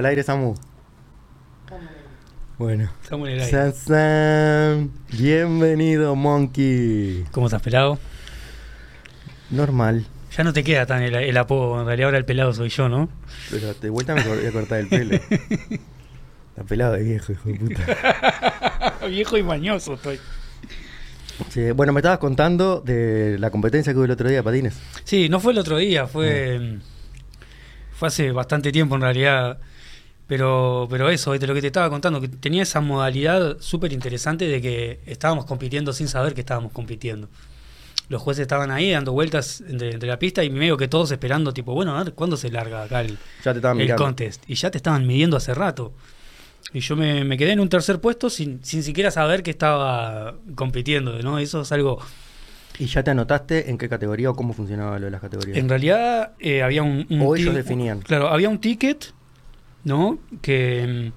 al aire, Samu. Bueno. Estamos en el aire. San, san. Bienvenido, Monkey. ¿Cómo estás, pelado? Normal. Ya no te queda tan el, el apodo, en realidad ahora el pelado soy yo, ¿no? Pero de vuelta me voy a cortar el pelo. Está pelado de viejo, hijo de puta. Viejo y mañoso estoy. Sí, bueno, me estabas contando de la competencia que hubo el otro día patines. Sí, no fue el otro día, fue, fue hace bastante tiempo en realidad. Pero, pero eso, de lo que te estaba contando, que tenía esa modalidad súper interesante de que estábamos compitiendo sin saber que estábamos compitiendo. Los jueces estaban ahí dando vueltas entre, entre la pista y medio que todos esperando, tipo, bueno, a ver cuándo se larga acá el, Ya te estaban el mirando. contest. Y ya te estaban midiendo hace rato. Y yo me, me quedé en un tercer puesto sin, sin siquiera saber que estaba compitiendo, ¿no? Eso es algo... ¿Y ya te anotaste en qué categoría o cómo funcionaba lo de las categorías? En realidad eh, había un, un O ellos definían. Claro, había un ticket, ¿no? Que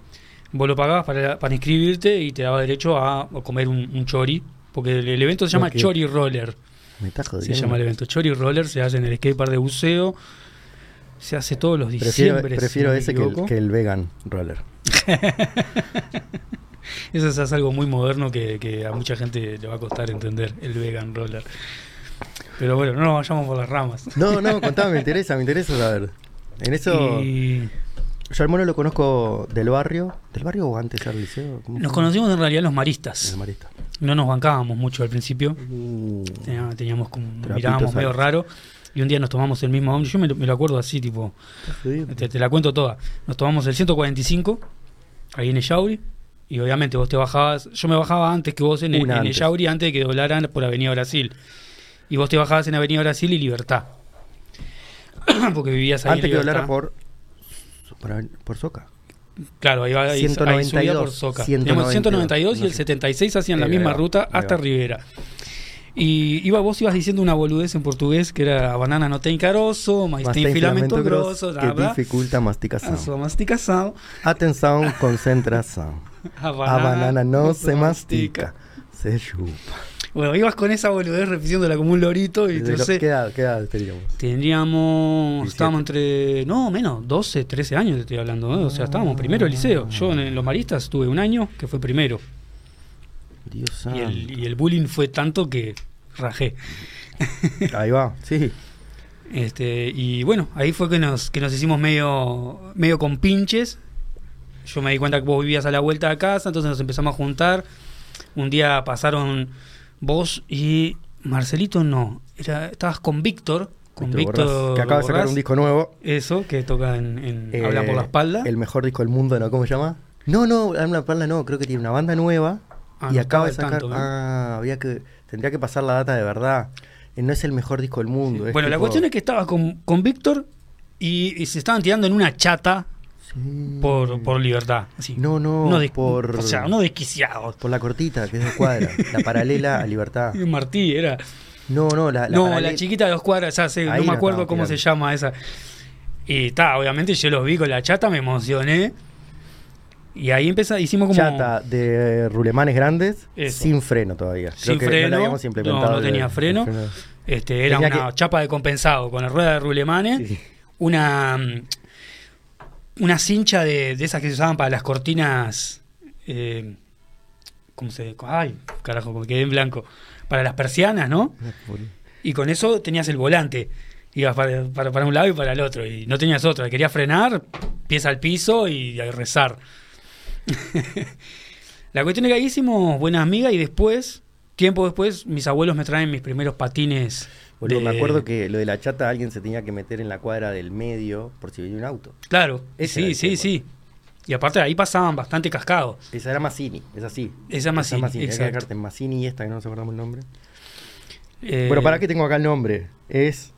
mm, vos lo pagabas para, para inscribirte y te daba derecho a, a comer un, un chori. Porque el, el evento se llama. Chori Roller. Me jodiendo. Se llama el evento. Chori Roller se hace en el skatepark de buceo. Se hace todos los Prefiero, diciembre. prefiero si ese que el, equivoco. que el vegan roller. Eso es, es algo muy moderno que, que a mucha gente le va a costar entender, el vegan roller. Pero bueno, no nos vayamos por las ramas. No, no, contame, me interesa, me interesa saber. En eso, Y yo al mono lo conozco del barrio. ¿Del barrio o antes al liceo? ¿Cómo nos conocimos en realidad en los Del maristas. marista. No nos bancábamos mucho al principio. Uh, Tenía- Teníamos como, mirábamos medio raro. Y un día nos tomamos el mismo. Yo me, lo- me lo acuerdo así, tipo, te, te la cuento toda. Nos tomamos el 145, ahí en Echauri. Y obviamente vos te bajabas. Yo me bajaba antes que vos en, Una en antes. Echauri, antes de que doblaran por Avenida Brasil. Y vos te bajabas en Avenida Brasil y Libertad. Porque vivías ahí en Antes que Libertad. hablara por, por, por Soca. Claro, ahí, va, ahí, ahí subía 192, por Soca. 192, Teníamos 192 y no el sé. 76 hacían la Ahí misma va, ruta ahí hasta. Rivera. Y iba, vos ibas diciendo una boludez en portugués que era banana no tem carozo, Mas tem filamento filamento grosso, que bla. dificulta a masticação. A sua masticação. Atenção, concentração. A A banana no se mastica, se chupa. Bueno, ibas con esa boludez repitiéndola como un lorito y ¿De no lo- sé. ¿Qué edad, qué edad teníamos? Tendríamos, 17. estábamos entre, no, menos, 12, 13 años te estoy hablando, ¿eh? o sea, estábamos primero de liceo. Yo en, en los maristas estuve un año que fue primero. Dios Y el, y el bullying fue tanto que rajé. Ahí va, sí. Este, y bueno, ahí fue que nos, que nos hicimos medio, medio con pinches. Yo me di cuenta que vos vivías a la vuelta de casa, entonces nos empezamos a juntar. Un día pasaron vos y Marcelito no. Era, estabas con Víctor, con Víctor que acaba de sacar un disco nuevo. Eso, que toca en, en eh, Habla por la espalda. El mejor disco del mundo, ¿no? ¿Cómo se llama? No, no, Habla por la espalda no, creo que tiene una banda nueva. Ah, y no acaba de sacar. Ah, había que. Tendría que pasar la data de verdad. Eh, No es el mejor disco del mundo. bueno, la cuestión es que estaba con, con Víctor y, y se estaban tirando en una chata Sí. por, por libertad. Así. No, no, Unos des- por- O sea, unos desquiciados. Por la cortita, que es de cuadra. la paralela a Libertad. Martí era. No, no, la, la no, paralela- la chiquita de dos cuadras, ya sé, no me acuerdo cómo se llama esa. Y está, obviamente yo los vi con la chata, me emocioné. Y ahí empezó, hicimos como. Chata de rulemanes grandes Eso. sin freno todavía. Creo Sin que no freno, la habíamos implementado. no, no el- tenía el freno. Este, era Tenía una que- chapa de compensado con la rueda de rulemanes, sí. una. Una cincha de, de esas que se usaban para las cortinas. eh, ¿Cómo se.? Ay, carajo, me quedé en blanco. Para las persianas, ¿no? Y con eso tenías el volante. Ibas para, para, para un lado y para el otro. Y no tenías otra. Querías frenar, pies al piso y rezar. La cuestión es que ahí hicimos buenas amigas y después, tiempo después, mis abuelos me traen mis primeros patines. Boludo, de- me acuerdo que lo de la chata alguien se tenía que meter en la cuadra del medio por si venía un auto. Claro, Ese sí, sí, sí. Y aparte ahí pasaban bastante cascados. Esa era Massini, es así. Esa Massini, exacto. sacarte Massini y esta que no nos acordamos el nombre. Eh, Bueno, ¿para qué tengo acá el nombre? Es.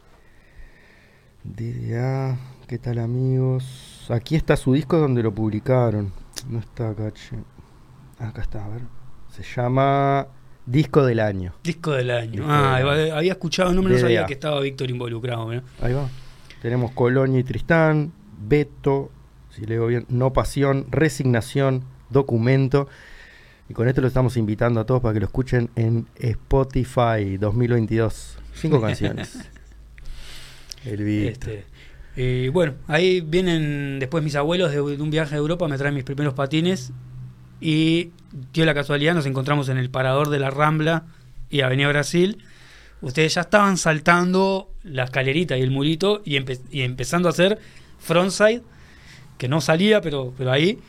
DDA. ¿Qué tal, amigos? Aquí está su disco donde lo publicaron. No está acá, che. Acá está, a ver. Se llama Disco del Año. Disco del año. Disco ah, del año. había escuchado, no me lo DDA. sabía que estaba Víctor involucrado. ¿no? Ahí va. Tenemos Colonia y Tristán, Beto, si leo bien, No Pasión, Resignación, Documento. Y con esto lo estamos invitando a todos para que lo escuchen en Spotify 2022. Cinco canciones. El. Este, Y bueno, ahí vienen después mis abuelos de, de un viaje a Europa, me traen mis primeros patines y dio la casualidad, nos encontramos en el parador de la Rambla y Avenida Brasil. Ustedes ya estaban saltando la escalerita y el murito y, empe- y empezando a hacer frontside, que no salía, pero, pero ahí.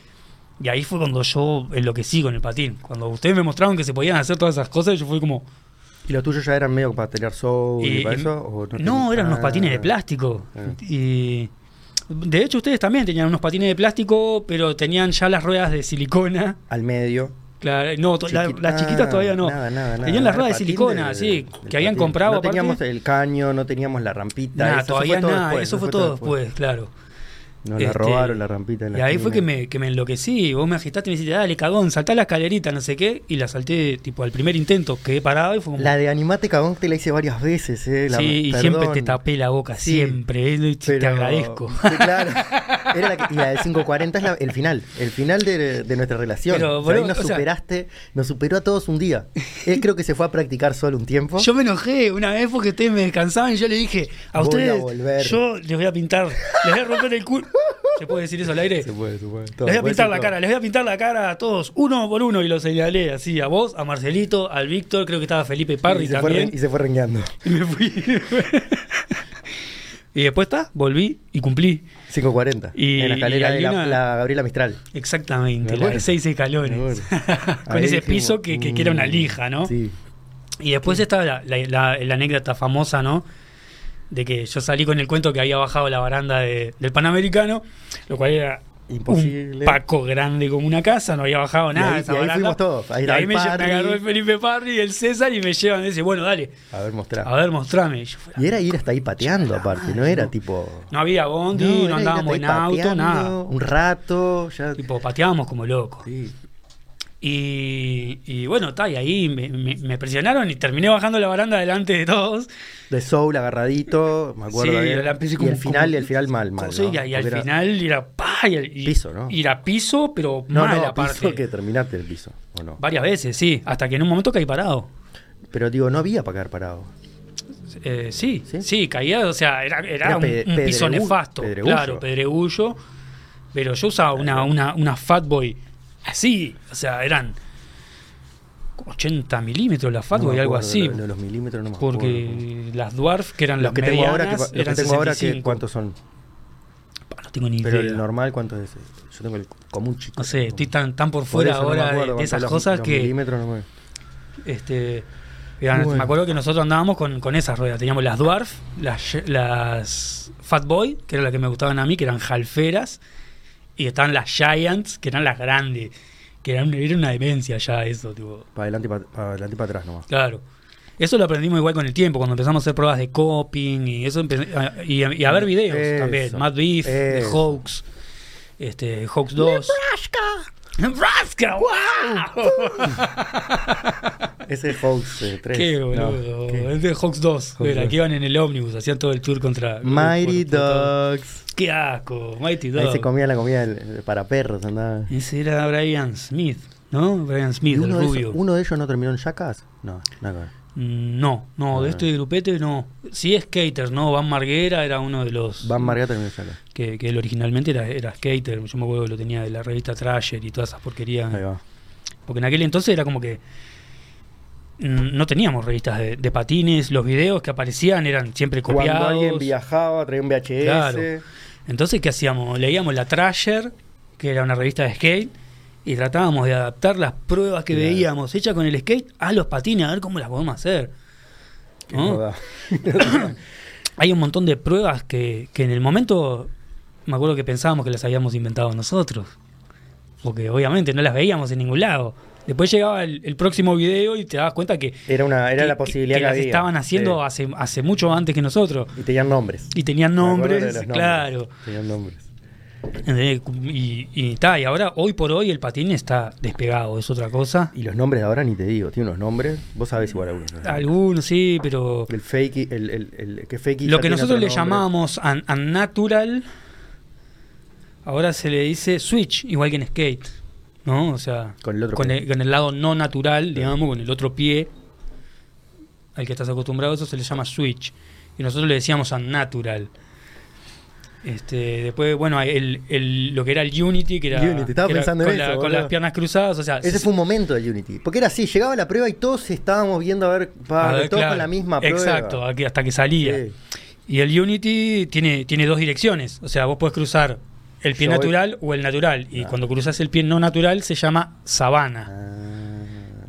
Y ahí fue cuando yo enloquecí con el patín. Cuando ustedes me mostraron que se podían hacer todas esas cosas, yo fui como... ¿Y los tuyos ya eran medio para tener soul y, Y- para eso? o no, eran unos Ah, patines de plástico. Ah. Y de hecho ustedes también tenían unos patines de plástico, pero tenían ya las ruedas de silicona. Al medio. Claro, no, la- las chiquitas Ah, todavía no. Nada, nada, nada. tenían las ruedas de silicona, sí, del que habían comprado. No aparte. teníamos el caño, no teníamos la rampita. Nada, eso, todavía fue todo nada, después, eso fue todo después, claro. Nos la Este, robaron la rampita. en la Y ahí fue que me, que me enloquecí. Vos me agitaste y me dijiste, dale, cagón, saltá la escalerita, no sé qué. Y la salté, tipo, al primer intento, quedé parado y fue como. La de Animate Cagón te la hice varias veces, eh. la- sí, y siempre te tapé la boca, Sí, siempre. eh, Te agradezco. Sí, claro. Era la que- y la del 540 es la- el final. El final de, de nuestra relación. Pero, O sea, ahí nos sea- superaste, nos superó a todos un día. Él creo que se fue a practicar solo un tiempo. Yo me enojé una vez porque ustedes me descansaban y yo le dije a Voy ustedes, yo les voy a pintar, les voy a romper el culo. ¿Se puede decir eso al aire? Se puede, se puede. Les voy a pintar la cara, les voy a pintar la cara a todos, uno por uno, y lo señalé así, a vos, a Marcelito, al Víctor, creo que estaba Felipe Parry y se, fue, también. y se fue rengueando. Y me fui. y después está, volví y cumplí. 540. Y- en la escalera y de la, Gabriela Mistral. Exactamente, Me la de seis escalones. Con Ahí ese dijimos, piso que, que- que era una mm, lija, ¿no? Sí. Y después está la, la- la- la anécdota famosa, ¿no? De que yo salí con el cuento que había bajado la baranda de- del Panamericano, lo cual era Imposible. un paco grande como una casa, no había bajado Y nada. ahí- de esa y ahí baranda. fuimos todos. Ahí Y ahí me, me agarró el Felipe Parry y el César y me llevan y dice, bueno, dale, A ver, mostrar. a ver, mostrame. Y yo, Y era ir hasta ahí pateando, aparte. No era tipo. no había bondi, No, andábamos en auto, nada. Un rato, ya. Tipo, pateábamos como locos. Sí. Y, y bueno, está, y ahí me, me- me presionaron y terminé bajando la baranda delante de todos. De Soul agarradito, me acuerdo. Sí, la empecé y como- el final, como- y el final mal, mal. y, y al era- final era pa, y, Piso, ¿no? y era piso, pero No, mal no, aparte. piso que terminaste el piso, ¿o no? Varias veces, sí, hasta que en un momento caí parado. Pero digo, no había para caer parado. Eh, sí, ¿Sí? sí, caía, o sea, era, era Era un, piso nefasto, pedregullo. claro, pedregullo. Pero yo usaba una, una, una Fatboy así, o sea, eran 80 milímetros la No Fatboy, me algo así. lo- lo- Los milímetros no me acuerdo. Porque las Dwarf, que eran Los las que tengo ahora, que, medianas, los que eran tengo ahora, que, 65. ¿cuántos son? Pa, No tengo ni Pero idea. el normal, ¿cuánto es? Yo tengo el común chico. No sé, estoy tan, tan por fuera no ahora de- acuerdo de, cuánto esas los- cosas que milímetros no me- este eran- Bueno. me acuerdo que nosotros andábamos con, con esas ruedas. Teníamos las Dwarf, las, las Fatboy, que era la que me gustaban a mí, que eran jalferas, y estaban las Giants, que eran las grandes, que eran, era una demencia ya eso, tipo. Para adelante y para, para adelante y para atrás nomás. Claro. Eso lo aprendimos igual con el tiempo, cuando empezamos a hacer pruebas de coping y eso a- y, a- y a ver videos Eso, también. Mad Beef, de. Hoax, este, Hoax 2. Nebraska, wow. Ese es eh, 3. Qué No, boludo. ¿qué? Es de Hawks 2. Hawks Era, 2. que iban en el ómnibus, hacían todo el tour contra. Mighty todo. Dogs. Qué asco, Mighty Ahí Dogs. se comía la comida del- para perros, andaba. Ese era Brian Smith, ¿no? Brian ¿Y Smith, el rubio. ¿Uno de ellos no terminó en Jackass? No, nada. Mm, No, no, de este grupete no. Sí, skaters, ¿no? Van Marguera era uno de los. Van terminó en Jackass. Que, que él originalmente era, era skater. Yo me acuerdo que lo tenía de la revista Trasher y todas esas porquerías. Ahí va. Porque en aquel entonces era como que mm, no teníamos revistas de, de patines, los videos que aparecían eran siempre copiados. Cuando alguien viajaba, traía un VHS. Claro. Entonces, ¿qué hacíamos? Leíamos la Trasher, que era una revista de skate, y tratábamos de adaptar las pruebas que Claro. veíamos hechas con el skate a los patines, a ver cómo las podemos hacer. Hay un montón de pruebas que, que en el momento me acuerdo que pensábamos que las habíamos inventado nosotros. Porque obviamente no las veíamos en ningún lado. Después llegaba el, el próximo video y te dabas cuenta que, Era, una, era que- la posibilidad que, que, las había. estaban haciendo Sí. hace, hace mucho antes que nosotros. Y tenían nombres. Y tenían nombres, nombres. claro. Tenían nombres. Y, y, ta, y ahora, hoy por hoy, el patín está despegado, es otra cosa. Y los nombres de ahora ni te digo. Tiene unos nombres. Vos sabés igual algunos. ¿no? Algunos sí, pero El fakey, el, el, el, que fakey lo que nosotros otro le nombre. llamábamos un- unnatural, ahora se le dice switch, igual que en skate. ¿No? O sea, Con el otro con el, con el lado no natural, digamos, con el otro pie al que estás acostumbrado, eso se le llama switch. Y nosotros le decíamos unnatural. Este, después, bueno, el, el- lo que era el Unity, que era, Unity, estaba que era pensando en con, la- las piernas cruzadas, o sea, Ese fue un momento del Unity. Porque era así, llegaba la prueba y todos estábamos viendo a ver, pa, a ver, todos claro, con la misma prueba. Exacto, hasta que salía. Sí. Y el Unity tiene, tiene dos direcciones. O sea, vos podés cruzar el pie Yo voy- natural o el natural. Y Ah. cuando cruzas el pie no natural se llama sabana. Ah,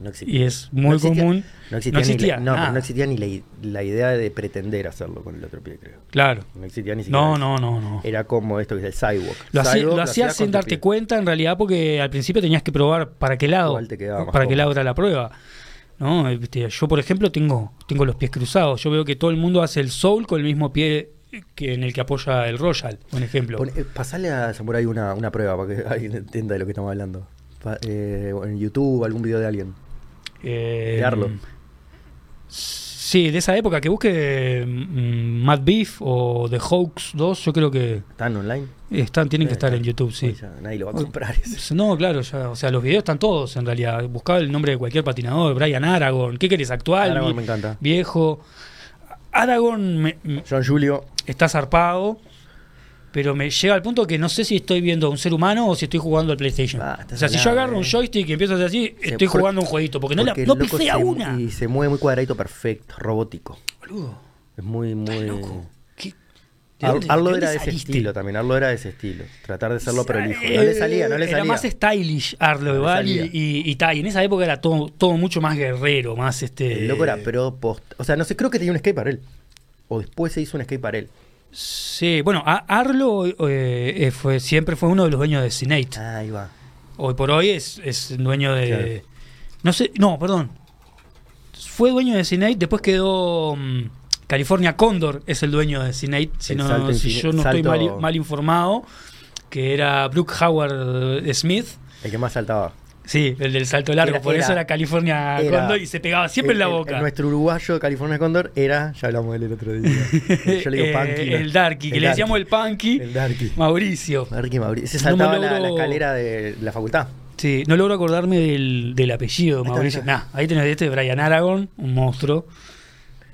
no existía. Y es muy existía- común. No existía, no existía ni, la, no, pero nada. no existía ni la, idea de pretender hacerlo con el otro pie, creo. Claro. No existía ni siquiera. No, eso. no, no, no. Era como esto que es el sidewalk. Lo, hacías sin darte pie. cuenta en realidad porque al principio tenías que probar para qué lado, te para qué lado era la prueba. ¿no? Viste, Yo, por ejemplo, tengo, tengo los pies cruzados. Yo veo que todo el mundo hace el soul con el mismo pie que en el que apoya el Royal, por ejemplo. Pon- eh, pasale a Samurai una, una prueba para que alguien entienda de lo que estamos hablando. Pa- eh, en YouTube, algún video de alguien. Eh, de Arlo. Sí, de esa época que busque mm, Mad Beef o The Hoax 2, yo creo que ¿Están online? están, tienen que estar en YouTube, sí. Ya nadie lo va a comprar ese. No, claro, ya, o sea, los videos están todos en realidad. Buscaba el nombre de cualquier patinador, Brian Aragon, ¿qué querés? ¿Actual? Aragorn vi- me encanta. Viejo. Aragorn me- me- John Julio. está zarpado, pero me llega al punto que no sé si estoy viendo a un ser humano o si estoy jugando al PlayStation. Ah, o sea, si yo agarro un joystick y empiezo a hacer así, estoy por- jugando un jueguito, porque no, la, no pifea se- una. Y se mueve muy cuadradito perfecto, robótico. Boludo, Es muy, muy. loco. ¿Qué- de Ar- dónde- de Arlo era de ese estilo también. Arlo era de ese estilo. Tratar de hacerlo prolijo. No le salía, no le Era salía. más stylish Arlo No y, y, y ta, y en esa época era todo, todo mucho más guerrero, más este. El loco era pro post. O sea, no sé, creo que tenía un skate para él. O después se hizo un skate para él. Sí, bueno, Arlo eh, eh, fue, siempre fue uno de los dueños de Cinate. Ah, ahí va. Hoy por hoy es, es dueño de. Claro. No sé, no, perdón. Fue dueño de Cinate, después quedó. mm, California Condor es el dueño de Cinate, si, no- yo no estoy mal, mal informado. Que era Brooke Howard eh, Smith. El que más saltaba. Sí, el del salto largo, Era- por eso era- California era- Condor y se pegaba siempre en la boca. el nuestro uruguayo de California Condor era, ya hablamos de él el otro día. Yo le digo Eh, Punky. el Darky, que El le decíamos el Punky. El Darky. Mauricio. Darky Mauricio. Se saltaba la, logro- la escalera de la facultad. Sí, no logro acordarme del, del apellido, Ahí Mauricio. Nah, ahí tenés este, Brian Aragon, un monstruo.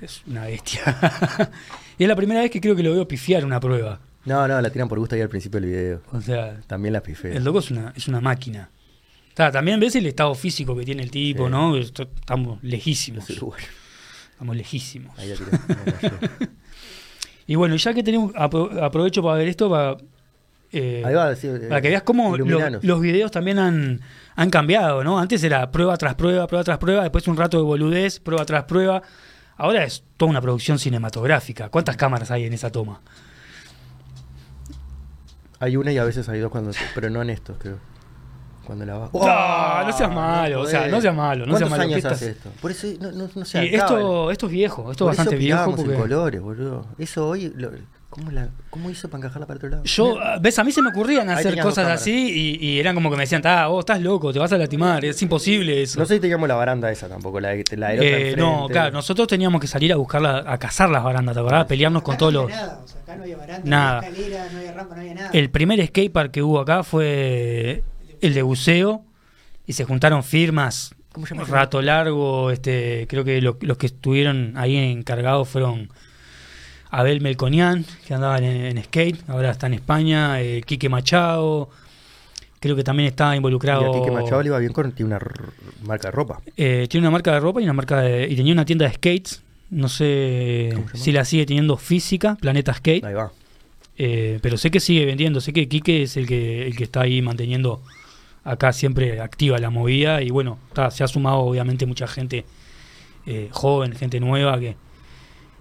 Es una bestia. y es la primera vez que creo que lo veo pifiar una prueba. No, no, la tiran por gusto ahí al principio del video. O sea, También la pifé. el loco es una, es una máquina. Ta, también ves el estado físico que tiene el tipo, Sí. ¿no? Estamos lejísimos. Los uruguayos. Estamos lejísimos. Ahí. Y bueno, ya que tenemos, apro- aprovecho para ver esto, para, eh, Ahí va, sí, para que veas cómo lo- los videos también han, han cambiado, ¿no? Antes era prueba tras prueba, prueba tras prueba, después un rato de boludez, prueba tras prueba. Ahora es toda una producción cinematográfica. ¿Cuántas cámaras hay en esa toma? Hay una y a veces hay dos cuando. Pero no en estos, creo. Cuando la va. Ah, no seas malo, o sea, no seas malo, no seas ¿Cuántos malo, años ¿qué hace esto? Por eso no, no, no se Y acaba. esto, esto es viejo, esto Por es bastante eso viejo. pirábamos en Porque colores, boludo. Eso hoy. lo- ¿cómo, la, ¿Cómo hizo para encajarla para otro lado? yo, ah, ves, a mí se me ocurrían hacer cosas así y, y eran como que me decían, ah, vos estás loco, te vas a lastimar, es imposible eso. No sé si teníamos la baranda esa tampoco, la, de- la de otra Eh, no, claro, nosotros teníamos que salir a buscarla, a cazar las barandas, ¿te acordás? A pelearnos con todos no los... había Nada, o sea, acá no había baranda, Nada. no había escalera, no había rampa, no había nada. El primer skatepark que hubo acá fue el de buceo y se juntaron firmas. ¿Cómo se llama? Rato largo, este, creo que lo- los que estuvieron ahí encargados fueron Abel Melconian, que andaba en, en skate, ahora está en España, eh, Quique Machado, creo que también estaba Y involucrado. aquí que Machado le iba bien con tiene una marca de ropa. Eh, tiene una marca de ropa y una marca de, y tenía una tienda de skates. No sé si la sigue teniendo física, Planeta Skate. Ahí va. Eh, pero sé que sigue vendiendo, sé que Quique es el que, el que está ahí manteniendo acá siempre activa la movida y bueno, se ha sumado obviamente mucha gente eh, joven, gente nueva que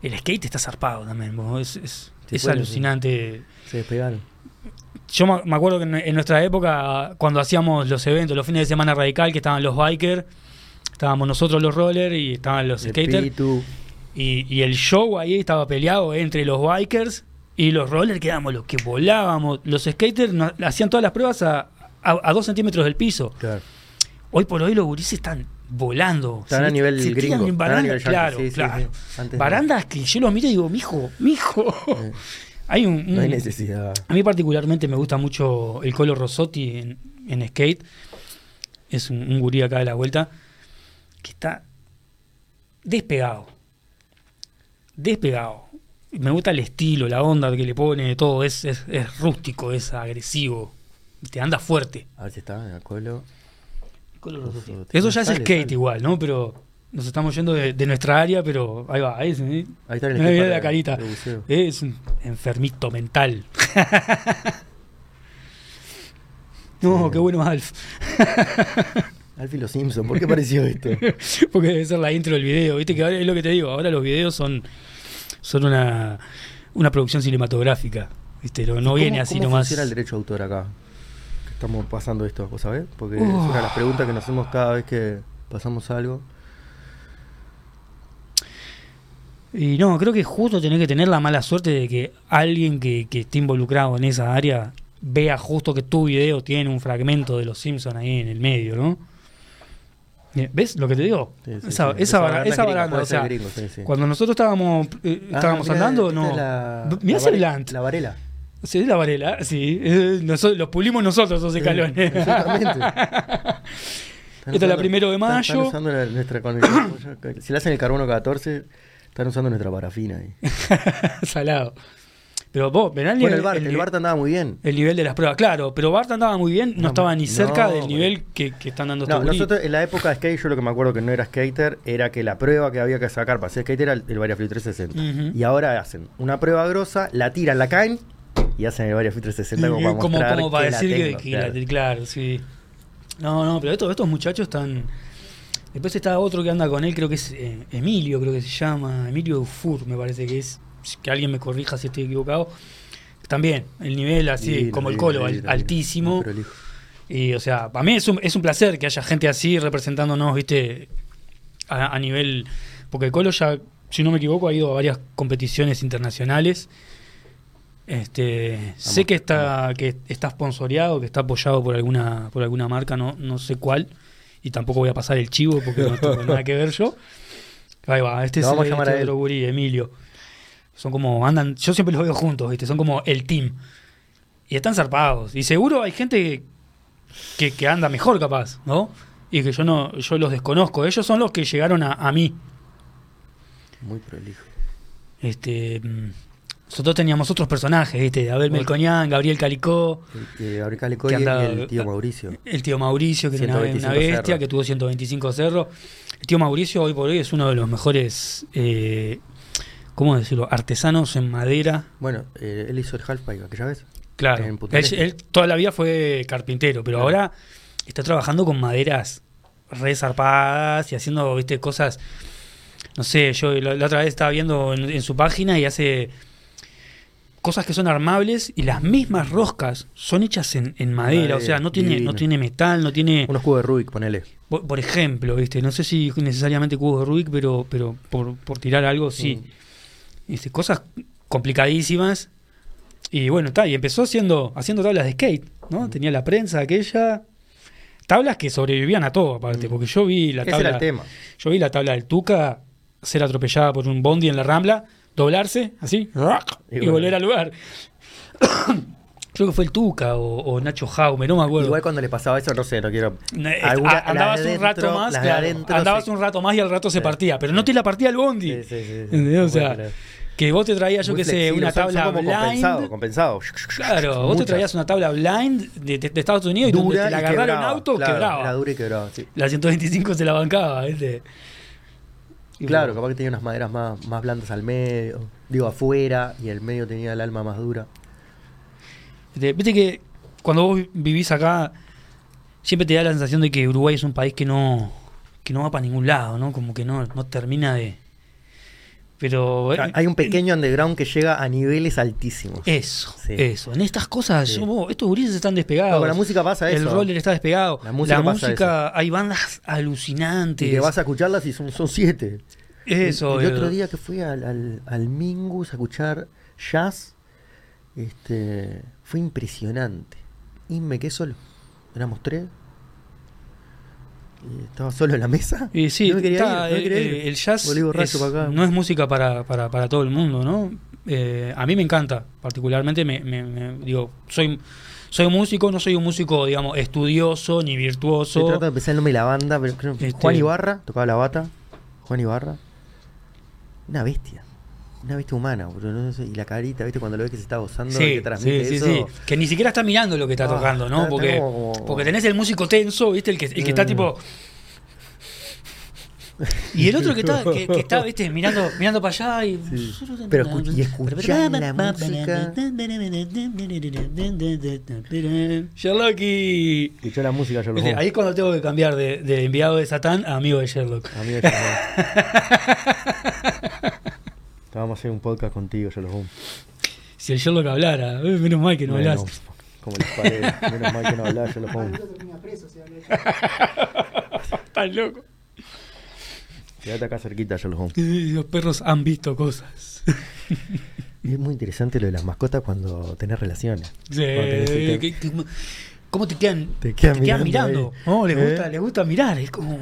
el skate está zarpado también, vos, es, es, Sí, es puede, alucinante. Se despegaron. Yo me acuerdo que en, nuestra época, cuando hacíamos los eventos, los fines de semana radical, que estaban los bikers, estábamos nosotros los rollers y estaban los skaters. Y, y el show ahí estaba peleado entre los bikers y los rollers, que éramos los que volábamos. Los skaters no- hacían todas las pruebas a, a, a dos centímetros del piso. Claro. Hoy por hoy los gurises están volando. Están a nivel se gringo, en están a barandas, nivel yankee, claro, sí, claro. sí. Barandas que yo los miro y digo, mijo, mijo. Eh, Hay un, No hay necesidad. a mí particularmente me gusta mucho el Colo Rossotti en, en skate. Es un, un gurí acá de la vuelta que está despegado. Despegado. Me gusta el estilo, la onda que le pone, todo. Es, es, es rústico, es agresivo. Te anda fuerte. A ver si está en el colo. Eso ya es Sale, skate sale. igual, ¿no? Pero nos estamos yendo de, de nuestra área, pero ahí va, ahí, ¿sí? Ahí está el Ahí la carita. Es un enfermito mental. no, Sí. qué bueno Alf. Alfie los Simpson, ¿por qué pareció esto? Porque debe ser la intro del video. Viste que ahora es lo que te digo. Ahora los videos son, son una, una producción cinematográfica. ¿Viste? No, no ¿Cómo- viene así ¿Cómo nomás. funciona el derecho de autor acá? Estamos pasando esto, ¿vos sabés? Porque es Uf. una de las preguntas que nos hacemos cada vez que pasamos algo. Y no, creo que justo tenés que tener la mala suerte de que alguien que, que esté involucrado en esa área vea justo que tu video tiene un fragmento de los Simpsons ahí en el medio, ¿no? Bien, ¿Ves lo que te digo? Sí, sí, esa, sí. esa, bara- baranda es esa o sea, gringo, cuando nosotros estábamos, eh, Ah, estábamos mirá, andando, no. es la- Mirá la ese. La varela. Sí, la varela, sí. Eh, nosotros, los pulimos nosotros esos escalones. Exactamente. Esta es la primero de están- Están mayo. usando la- nuestra. si le hacen el carbono 14, están usando nuestra parafina ahí. Salado. Pero vos, verá el Bueno, el Bart, el el andaba muy bien. el nivel de las pruebas. Claro, pero Bart andaba muy bien, no, No, estaba ni cerca no, del nivel que, que están dando No, nosotros en la época de skate, yo lo que me acuerdo que no era skater, era que la prueba que había que sacar para ser skater era el, el Variaflip 360. Ujú. Y ahora hacen una prueba grosa, la tiran, la caen y hacen el Variaflip 360 como para como, para que decir que, tengo, que claro. la- claro, sí. No, no, pero estos, estos muchachos están. Después está otro que anda con él, creo que es eh, Emilio, creo que se llama. Emilio Dufour, me parece que es. Que alguien me corrija si estoy equivocado. También, el nivel así, Divino, como el colo, divino, altísimo. Y, o sea, para mí es un, es un placer que haya gente así representándonos, ¿viste? A, a nivel. Porque el Colo ya, si no me equivoco, ha ido a varias competiciones internacionales. Este, sé que está, que está sponsoreado, que está apoyado por alguna, por alguna marca, no, no sé cuál. Y tampoco voy a pasar el chivo porque no tengo nada que ver yo. Ahí va, este Lo es vamos a el- llamar este a él. otro gurí, Emilio. Son como, andan, yo siempre los veo juntos, ¿viste? Son como el team. Y están zarpados. Y seguro hay gente que, que anda mejor capaz, ¿no? Y que yo no, yo los desconozco. Ellos son los que llegaron a, a mí. Muy prolijo. Este, mm, nosotros teníamos otros personajes, ¿viste? Abel. Melcoñán, Gabriel Calicó, El, eh, Gabriel Calicoy Que y andaba- el tío Mauricio. el tío Mauricio, que era una, 125 una bestia, que tuvo 125 cerros. El tío Mauricio hoy por hoy es uno de los mejores, eh, ¿cómo decirlo? Artesanos en madera. Bueno, eh, él hizo el halfpipe aquella vez. Claro, En él, toda la vida fue carpintero, pero Claro. ahora está trabajando con maderas re zarpadas y haciendo, viste, cosas. No sé, yo la, la otra vez estaba viendo en, en su página y hace cosas que son armables y las mismas roscas son hechas en, en madera, Madera, o sea, no tiene, divino. no tiene metal, no tiene. Unos cubos de Rubik, ponele. Por, por ejemplo, viste, no sé si necesariamente cubos de Rubik, pero, pero por, por tirar algo, sí. Mm. Este, cosas complicadísimas. Y bueno, está, y empezó haciendo, haciendo tablas de skate, ¿no? Tenía la prensa aquella. Tablas que sobrevivían a todo, aparte, Mm. porque yo vi la Ese era tabla. el tema. Yo vi la tabla del Tuca ser atropellada por un bondi en la rambla, doblarse, así, y, volver al lugar. Creo que fue el Tuca o, o Nacho Jaume, no me acuerdo. Igual cuando le pasaba eso, no sé, no quiero. Alguna- andabas un rato más, claro, adentro andabas un rato más y al rato se partía, pero no te la partía el bondi. Sí, sí, sí. O sea, que vos te traías, yo qué sé, una tabla como blind. compensado. Claro, vos te traías una tabla blind de, de- de Estados Unidos y donde te la agarraron quebraba, auto, claro, quebraba. Era dura y quebraba, sí. La 125 se la bancaba, ¿viste? Y Claro, bueno, capaz que tenía unas maderas más, más blandas al medio, digo afuera, y el medio tenía el alma más dura. Viste, viste que cuando vos vivís acá, siempre te da la sensación de que Uruguay es un país que no, que no va para ningún lado, ¿no? Como que no, no termina de. Pero. eh, Hay un pequeño underground que llega a niveles altísimos. Eso, Sí. eso. En estas cosas, Sí. yo- vos, estos gurises están despegados. No, la música pasa El eso. roller está despegado. La música pasa música, hay bandas alucinantes. Y que vas a escucharlas y son, son siete. Eso, El, el eh, otro día que fui al, al, al Mingus a escuchar jazz, este, fue impresionante. Y me quedé solo. Éramos tres. Estaba solo en la mesa. Y sí, no me quería está, ir, no me eh, quería eh, ir. el jazz Volví borracho es- para acá. no es música para, para, para todo el mundo, ¿no? Eh, a mí me encanta, particularmente, me, me- me- digo, soy, soy músico, no soy un músico, digamos, estudioso ni virtuoso. tratando de pensar el nombre de la banda, pero creo que Este- Juan Ibarra tocaba la bata. Juan Ibarra. Una bestia. Una vista humana, boludo, no sé, y la carita, ¿viste? Cuando lo ves que se está gozando y Sí, que transmite sí, sí, eso. sí. Que ni siquiera está mirando lo que está Ah, tocando, ¿no? está- porque, está como- porque tenés el músico tenso, ¿viste? El que, el que está Mm. tipo. Y el otro que está, que, que está ¿viste? Mirando, mirando para allá y. Sí. Pero escu- y escuchás la música. Sherlocky. Escuchó la música, Viste, Ahí es cuando tengo que cambiar de, de enviado de Satán a amigo de Sherlock. Amigo, yo Te vamos a hacer un podcast contigo, yo lo Si el Sherlock hablara, eh, menos mal que no hablas. Como las paredes, menos mal que no hablas, habla eso. Estás loco. Quédate acá cerquita, pongo. Eh, Los perros han visto cosas. Es muy interesante lo de las mascotas cuando tenés relaciones. Sí, Cuando tenés- te- que- que- ¿Cómo te quedan, Te quedan mirando? No, les ¿Eh? gusta, les gusta mirar, es como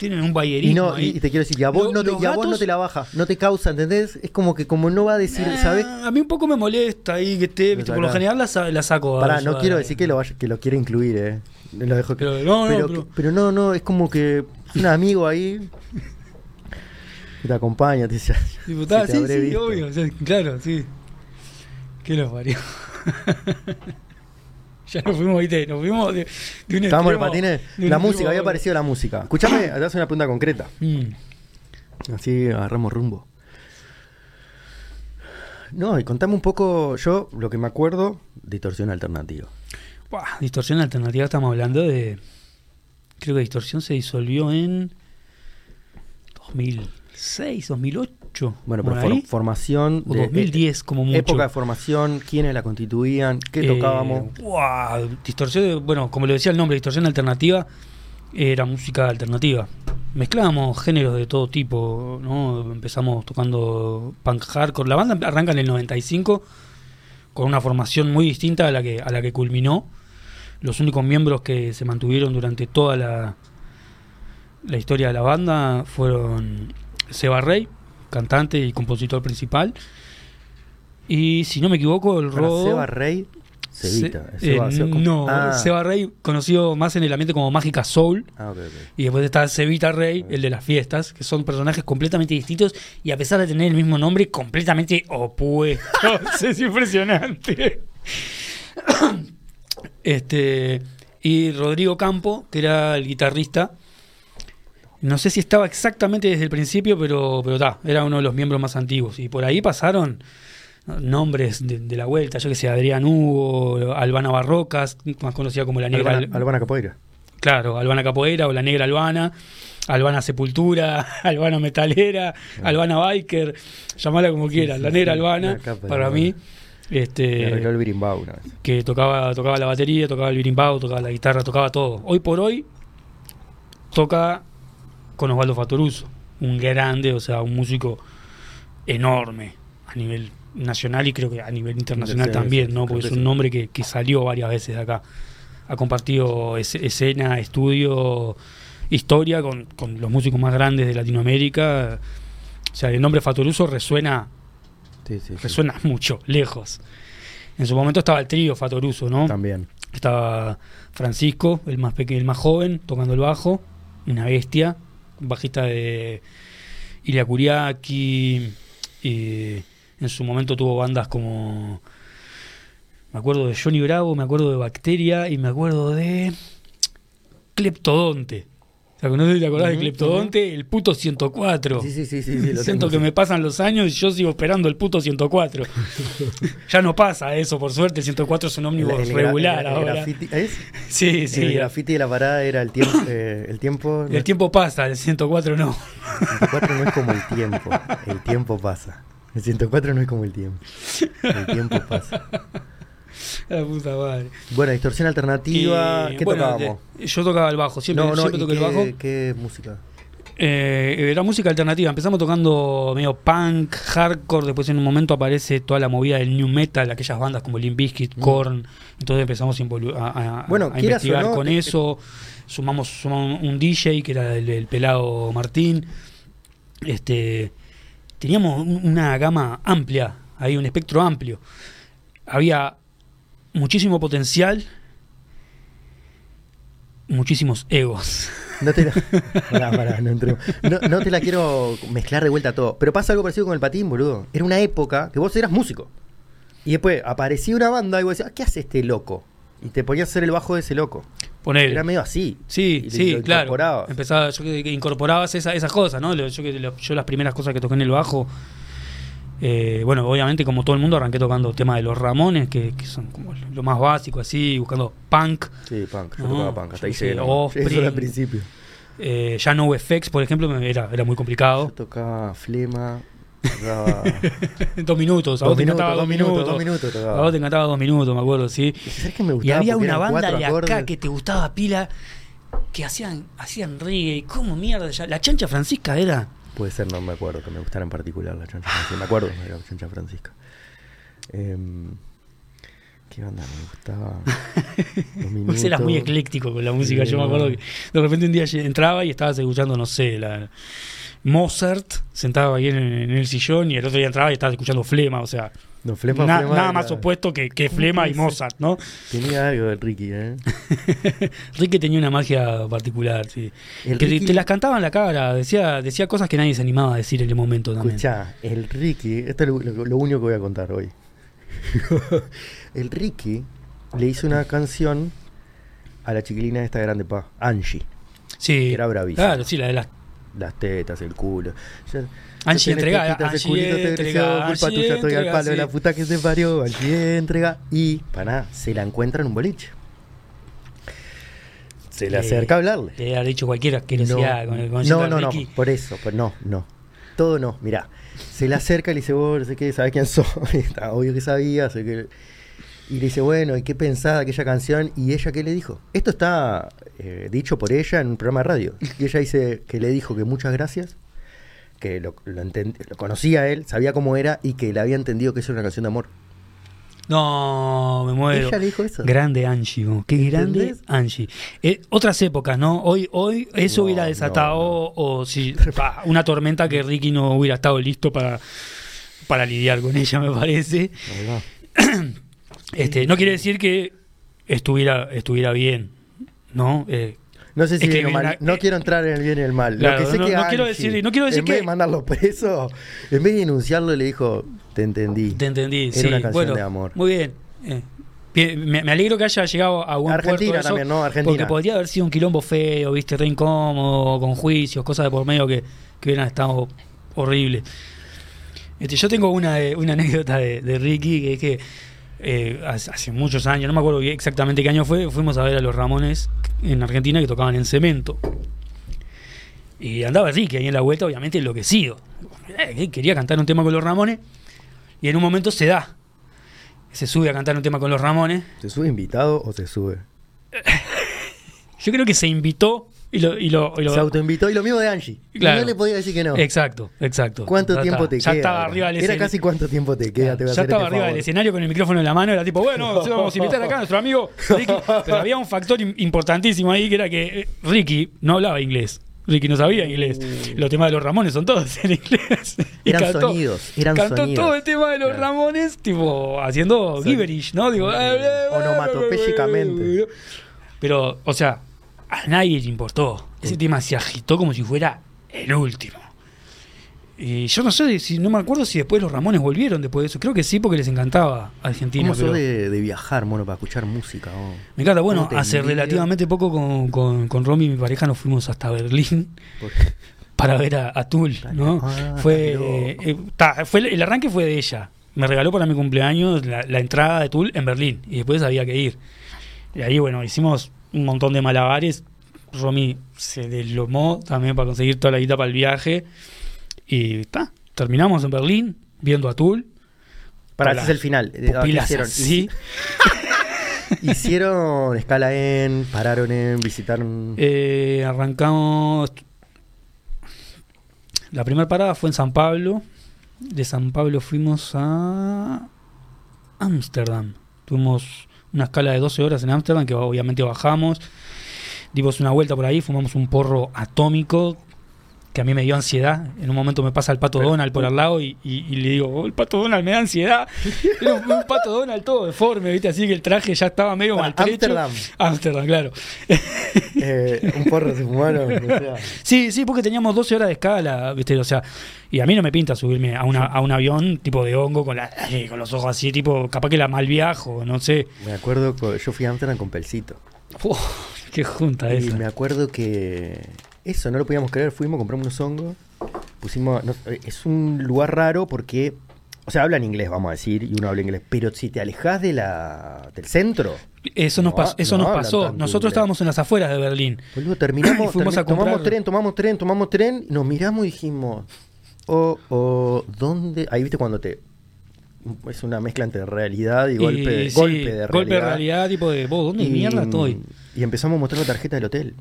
tienen un Y, bayerismo no, y, ahí. y te quiero decir, y a vos, Lo- no te, y a vos no te la baja, no te causa, ¿entendés? Es como que como no va a decir, ¿sabes? A mí un poco me molesta ahí que esté, viste, por lo general la, la saco. Pará, no quiero decir que lo vaya, que lo quiera incluir, eh. Lo dejo que- Pero no, no, pero, que- no, no, es como que un amigo ahí que te acompaña, te dice, Tipo, si "Ah, te sí, sí, visto". obvio, o sea, claro, sí. ¿Qué los parió? ya nos fuimos, viste, nos fuimos de, de un Estábamos en patines, la música, había aparecido la música. Escúchame, te hace una pregunta concreta. Mm. Así agarramos rumbo. No, y contame un poco, yo lo que me acuerdo, distorsión alternativa. Buah, distorsión alternativa, estamos hablando de. Creo que distorsión se disolvió en 2006, 2008. Bueno, por pero for- formación O de 2010, como mucho. época de formación, quiénes la constituían, qué Eh, tocábamos. buah, distorsión, bueno, como lo decía el nombre, distorsión alternativa, era música alternativa. Mezclábamos géneros de todo tipo, ¿no? Empezamos tocando punk hardcore. La banda arranca en el 95 con una formación muy distinta a la que, a la que culminó. Los únicos miembros que se mantuvieron durante toda la, la historia de la banda fueron Seba Rey, cantante y compositor principal. Y si no me equivoco, el Rodo. Seba Rey, Cevita. Se- Seba- eh, Seba- no, ah, Seba Rey, conocido más en el ambiente como Mágica Soul. ah, ok, ok. Y después está Cevita Rey, el de las fiestas, que son personajes completamente distintos y a pesar de tener el mismo nombre, completamente opuestos. es impresionante. este Y Rodrigo Campo, que era el guitarrista. No sé si estaba exactamente desde el principio, pero pero ta, era uno de los miembros más antiguos. Y por ahí pasaron nombres de, de la vuelta, yo que sé, Adrián Hugo, Albana Barrocas, más conocida como la negra. Albana, Albana Capoeira. Claro, Albana Capoeira o la Negra Albana, Albana Sepultura, Albana Metalera, Albana Biker, llamala como quieras, sí, la Negra Albana, la para mí, este, el birimbau una vez. que tocaba, tocaba la batería, tocaba el birimbau, tocaba la guitarra, tocaba todo. Hoy por hoy toca con Osvaldo Fatoruso, un grande, o sea, un músico enorme a nivel nacional y creo que a nivel internacional también, ¿no? Porque que es un nombre que, que salió varias veces de acá. Ha compartido es- escena, estudio, historia con, con los músicos más grandes de Latinoamérica. O sea, el nombre Fatoruso resuena, Sí, sí, sí. resuena mucho, lejos. En su momento estaba el trío Fatoruso, ¿no? También. Estaba Francisco, el más pequeño, el más joven, tocando el bajo, una bestia, bajista de Ilia Kuriaki, y en su momento tuvo bandas como me acuerdo de Johnny Bravo, me acuerdo de Bacteria y me acuerdo de Cleptodonte. O sea, no sé si te acordás de Ujú, Cleptodonte, el puto 104. Sí, sí, sí, sí, sí, lo Siento tengo, que sí. me pasan los años y yo sigo esperando el puto 104. ya no pasa eso, por suerte. El 104 es un ómnibus el regular el- el ahora. ¿Es? Sí, sí. el grafiti de la parada era el tiempo. eh, el tiempo. El tiempo pasa, el 104 no. El 104 no es como el tiempo. El tiempo pasa. El 104 no es como el tiempo. El tiempo pasa. La puta madre. Bueno, distorsión alternativa. Y, ¿Qué bueno, tocábamos? de- yo tocaba el bajo, siempre, no, no, siempre ¿y toqué el qué, bajo. ¿Qué música? Eh, era música alternativa. Empezamos tocando medio punk, hardcore. Después, en un momento, aparece toda la movida del new metal, aquellas bandas como Limp Bizkit, Mm. Korn. Entonces empezamos a, involu- a- a- Bueno, a investigar no, con te- eso. Sumamos, sumamos un DJ que era el, el pelado Martín. Este, teníamos un- una gama amplia, ahí un espectro amplio. Había muchísimo potencial muchísimos egos. No te la, pará, pará, no, entremos. no, no te la quiero mezclar de vuelta todo. Pero pasa algo parecido con el patín, boludo. Era una época que vos eras músico. Y después aparecía una banda y vos decías, ¿qué hace este loco? Y te ponías a hacer el bajo de ese loco. Poner. Era medio así. Sí, Y sí, claro. Empezaba, yo que, que incorporabas esa- esas cosas, ¿no? Que, yo las primeras cosas que toqué en el bajo, eh, bueno, obviamente como todo el mundo arranqué tocando temas de los Ramones, que, que son como lo- más básico, así, buscando punk. Sí, punk. Yo No, tocaba punk. Hasta ahí yo llegué. Eso era al principio. Eh, ya no FX, por ejemplo, era, era muy Yo complicado. tocaba flema. Tocaba. dos minutos, a vos dos te minutos, encantaba dos minutos, dos minutos A vos te encantaba dos minutos, me acuerdo, sí. ¿Sabes qué me Y había una banda de acá que te gustaba pila que hacían hacían reggae. ¿Cómo mierda? ya- La chancha Francisca era. Puede ser, no me acuerdo que me gustara en particular la chancha francisca. Me acuerdo de la chancha francisca. Em, ¿Qué banda me gustaba? Vos eras muy ecléctico con la música. Sí, Yo me acuerdo que de repente un día entraba y estabas escuchando, no sé, la Mozart, sentado ahí en, en el sillón, y el otro día entraba y estabas escuchando Flema. O sea, No, Flema, na- Flema nada más opuesto que, que Flema y. Mozart, ¿no? Tenía algo del Ricky, ¿eh? Ricky tenía una magia particular, sí. El que te- Ricky- te las cantaba en la cara, decía, decía cosas que nadie se animaba a decir en el momento también. Escuchá, el Ricky, esto es lo, lo- lo único que voy a contar hoy. el Ricky le hizo una canción a la chiquilina esta grande pa, Angie. Sí, Era bravísimo. Claro, sí, la de las Las tetas, el culo. Angie el Angie entrega, culpa Angie tuya, estoy al entrega, palo de sí. la puta que se parió, Angie entrega. Y, para nada, se la encuentra en un boliche. Se le Eh, acerca a hablarle. Te ha dicho cualquier asquerosidad con el no, no, de no, por eso, pues no, no. Todo no, mirá. Se le acerca y le dice, vos no sé qué, ¿sabés quién soy? Está obvio que sabía, sé que... Y le dice, bueno, ¿y qué pensaba de aquella canción? ¿Y ella qué le dijo? Esto está eh, dicho por ella en un programa de radio. Y ella dice que le dijo que muchas gracias, que lo, lo, lo conocía él, sabía cómo era y que le había entendido que eso era una canción de amor. No, me muero. Ella le dijo eso. Grande Angie, vos, qué grande ¿Entendés? Angie. Eh, otras épocas, ¿no? Hoy, hoy eso No, hubiera desatado no. o si pa, una tormenta que Ricky no hubiera estado listo para, para lidiar con ella, me parece. Este, no quiere decir que estuviera, estuviera bien, ¿no? Eh, No sé si bien o mal. no quiero entrar en el bien y el mal. Claro, Lo que sé no- que no quiero Angie, decir- no quiero decir en vez que- de mandarlo preso, en vez de denunciarlo, le dijo, te entendí. te entendí, Era sí. una canción bueno, de amor. Muy bien. eh. Me, me alegro que haya llegado a buen Argentina puerto eso, también, ¿no? Argentina. Porque podría haber sido un quilombo feo, viste, re incómodo, con juicios, cosas de por medio que, que hubieran estado horribles. Este, yo tengo una, una anécdota de, de Ricky, que es que eh, hace, muchos años, no me acuerdo exactamente qué año fue, fuimos a ver a los Ramones en Argentina que tocaban en cemento. Y andaba Ricky ahí en la vuelta, obviamente enloquecido. Eh, Quería cantar un tema con los Ramones y en un momento se da. Se sube a cantar un tema con los Ramones. ¿Se sube invitado o se sube? Yo creo que se invitó y lo. Y lo, y lo- Se autoinvitó y lo mismo de Angie. Y Claro. no le podía decir que no. Exacto, exacto. ¿Cuánto Ya tiempo está, te ya queda? estaba Era? arriba del Era escenario. casi cuánto tiempo te queda. te voy a ya estaba este arriba del favor. escenario con el micrófono en la mano, era tipo, bueno, vamos a invitar acá a nuestro amigo Ricky. Pero había un factor im- importantísimo ahí que era que eh, Ricky no hablaba inglés. Ricky no sabía inglés. Los temas de los Ramones son todos en inglés. Y. Eran sonidos, eran cantó sonidos. todo el tema de los Claro. Ramones, tipo, haciendo Son- gibberish, ¿no? Digo, Onomatopéyicamente. Pero, o sea, a nadie le importó. Ese tema se agitó como si fuera el último. Y yo no sé, si no me acuerdo si después los Ramones volvieron después de eso. Creo que sí, porque les encantaba Argentina. ¿Cómo pero- de, de viajar, mono, para escuchar música? oh? Me encanta. Bueno, ¿Cómo te hace relativamente poco con, con, con Romy, mi pareja, nos fuimos hasta Berlín Por- para ver a, a Tool, ¿no? Ah, fue, eh, ta, fue el arranque fue de ella. Me regaló para mi cumpleaños la, la entrada de Tool en Berlín y después había que ir. Y ahí, bueno, hicimos un montón de malabares. Romy se deslomó también para conseguir toda la guita para el viaje. Y ta, terminamos en Berlín viendo a Tool. Para, Con ese es las el final. Eh, ¿qué Pupilas hicieron? así. Hicieron escala en, pararon en, visitaron. Eh, arrancamos. La primera parada fue en San Pablo. De San Pablo fuimos a Ámsterdam. Tuvimos una escala de 12 horas en Ámsterdam, que obviamente bajamos. Dimos una vuelta por ahí, fumamos un porro atómico. Que a mí me dio ansiedad. En un momento me pasa el pato Donald por al lado y, y- y le digo, "Oh, el pato Donald me da ansiedad. Era un, un pato Donald todo deforme, ¿viste? Así que el traje ya estaba medio Para maltrecho. Ámsterdam. Ámsterdam, claro. Eh, un porro se fumaron. o sea. Sí, sí, porque teníamos 12 horas de escala, ¿viste? O sea, y a mí no me pinta subirme a, una, a un avión tipo de hongo con, la, ay, con los ojos así, tipo, capaz que la mal viajo, no sé. Me acuerdo, yo fui a Amsterdam con Pelcito. Uf, qué junta Y esa. me acuerdo que eso, no lo podíamos creer. Fuimos, compramos unos hongos. Pusimos. no, eh, es un lugar raro porque. O sea, hablan inglés, vamos a decir, y uno habla inglés. Pero si te alejas de la, del centro, Eso nos, No, pasó, eso no nos pasó. Nosotros estábamos en las afueras de Berlín. boludo, terminamos. Fuimos termi- a Tomamos tren, tomamos tren, tomamos tren. Nos miramos y dijimos. Oh, oh, ¿dónde? Ahí viste cuando te. Es una mezcla entre realidad y, golpe, Y, sí, golpe de realidad. Golpe de realidad, tipo de, vos, ¿dónde mierda estoy? Y empezamos a mostrar la tarjeta del hotel.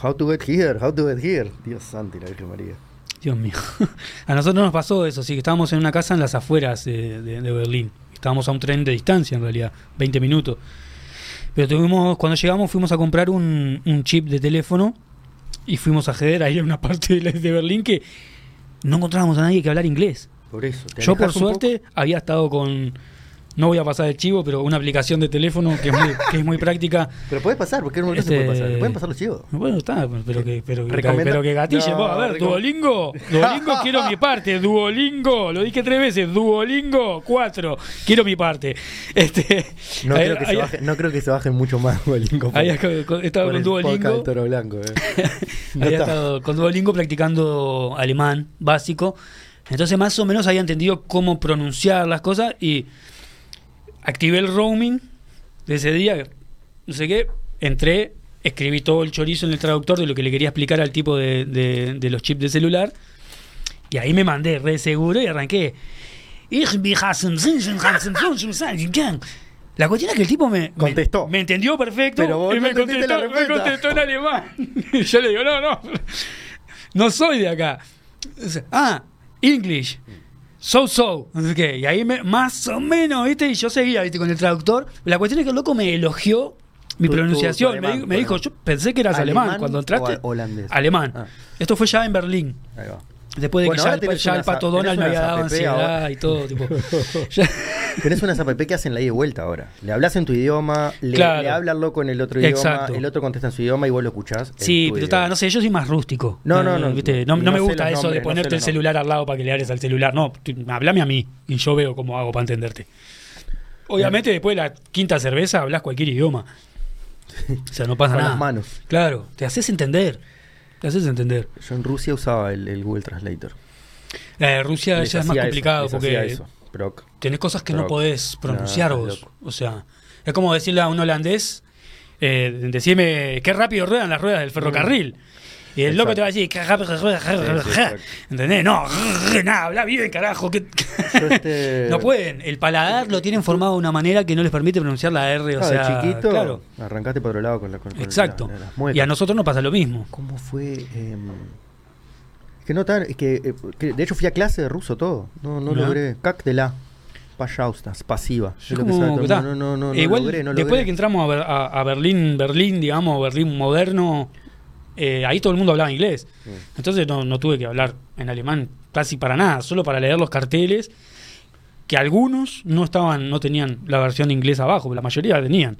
How to get here, how to get here. Dios santo y la Virgen María. Dios mío. A nosotros nos pasó eso, sí, que estábamos en una casa en las afueras de, de- de Berlín. Estábamos a un tren de distancia, en realidad, 20 minutos. Pero tuvimos, cuando llegamos fuimos a comprar un, un chip de teléfono y fuimos a acceder ahí a una parte de, de Berlín que no encontrábamos a nadie que hablar inglés. Por eso. Yo por poco. suerte había estado con, no voy a pasar el chivo, pero una aplicación de teléfono que es muy, que es muy práctica. Pero puede pasar, porque no Este- se puede pasar. Le pueden pasar los chivos. Bueno, está, pero que, pero, pero que gatille, No, a ver, Duolingo, Duolingo quiero mi parte, Duolingo, lo dije tres veces, Duolingo, cuatro, quiero mi parte. Este, No, creo que se baje- no creo que se bajen mucho más Duolingo. por- he estado por con Duolingo, Toro Blanco. eh. No había estado con Duolingo practicando alemán básico. Entonces más o menos había entendido cómo pronunciar las cosas y activé el roaming de ese día, no sé qué, entré, escribí todo el chorizo en el traductor de lo que le quería explicar al tipo de, de- de los chips de celular y ahí me mandé re seguro y arranqué. La cuestión es que el tipo me Contestó. Me, entendió perfecto Pero vos y me la contestó, me contestó en alemán. Y yo le digo, no, no, no soy de acá. Ah, English. So, so. No sé qué. Y ahí me, más o menos, ¿viste? Y yo seguía, ¿viste? Con el traductor. La cuestión es que el loco me elogió mi Tu- pronunciación. tu me, alemán, dijo, me yo pensé que eras alemán, ¿Alemán cuando entraste. o holandés? Alemán. Ah. Esto fue ya en Berlín. Ahí va. Después de Bueno, que ya, el, ya el pato Donald me había dado ansiedad ahora. y todo. Tipo, ya- Tenés unas app que hacen la ida y vuelta ahora. Le hablas en tu idioma, le, Claro. le habla loco en el otro Exacto. idioma, el otro contesta en su idioma y vos lo escuchás. Sí, pero está, no sé, yo soy más rústico. No, no, no, ¿viste? No, y no no me gusta eso nombres, de no ponerte el celular al lado para que le hables al celular. No, tú- hablame a mí y yo veo cómo hago para entenderte. Obviamente, después de la quinta cerveza hablas cualquier idioma. O sea, no pasa Con nada. las manos. Claro, te haces entender. Te haces entender. Yo en Rusia usaba el, el Google Translator. Eh, Rusia Les ya es más eso, complicado porque eso. Tenés cosas que no podés pronunciar No, vos. O sea, es como decirle a un holandés, eh, decime qué rápido ruedan las ruedas del ferrocarril. Y el loco te va a decir, ¿entendés? No, nada, habla bien, carajo. Que... Este no pueden. El paladar lo tienen formado de una manera que no les permite pronunciar la R. O sea, chiquito, claro. arrancaste por otro lado con la con Exacto. Y a nosotros nos pasa lo mismo. ¿Cómo fue? Em, es que no tan. Es eh, que, de hecho fui a clase de ruso todo. No, no, logré. Cac de la payaustas, pasiva. No, no, no, después de que entramos a, a, a, Berlín, Berlín, digamos, Berlín moderno, eh, ahí todo el mundo hablaba inglés. Mm. Entonces no, no tuve que hablar en alemán casi para nada, solo para leer los carteles, que algunos no estaban, no tenían la versión inglesa abajo, pero la mayoría la tenían.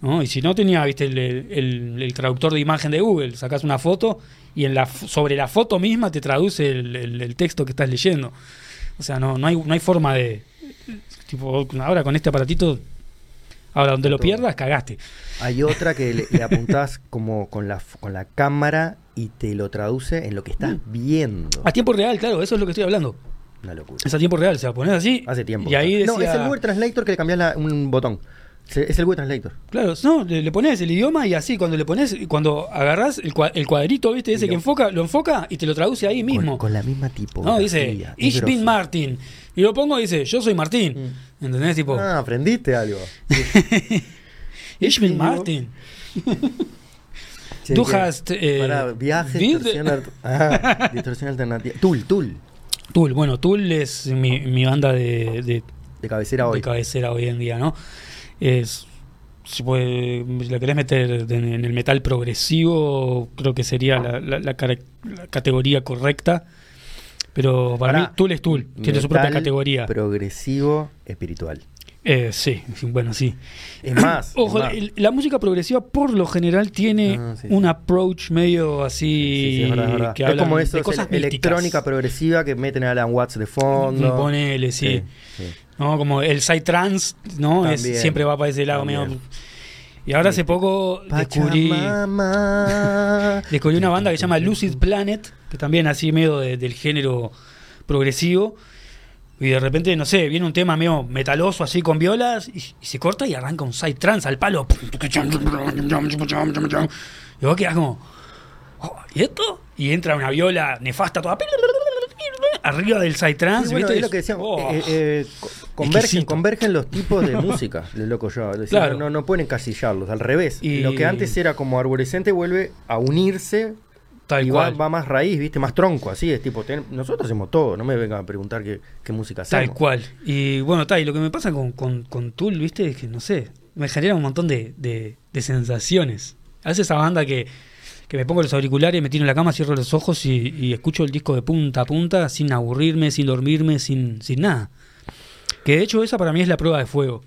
¿no? Y si no tenía, viste, el, el- el traductor de imagen de Google, sacas una foto y en la, sobre la foto misma te traduce el, el- el texto que estás leyendo. O sea, no, no, hay, no hay forma de... Tipo, ahora con este aparatito, ahora donde lo todo. pierdas, cagaste. Hay otra que le, le apuntás como con la, con la cámara y te lo traduce en lo que estás viendo. A tiempo real, claro, eso es lo que estoy hablando. Una locura. Es a tiempo real, o sea, pones así. Hace tiempo. Y ahí decía, No, es el Google Translator que le cambiás la- un botón. Es el Google Translator. Claro, no, le, le pones el idioma y así, cuando le pones, cuando agarrás el, cua- el cuadrito, ¿viste? Ese que enfoca, lo enfoca y te lo traduce ahí mismo. Con, con la misma tipografía. no, dice, Ich bin. Martin. Y lo pongo y dice, yo soy Martín. Mm. ¿Entendés? Tipo, Ah, aprendiste algo. Ich bin Martin. Que- hast, eh, Pará, viaje, vid- distorsión, alt- ah, distorsión alternativa. Tool, Tool. Tool, bueno, Tool es mi, mi banda de, de- De cabecera de hoy. cabecera hoy en día, ¿no? Es si, puede, si la querés meter en, el metal progresivo, creo que sería la, la- la cara- la categoría correcta. Pero para mí, Tool es Tool, tiene su propia categoría. Progresivo espiritual. Eh, sí, bueno, sí. Es más. Ojo, es más. el- la música progresiva por lo general tiene Ah, sí, un sí. approach medio así. Sí, es verdad, es verdad. que Es hablan como de eso, cosas electrónica progresiva que meten a Alan Watts de fondo. Ponele, sí. ¿No? Como el psytrance, ¿no? Es- siempre va para ese lado también. medio. Y ahora hace poco descubrí, descubrí una banda que se llama Lucid Planet, que también así medio de- del género progresivo. Y de repente, no sé, viene un tema medio metaloso así con violas y, y se corta y arranca un psytrance al palo. Y vos quedás como, "Oh, ¿y esto? Y entra una viola nefasta toda arriba del psytrance, Sí, bueno, ¿viste? es lo que decíamos. Oh. eh, eh, co- convergen, Exquisito. convergen los tipos de música, de loco yo. Decir, Claro. no, no pueden encasillarlos, al revés. Y- Lo que antes era como arborescente vuelve a unirse Tal y va, cual. va más raíz, ¿viste? Más tronco, así es tipo. ten- nosotros hacemos todo, no me vengan a preguntar qué, qué música hacemos. Tal cual. Y bueno, tal, y lo que me pasa con, con, con Tool, viste, es que no sé, me genera un montón de, de, de sensaciones. A veces esa banda que, que me pongo los auriculares, me tiro en la cama, cierro los ojos y, y escucho el disco de punta a punta sin aburrirme, sin dormirme, sin, sin nada. Que de hecho esa para mí es la prueba de fuego.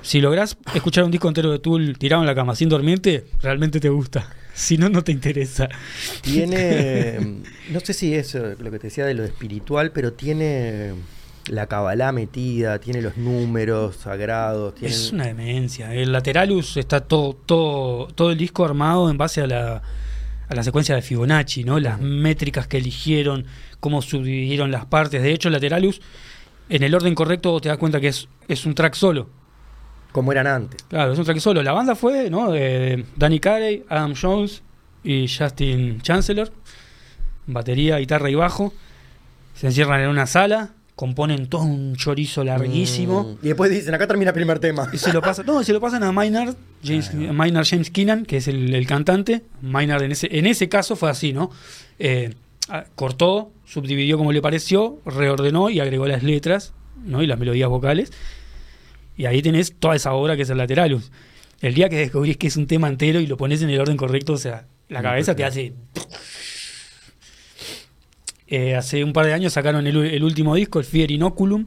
Si lográs escuchar un disco entero de Tool tirado en la cama sin dormirte, realmente te gusta. Si no, no te interesa. Tiene, no sé si es lo que te decía de lo espiritual, pero tiene la cabalá metida, tiene los números sagrados, tiene... Es una demencia. El Lateralus está todo, todo, todo el disco armado en base a la, a la secuencia de Fibonacci, ¿no? Las métricas que eligieron, cómo subdividieron las partes. De hecho, el Lateralus, en el orden correcto, te das cuenta que es, es un track solo. como eran antes. Claro, es un track solo. La banda fue, ¿no? De Danny Carey, Adam Jones y Justin Chancellor. Batería, guitarra y bajo. Se encierran en una sala, componen todo un chorizo larguísimo. Mm, Y después dicen, acá termina el primer tema. Y se lo pasan, no, se lo pasan a Maynard James, Maynard James Keenan, que es el, el cantante. Maynard en ese, en ese caso fue así, ¿no? Eh, ah, cortó, subdividió como le pareció, reordenó y agregó las letras, ¿no? Y las melodías vocales. Y ahí tenés toda esa obra que es el Lateralus. El día que descubrís que es un tema entero y lo pones en el orden correcto, o sea, la cabeza te hace. Eh, hace un par de años sacaron el, el último disco, el Fear Inoculum.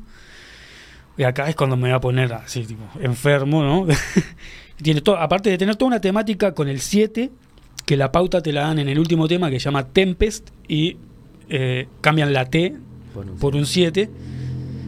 Y acá es cuando me voy a poner así, tipo, enfermo, ¿no? Tiene todo, aparte de tener toda una temática con el 7, que la pauta te la dan en el último tema que se llama Tempest y eh, cambian la T Por un- por un 7.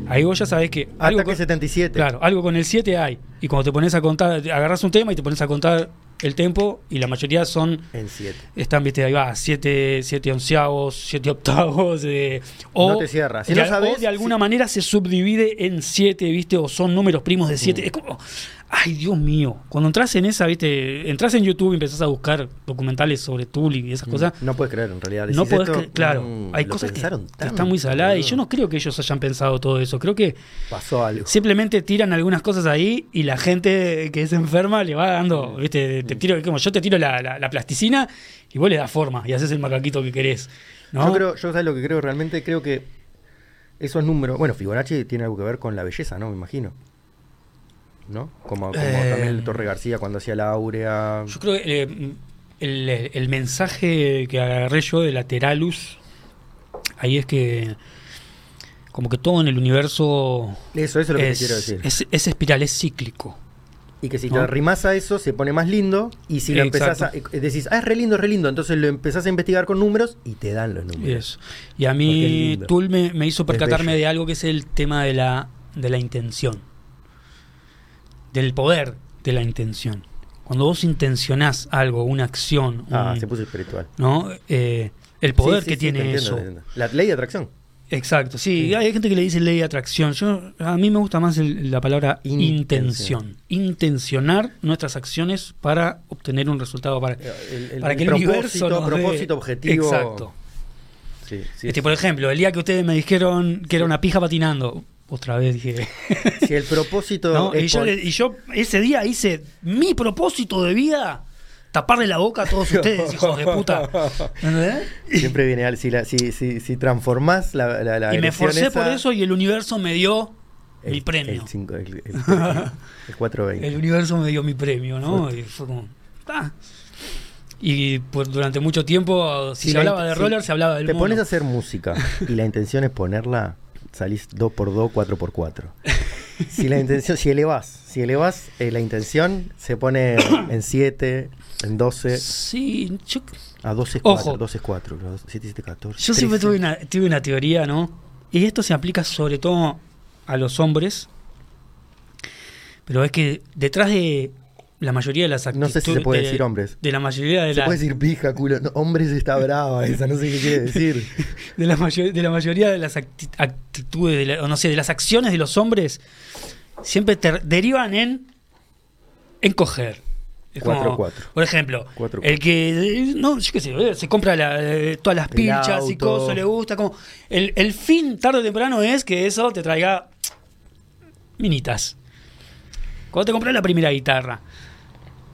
Ahí vos ya sabés que algo Ataque con, 77. claro, algo con el 7 hay. Y cuando te pones a contar, agarras un tema y te pones a contar el tempo y la mayoría son En 7. están, viste, ahí va, 7 siete onceavos, 7 octavos. eh, o, No te cierra. Si de, no sabes, o de alguna manera se subdivide en 7, viste, o son números primos de 7. Mm. Es como, ay, Dios mío. Cuando entras en esa, viste, entras en YouTube y empezás a buscar documentales sobre Tool y esas cosas. No puedes creer, en realidad. No Decís podés esto, cre- claro, mm, hay cosas que, están muy saladas y yo no creo que ellos hayan pensado todo eso. Creo que Pasó algo. simplemente tiran algunas cosas ahí y la gente que es enferma le va dando, viste, te tiro, como yo te tiro la, la- la plasticina y vos le das forma y haces el macaquito que querés. ¿no? Yo creo, yo sabes lo que creo realmente, creo que esos números, bueno, Fibonacci tiene algo que ver con la belleza, ¿no? Me imagino. ¿No? Como, como Eh, también el Torre García cuando hacía la áurea. Yo creo que eh, el, el mensaje que agarré yo de Lateralus, ahí es que como que todo en el universo Eso, eso es lo que es, te quiero decir. es, es espiral, es cíclico. y que si ¿no? te arrimas a eso, se pone más lindo. Y si lo empezás a. Eh, Decís, ah, es re lindo, es re lindo. Entonces lo empezás a investigar con números y te dan los números. eso. Y a mí. Tool me, me hizo percatarme de algo que es el tema de la, de la intención. Del poder de la intención. Cuando vos intencionás algo, una acción, Ah, un- se puso espiritual. ¿no? Eh, el poder Sí, sí, que sí, tiene entiendo, eso. entiendo. La ley de atracción. Exacto, sí, hay gente que le dice ley de atracción. Yo, a mí me gusta más el- la palabra Intención. intención. Intencionar nuestras acciones para obtener un resultado para, El, el- para que el propósito, dé- objetivo. Exacto. Sí, sí, Este, por ejemplo, el día que ustedes me dijeron que era una pija patinando, otra vez dije. Si el propósito. ¿no? Y, yo, y yo ese día hice mi propósito de vida, taparle la boca a todos ustedes, hijos de puta. ¿Entendés? Siempre viene al. Si, la, si, si, si transformás la, la, la Y me esforcé esa- por eso y el universo me dio El- mi premio. El, cinco- el, el- el 420. El universo me dio mi premio, ¿no? Y fue como. "Ah". Y pues durante mucho tiempo, si, se la hablaba de roller, se hablaba del Te pones a hacer música y la intención es ponerla, salís 2x2, 4x4. Si la intención, si elevas, si elevas eh, la intención, se pone en 7, en 12, Sí, yo, a 12 es Ojo. 4, 12 es 4, 7, 7, 14. yo siempre 13. tuve una, tuve una teoría, ¿no? Y esto se aplica sobre todo a los hombres. Pero es que detrás de la mayoría de las No actitudes. sé si se puede de- decir hombres. De la mayoría de Se las. puede decir pija, culo. No, hombres está brava esa, no sé qué quiere decir. de la, mayo- de la mayoría de las acti- actitudes, de la- o no sé, de las acciones de los hombres, siempre ter- derivan en, en coger. Es como, Cuatro, cuatro. Por ejemplo, Cuatro, el que, no, yo qué sé, eh, se compra la, eh, todas las El pinchas y cosas, le gusta, como, el, el fin tarde o temprano es que eso te traiga minitas. Cuando te compras la primera guitarra.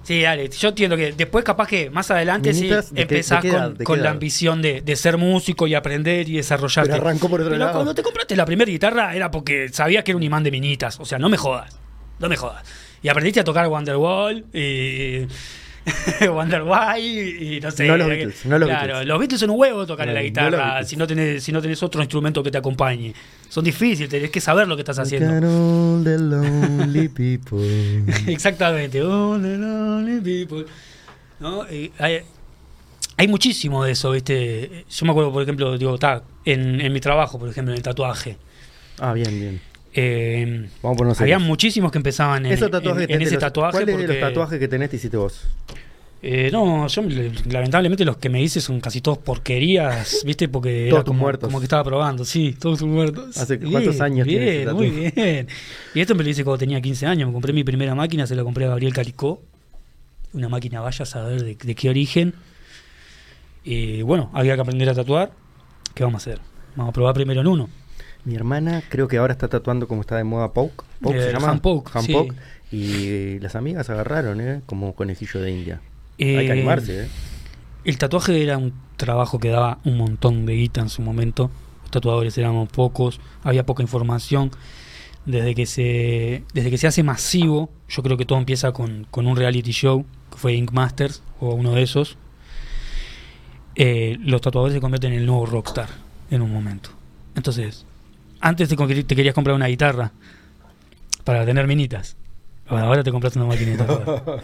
Sí, dale, yo entiendo que después capaz que más adelante sí ¿de qué- empezás de qué edad? con, ¿De qué con la ambición de, de ser músico y aprender y desarrollarte. Pero arrancó por otro Pero lado. cuando te compraste la primera guitarra era porque sabías que era un imán de minitas. O sea, no me jodas. No me jodas. Y aprendiste a tocar Wonderwall y. Wonderwall y, y no sé. No los Beatles, no los claro, Beatles. los Beatles son un huevo tocar No, la guitarra si no, tenés, si no tenés otro instrumento que te acompañe. Son difíciles, tenés que saber lo que estás haciendo. Look at all the lonely people. Exactamente. All the lonely people. ¿No? Y hay, hay muchísimo de eso, ¿viste? Yo me acuerdo, por ejemplo, digo, ta, en, en mi trabajo, por ejemplo, en el tatuaje. Ah, bien, bien. Eh, Vamos a ponernos había serios. muchísimos que empezaban en, Esos tatuajes en- en ese los- tatuaje. ¿Cuáles de los porque- tatuajes que tenés te hiciste vos? Eh, no, yo le- lamentablemente los que me hice son casi todos porquerías, ¿viste? Porque Todos era tus como, muertos. como que estaba probando, sí, todos tus muertos. ¿Hace cuántos años Bien, tienes ese muy bien. Y esto me lo hice cuando tenía 15 años, me compré mi primera máquina, se la compré a Gabriel Calicó, una máquina vaya a saber de, de qué origen. Y bueno, había que aprender a tatuar. ¿Qué vamos a hacer? Vamos a probar primero en uno. Mi hermana creo que ahora está tatuando como está de moda Poke. Poke Eh, se llama. handpoke, sí. Handpoke. Y las amigas agarraron, ¿eh? Como conejillo de India. Hay Eh, que animarse, ¿eh? El tatuaje era un trabajo que daba un montón de guita en su momento. Los tatuadores éramos pocos, había poca información. Desde que se, desde que se hace masivo, yo creo que todo empieza con, con un reality show, que fue Ink Masters, o uno de esos. Eh, los tatuadores se convierten en el nuevo rockstar en un momento. Entonces, antes te, querías comprar una guitarra para tener minitas. Bueno, ahora te compraste una tatuar.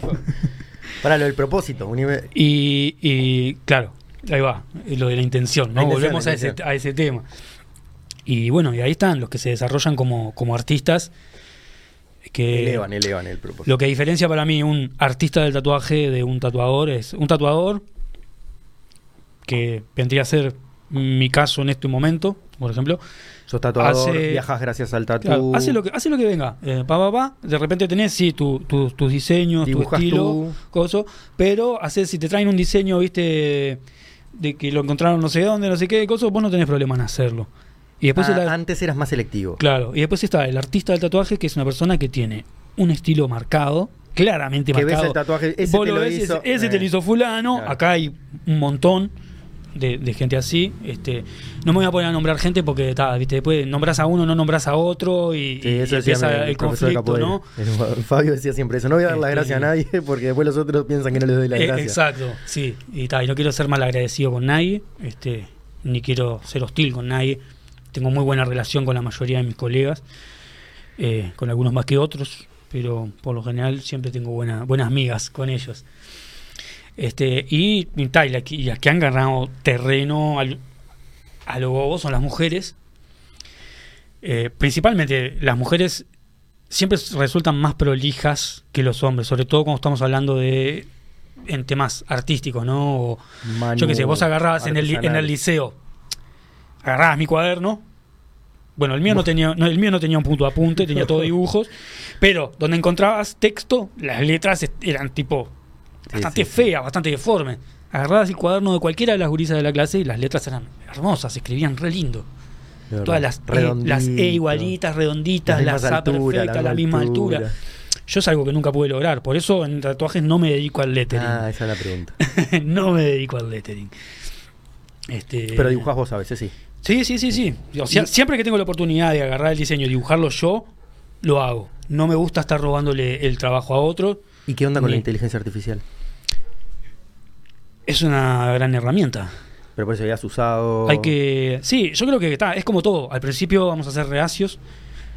Para lo del propósito. unive- Y, y, claro, ahí va, lo de la intención, ¿no? La Volvemos a ese, a ese tema. Y bueno, y ahí están los que se desarrollan como, como artistas. Que Elevan, elevan el propósito. lo que diferencia para mí un artista del tatuaje de un tatuador es un tatuador que vendría a ser mi caso en este momento, por ejemplo, Sos tatuador, hace- viajas gracias al tatu. Claro, hace lo que hace lo que venga eh, pa, pa, pa, de repente tenés sí tu- tu- tus diseños tu estilo tú. coso, pero haces si te traen un diseño viste de que lo encontraron no sé dónde no sé qué coso vos no tenés problema en hacerlo y después Ah, Antes eras más selectivo. claro y después está el artista del tatuaje que es una persona que tiene un estilo marcado claramente Que ves marcado el tatuaje, ese te lo ves, ese- hizo. ese, te lo eh. hizo fulano Claro. acá hay un montón de, de gente así este no me voy a poner a nombrar gente porque ta, viste después nombras a uno no nombras a otro y, Sí, y eso decía empieza el de conflicto no El Fabio decía siempre eso. No voy a dar las Este- gracias a nadie porque después los otros piensan que no les doy las Eh, gracias. exacto sí y, ta, y no quiero ser mal agradecido con nadie este ni quiero ser hostil con nadie tengo muy buena relación con la mayoría de mis colegas eh, con algunos más que otros pero por lo general siempre tengo buena, buenas migas con ellos este y, y, ta, y la que- y las que han ganado terreno al- a lo bobo son las mujeres Eh, principalmente las mujeres siempre resultan más prolijas que los hombres, sobre todo cuando estamos hablando de en temas artísticos, ¿no? O, yo qué sé, vos agarrabas en el, en el liceo, agarrabas mi cuaderno. Bueno, el mío no tenía, no, el mío no tenía un punto de apunte, tenía todo dibujos, pero donde encontrabas texto, las letras eran tipo bastante sí, sí. feas, bastante deformes. Agarrabas el cuaderno de cualquiera de las gurisas de la clase y las letras eran hermosas, escribían re lindo. Todas las e, las e igualitas, redonditas, Las las, A perfectas, la misma altura. Yo es algo que nunca pude lograr, por eso en tatuajes no me dedico al lettering. Ah, esa es la pregunta. no me dedico al lettering. Este, Pero dibujás vos a veces, sí. Sí, sí, sí, sí. O sea, Y- siempre que tengo la oportunidad de agarrar el diseño y dibujarlo yo, lo hago. No me gusta estar robándole el trabajo a otro. ¿Y qué onda con la inteligencia artificial? Es una gran herramienta. Pero por eso habías usado. Hay que. Sí, yo creo que está, es como todo. Al principio vamos a ser reacios,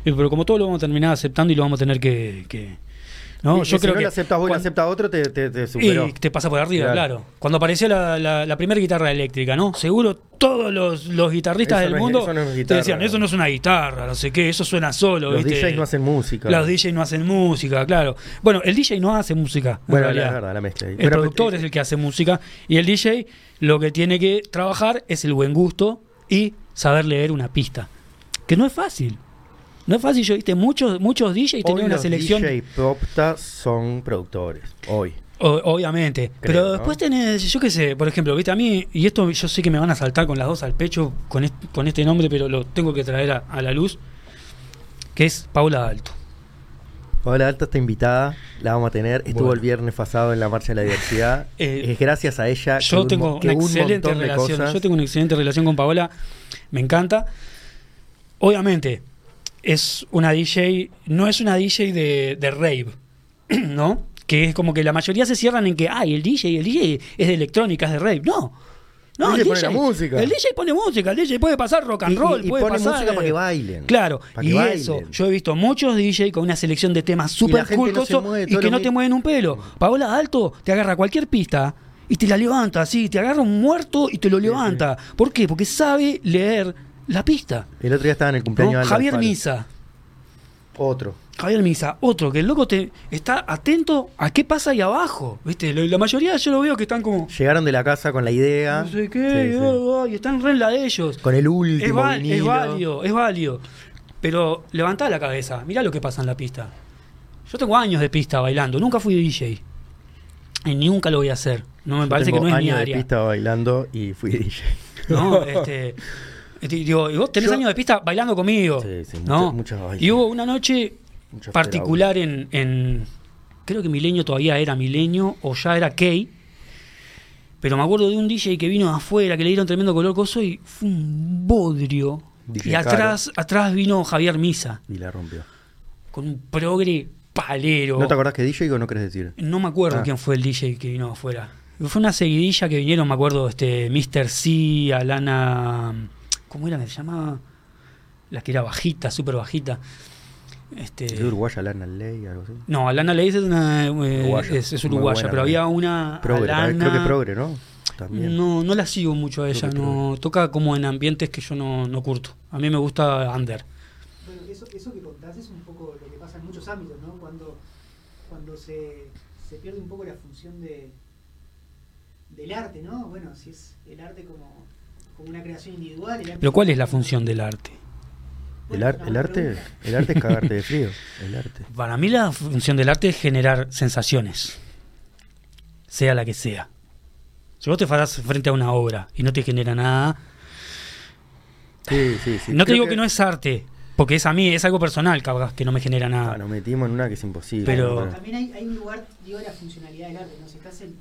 pero como todo lo vamos a terminar aceptando y lo vamos a tener que. que- ¿no? Y- Yo si creo no que. lo aceptas vos y lo acepta otro, te, te, te superó. y te pasa por arriba, Claro. claro. Cuando apareció la, la- la primera guitarra eléctrica, ¿no? Seguro todos los, los guitarristas Eso del no es- mundo eso no es te decían, eso no es una guitarra, no sé qué, eso suena solo. Los ¿viste? DJs no hacen música. Los DJs no hacen música, claro. Bueno, el DJ no hace música. en Bueno, la, es verdad, la mezcla. El productor es el que hace música y el DJ lo que tiene que trabajar es el buen gusto y saber leer una pista. Que no es fácil. No es fácil, yo viste, muchos, muchos DJs tenían una selección. DJ popta son productores. Hoy. O- obviamente. Creo, pero ¿no? después tenés, yo qué sé, por ejemplo, viste, a mí, y esto yo sé que me van a saltar con las dos al pecho con, est- con este nombre, pero lo tengo que traer a, a la luz, que es Paula Alto. Paola Alta está invitada, la vamos a tener. Estuvo Bueno. el viernes pasado en la Marcha de la Diversidad. Eh, es gracias a ella que Yo un tengo mo- que una un excelente relación. Yo tengo una excelente relación con Paola. Me encanta. Obviamente, es una DJ, no es una DJ de, de rave, ¿no? Que es como que la mayoría se cierran en que, ay, el DJ, el DJ es de electrónica, es de rave. No. No, El DJ pone la música. El DJ pone música, el DJ puede pasar rock and roll, y- y puede pone pasar. música para eh, que bailen. Claro, que y bailen. eso, yo he visto muchos DJ con una selección de temas súper cool no mueve, y que no te mueven un pelo. Paola Alto te agarra cualquier pista y te la levanta así, te agarra un muerto y te lo levanta. ¿Por qué? Porque sabe leer la pista. El otro día estaba en el ¿no? cumpleaños de Aldo Javier Alfaro. Misa. Otro. Javier Misa, otro, que el loco te está atento a qué pasa ahí abajo. ¿Viste? La, la mayoría yo lo veo que están como. Llegaron de la casa con la idea. No sé qué, Sí, sí. ah, ah, y están re en la de ellos. Con el Es, último es válido, es válido. Pero levantá la cabeza, mirá lo que pasa en la pista. Yo tengo años de pista bailando, nunca fui DJ. Y nunca lo voy a hacer. No me Yo parece que no es mi años de área. pista bailando y fui DJ. ¿no? Este, digo, y vos tenés Yo- años de pista bailando conmigo. Sí, sí, ¿no? muchas- muchas y hubo una noche particular en, en- Creo que Milenio todavía era Milenio o ya era Key. Pero me acuerdo de un DJ que vino de afuera, que le dieron tremendo color coso y fue un bodrio. Y atrás, atrás vino Javier Misa, Y la rompió. con un progre palero. ¿No te acordás que DJ o no querés decir? No me acuerdo Ah. quién fue el DJ que vino afuera. Fue una seguidilla que vinieron, me acuerdo, este Mr. C, Alana. ¿Cómo era que se llamaba? La que era bajita, súper bajita. Este, ¿Es de uruguaya Lana Ley algo así? no, Alana Leis es, una, eh, Uruguaya. es, uruguaya, buena pero había una. Progre, Alana- creo que progre, ¿no? También. No, no la sigo mucho a ella, no toca como en ambientes que yo no, no curto. A mí me gusta under. Bueno, eso, eso que contás es un poco lo que pasa en muchos ámbitos, ¿no? Cuando, cuando se, se pierde un poco la función de, del arte, ¿no? Bueno, si es el arte como, como una creación individual. el arte Pero ¿cuál es la función del arte? El, ar- el arte, el arte es cagarte de frío. El arte. Para mí la función del arte es generar sensaciones, sea la que sea. Si vos te farás frente a una obra y no te genera nada, Sí, sí, sí. no te Creo digo que... no es arte, porque es a mí, es algo personal que no me genera nada. Ah, nos metimos en una que es imposible. Pero-. También hay, hay un lugar, digo, de la funcionalidad del arte, ¿no? Si estás en,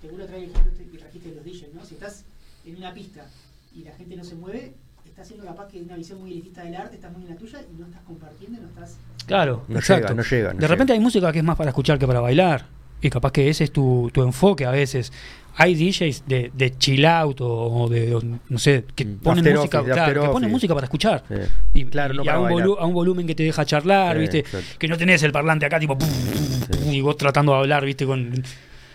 seguro trae el ejemplo que trajiste de los DJs, ¿no? Si estás en una pista y la gente no se mueve, estás siendo capaz que una visión muy elitista del arte, estás muy en la tuya y no estás compartiendo, no estás... Claro, No exacto. llega, no llega, no de repente llega. hay música que es más para escuchar que para bailar. Y capaz que ese es tu, tu enfoque a veces. Hay DJs de, de chill out o, de, o no sé, que Mm, ponen after música, office, claro, que ponen música para escuchar. Sí. Y, Claro, no y para a, un volu- a un volumen que te deja charlar, Sí, ¿viste? exacto. Que no tenés el parlante acá, tipo, y vos tratando de hablar, ¿viste? Con,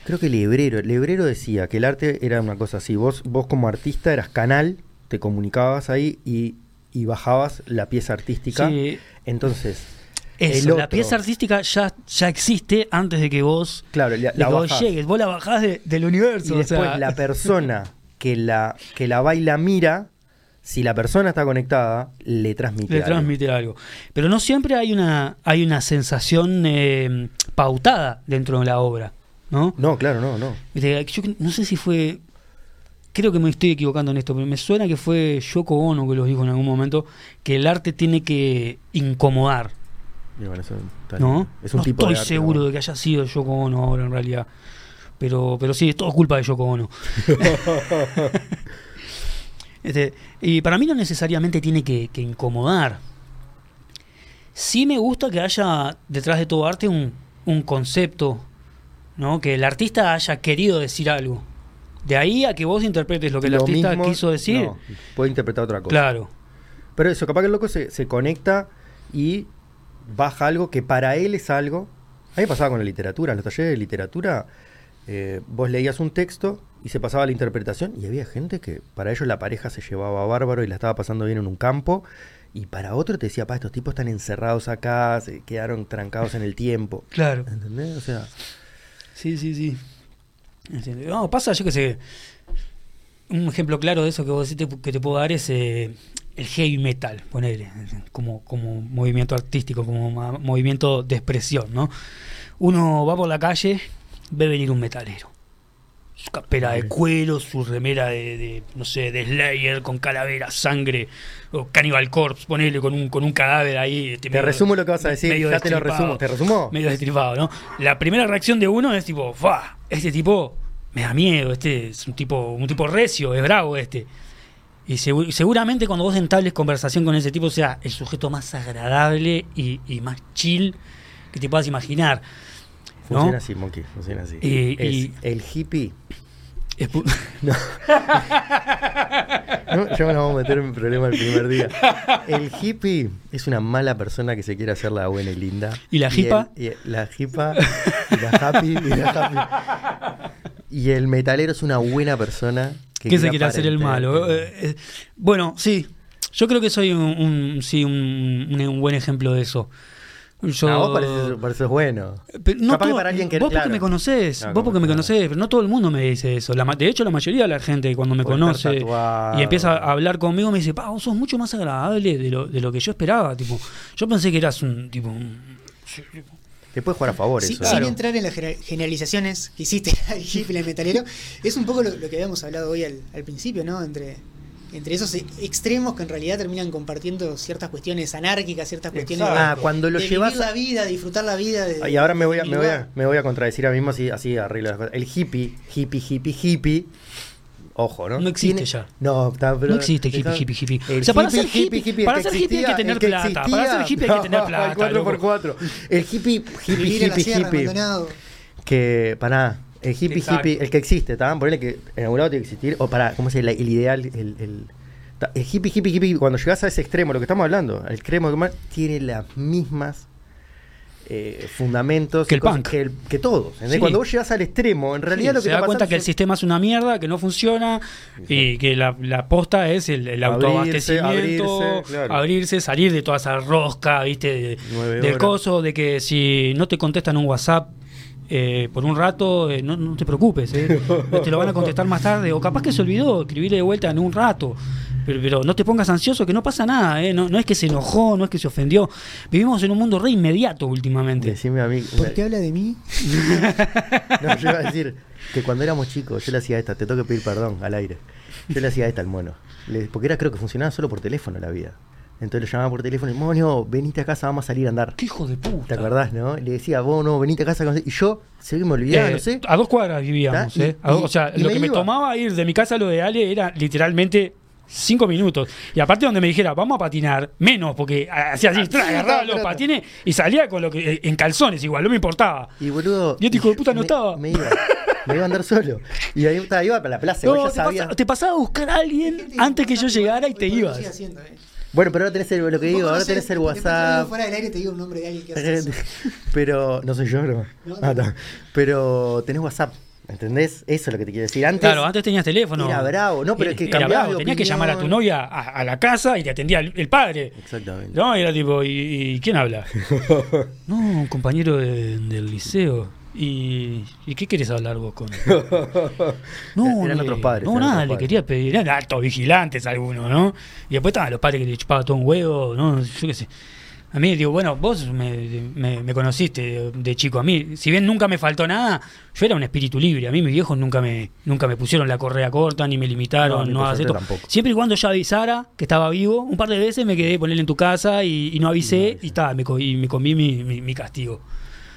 Creo que Lebrero, Lebrero decía que el arte era una cosa así. Vos, vos como artista eras canal, te comunicabas ahí y, y bajabas la pieza artística. Sí, Entonces, eso, la pieza artística ya, ya existe antes de que vos, claro, la, la vos bajás. llegues. Vos la bajás de- del universo. Y o sea, después la persona que la, que la baila mira, si la persona está conectada, le transmite. le algo. transmite algo. Pero no siempre hay una, hay una sensación eh, pautada dentro de la obra, ¿no? No, claro, no, no. Yo no sé si fue. Creo que me estoy equivocando en esto, pero me suena que fue Yoko Ono que lo dijo en algún momento, que el arte tiene que incomodar, bueno, eso ¿no? Es un no tipo estoy de arte, seguro ¿no? de que haya sido Yoko Ono ahora en realidad. Pero, pero sí, es todo culpa de Yoko Ono. Este, y para mí no necesariamente tiene que, que incomodar. Sí me gusta que haya detrás de todo arte un, un concepto, ¿no? Que el artista haya querido decir algo. De ahí a que vos interpretes lo que el artista mismo- quiso decir. no, puede interpretar otra cosa. claro. Pero eso, capaz que el loco se, se conecta y baja algo que para él es algo. A mí me pasaba con la literatura. En los talleres de literatura, eh, vos leías un texto y se pasaba a la interpretación. Y había gente que para ellos la pareja se llevaba bárbaro y la estaba pasando bien en un campo. Y para otro te decía, pa, estos tipos están encerrados acá, se quedaron trancados en el tiempo. Claro. ¿Entendés? O sea, Sí, sí, sí. No, pasa, yo que sé. Un ejemplo claro de eso que vos decís que te puedo dar es eh, el heavy metal, ponerle, como, como movimiento artístico, como movimiento de expresión, ¿no? Uno va por la calle, ve venir un metalero. Su campera de cuero, su remera de, de, no sé, de Slayer con calavera, sangre, o Cannibal Corpse, ponele con un, con un cadáver ahí. este, te medio- resumo lo que vas a decir. medio Ya te lo resumo. ¿Te resumo? medio destripado, ¿no? La primera reacción de uno es tipo, ¡fa! Este tipo me da miedo, este es un tipo, un tipo recio, es bravo este. Y segu- seguramente cuando vos entables conversación con ese tipo sea el sujeto más agradable y, y más chill que te puedas imaginar. ¿No? Funciona así, Monkey. Funciona así. Y- Es y- el hippie. Es No. No, ya nos vamos a meter en problema el primer día. El hippie es una mala persona que se quiere hacer la buena y linda. ¿Y la hipa? el- y la hipa, y la happy, y la happy. Y el metalero es una buena persona que, se quiere hacer el malo. Eh, eh, bueno, sí. Yo creo que soy un, un- sí, un, un- un buen ejemplo de eso. Yo, vos pareces, pareces bueno. Pero no Capaz que para alguien que- vos claro. porque me conocés, vos porque me conocés, pero no todo el mundo me dice eso. La ma- de hecho, la mayoría de la gente cuando me conoce y empieza a hablar conmigo me dice, pa, vos sos mucho más agradable de lo, de lo que yo esperaba. Tipo, yo pensé que eras un tipo. un- Te puedes jugar a favor Sí, eso. Sin Claro. entrar en las gener- generalizaciones que hiciste al hippie y al metalero, es un poco lo, lo que habíamos hablado hoy al, al principio, ¿no? Entre, entre esos e- extremos que en realidad terminan compartiendo ciertas cuestiones anárquicas, ciertas cuestiones de, Ah, cuando lo de llevas vivir la vida, disfrutar la vida. de- Y ahora me voy a, me voy a, me voy a contradecir a mí mismo así, así arreglo las cosas. El hippie, hippie, hippie, hippie. Ojo, ¿no? No existe ya. No, está, pero. No existe hippie, está- hippie, hippie. O sea, para ser hippie- el para que ser hippie hay que tener plata. existía- Para ser hippie hay que tener plata, el 4x4. El hippie, hippie, hippie, hippie. abandonado. Que, pará, el hippie, Exacto. hippie, el que existe, ¿está? Ponele que en algún lado tiene que existir. O para, ¿cómo se dice? El, el ideal, el. el hippie, hippie, hippie, cuando llegas a ese extremo, lo que estamos hablando, el extremo que más- tiene las mismas eh, fundamentos Que el cosas punk. que, el- que todos. Cuando vos llegas al extremo, en realidad Sí, lo que se da cuenta que el sistema es una mierda, que no funciona y que la, la posta es el, el autoabastecimiento, abrirse, claro. abrirse, salir de toda esa rosca, ¿viste? De- Nueve del horas. coso, de que si no te contestan un WhatsApp eh, por un rato, eh, no, no te preocupes, ¿eh? te lo van a contestar más tarde, o capaz que se olvidó, escribirle de vuelta en un rato. Pero, pero no te pongas ansioso, que no pasa nada, ¿eh? no, no es que se enojó, no es que se ofendió. Vivimos en un mundo re inmediato últimamente. Decime a mí. ¿Por qué habla de mí? No, yo iba a decir que cuando éramos chicos, yo le hacía esta, te tengo que pedir perdón al aire. Yo le hacía esta al mono. Le- porque era, creo que funcionaba solo por teléfono la vida. Entonces lo llamaba por teléfono y, mono, venite a casa, vamos a salir a andar. ¡Qué hijo de puta! ¿Te acordás, no? Le decía, vos no, venite a casa. Y yo, se que me olvidaba, Eh, no sé. A dos cuadras vivíamos, ¿eh? A dos- y- o sea, lo me que me tomaba ir de mi casa a lo de Ale era literalmente cinco minutos. Y aparte donde me dijera, vamos a patinar, menos, porque hacía así, Ah, tra, agarraba los patines y salía con lo que en calzones igual, no me importaba. Y boludo. Y este hijo de puta no me- estaba. Me iba. Me iba a andar solo. Y ahí estaba, iba para la plaza. No, ya te, pasa- te pasaba a buscar a alguien antes que yo llegara y te ibas. haciendo, ¿eh? Bueno, pero ahora tenés el, lo que digo, no ahora tenés el WhatsApp. Fuera del aire te digo un nombre de alguien que hace eso. Pero no soy yo, no. No, Ah, no. Pero tenés WhatsApp, ¿entendés? Eso es lo que te quiero decir. Antes, Claro, antes tenías teléfono. Era bravo, no, pero es que Era cambiabas bravo, de Tenías que llamar a tu novia a, a la casa y te atendía el, el padre. Exactamente. No, y era tipo, ¿y, y quién habla? no, un compañero de- del liceo. ¿Y, ¿y qué querés hablar vos con No, Eran le- otros padres, No, nada, le padres. quería pedir. Eran altos vigilantes algunos, ¿no? Y después estaban los padres que le chupaban todo un huevo, ¿no? Yo qué sé. A mí, digo, bueno, vos me, me- me conociste de, de chico. A mí, si bien nunca me faltó nada, yo era un espíritu libre. A mí mis viejos nunca me, nunca me pusieron la correa corta, ni me limitaron, no, hagas esto. tampoco. Siempre y cuando yo avisara que estaba vivo, un par de veces me quedé ponerle en tu casa y, y no avisé y, está, me, co- y me comí mi, mi- mi castigo.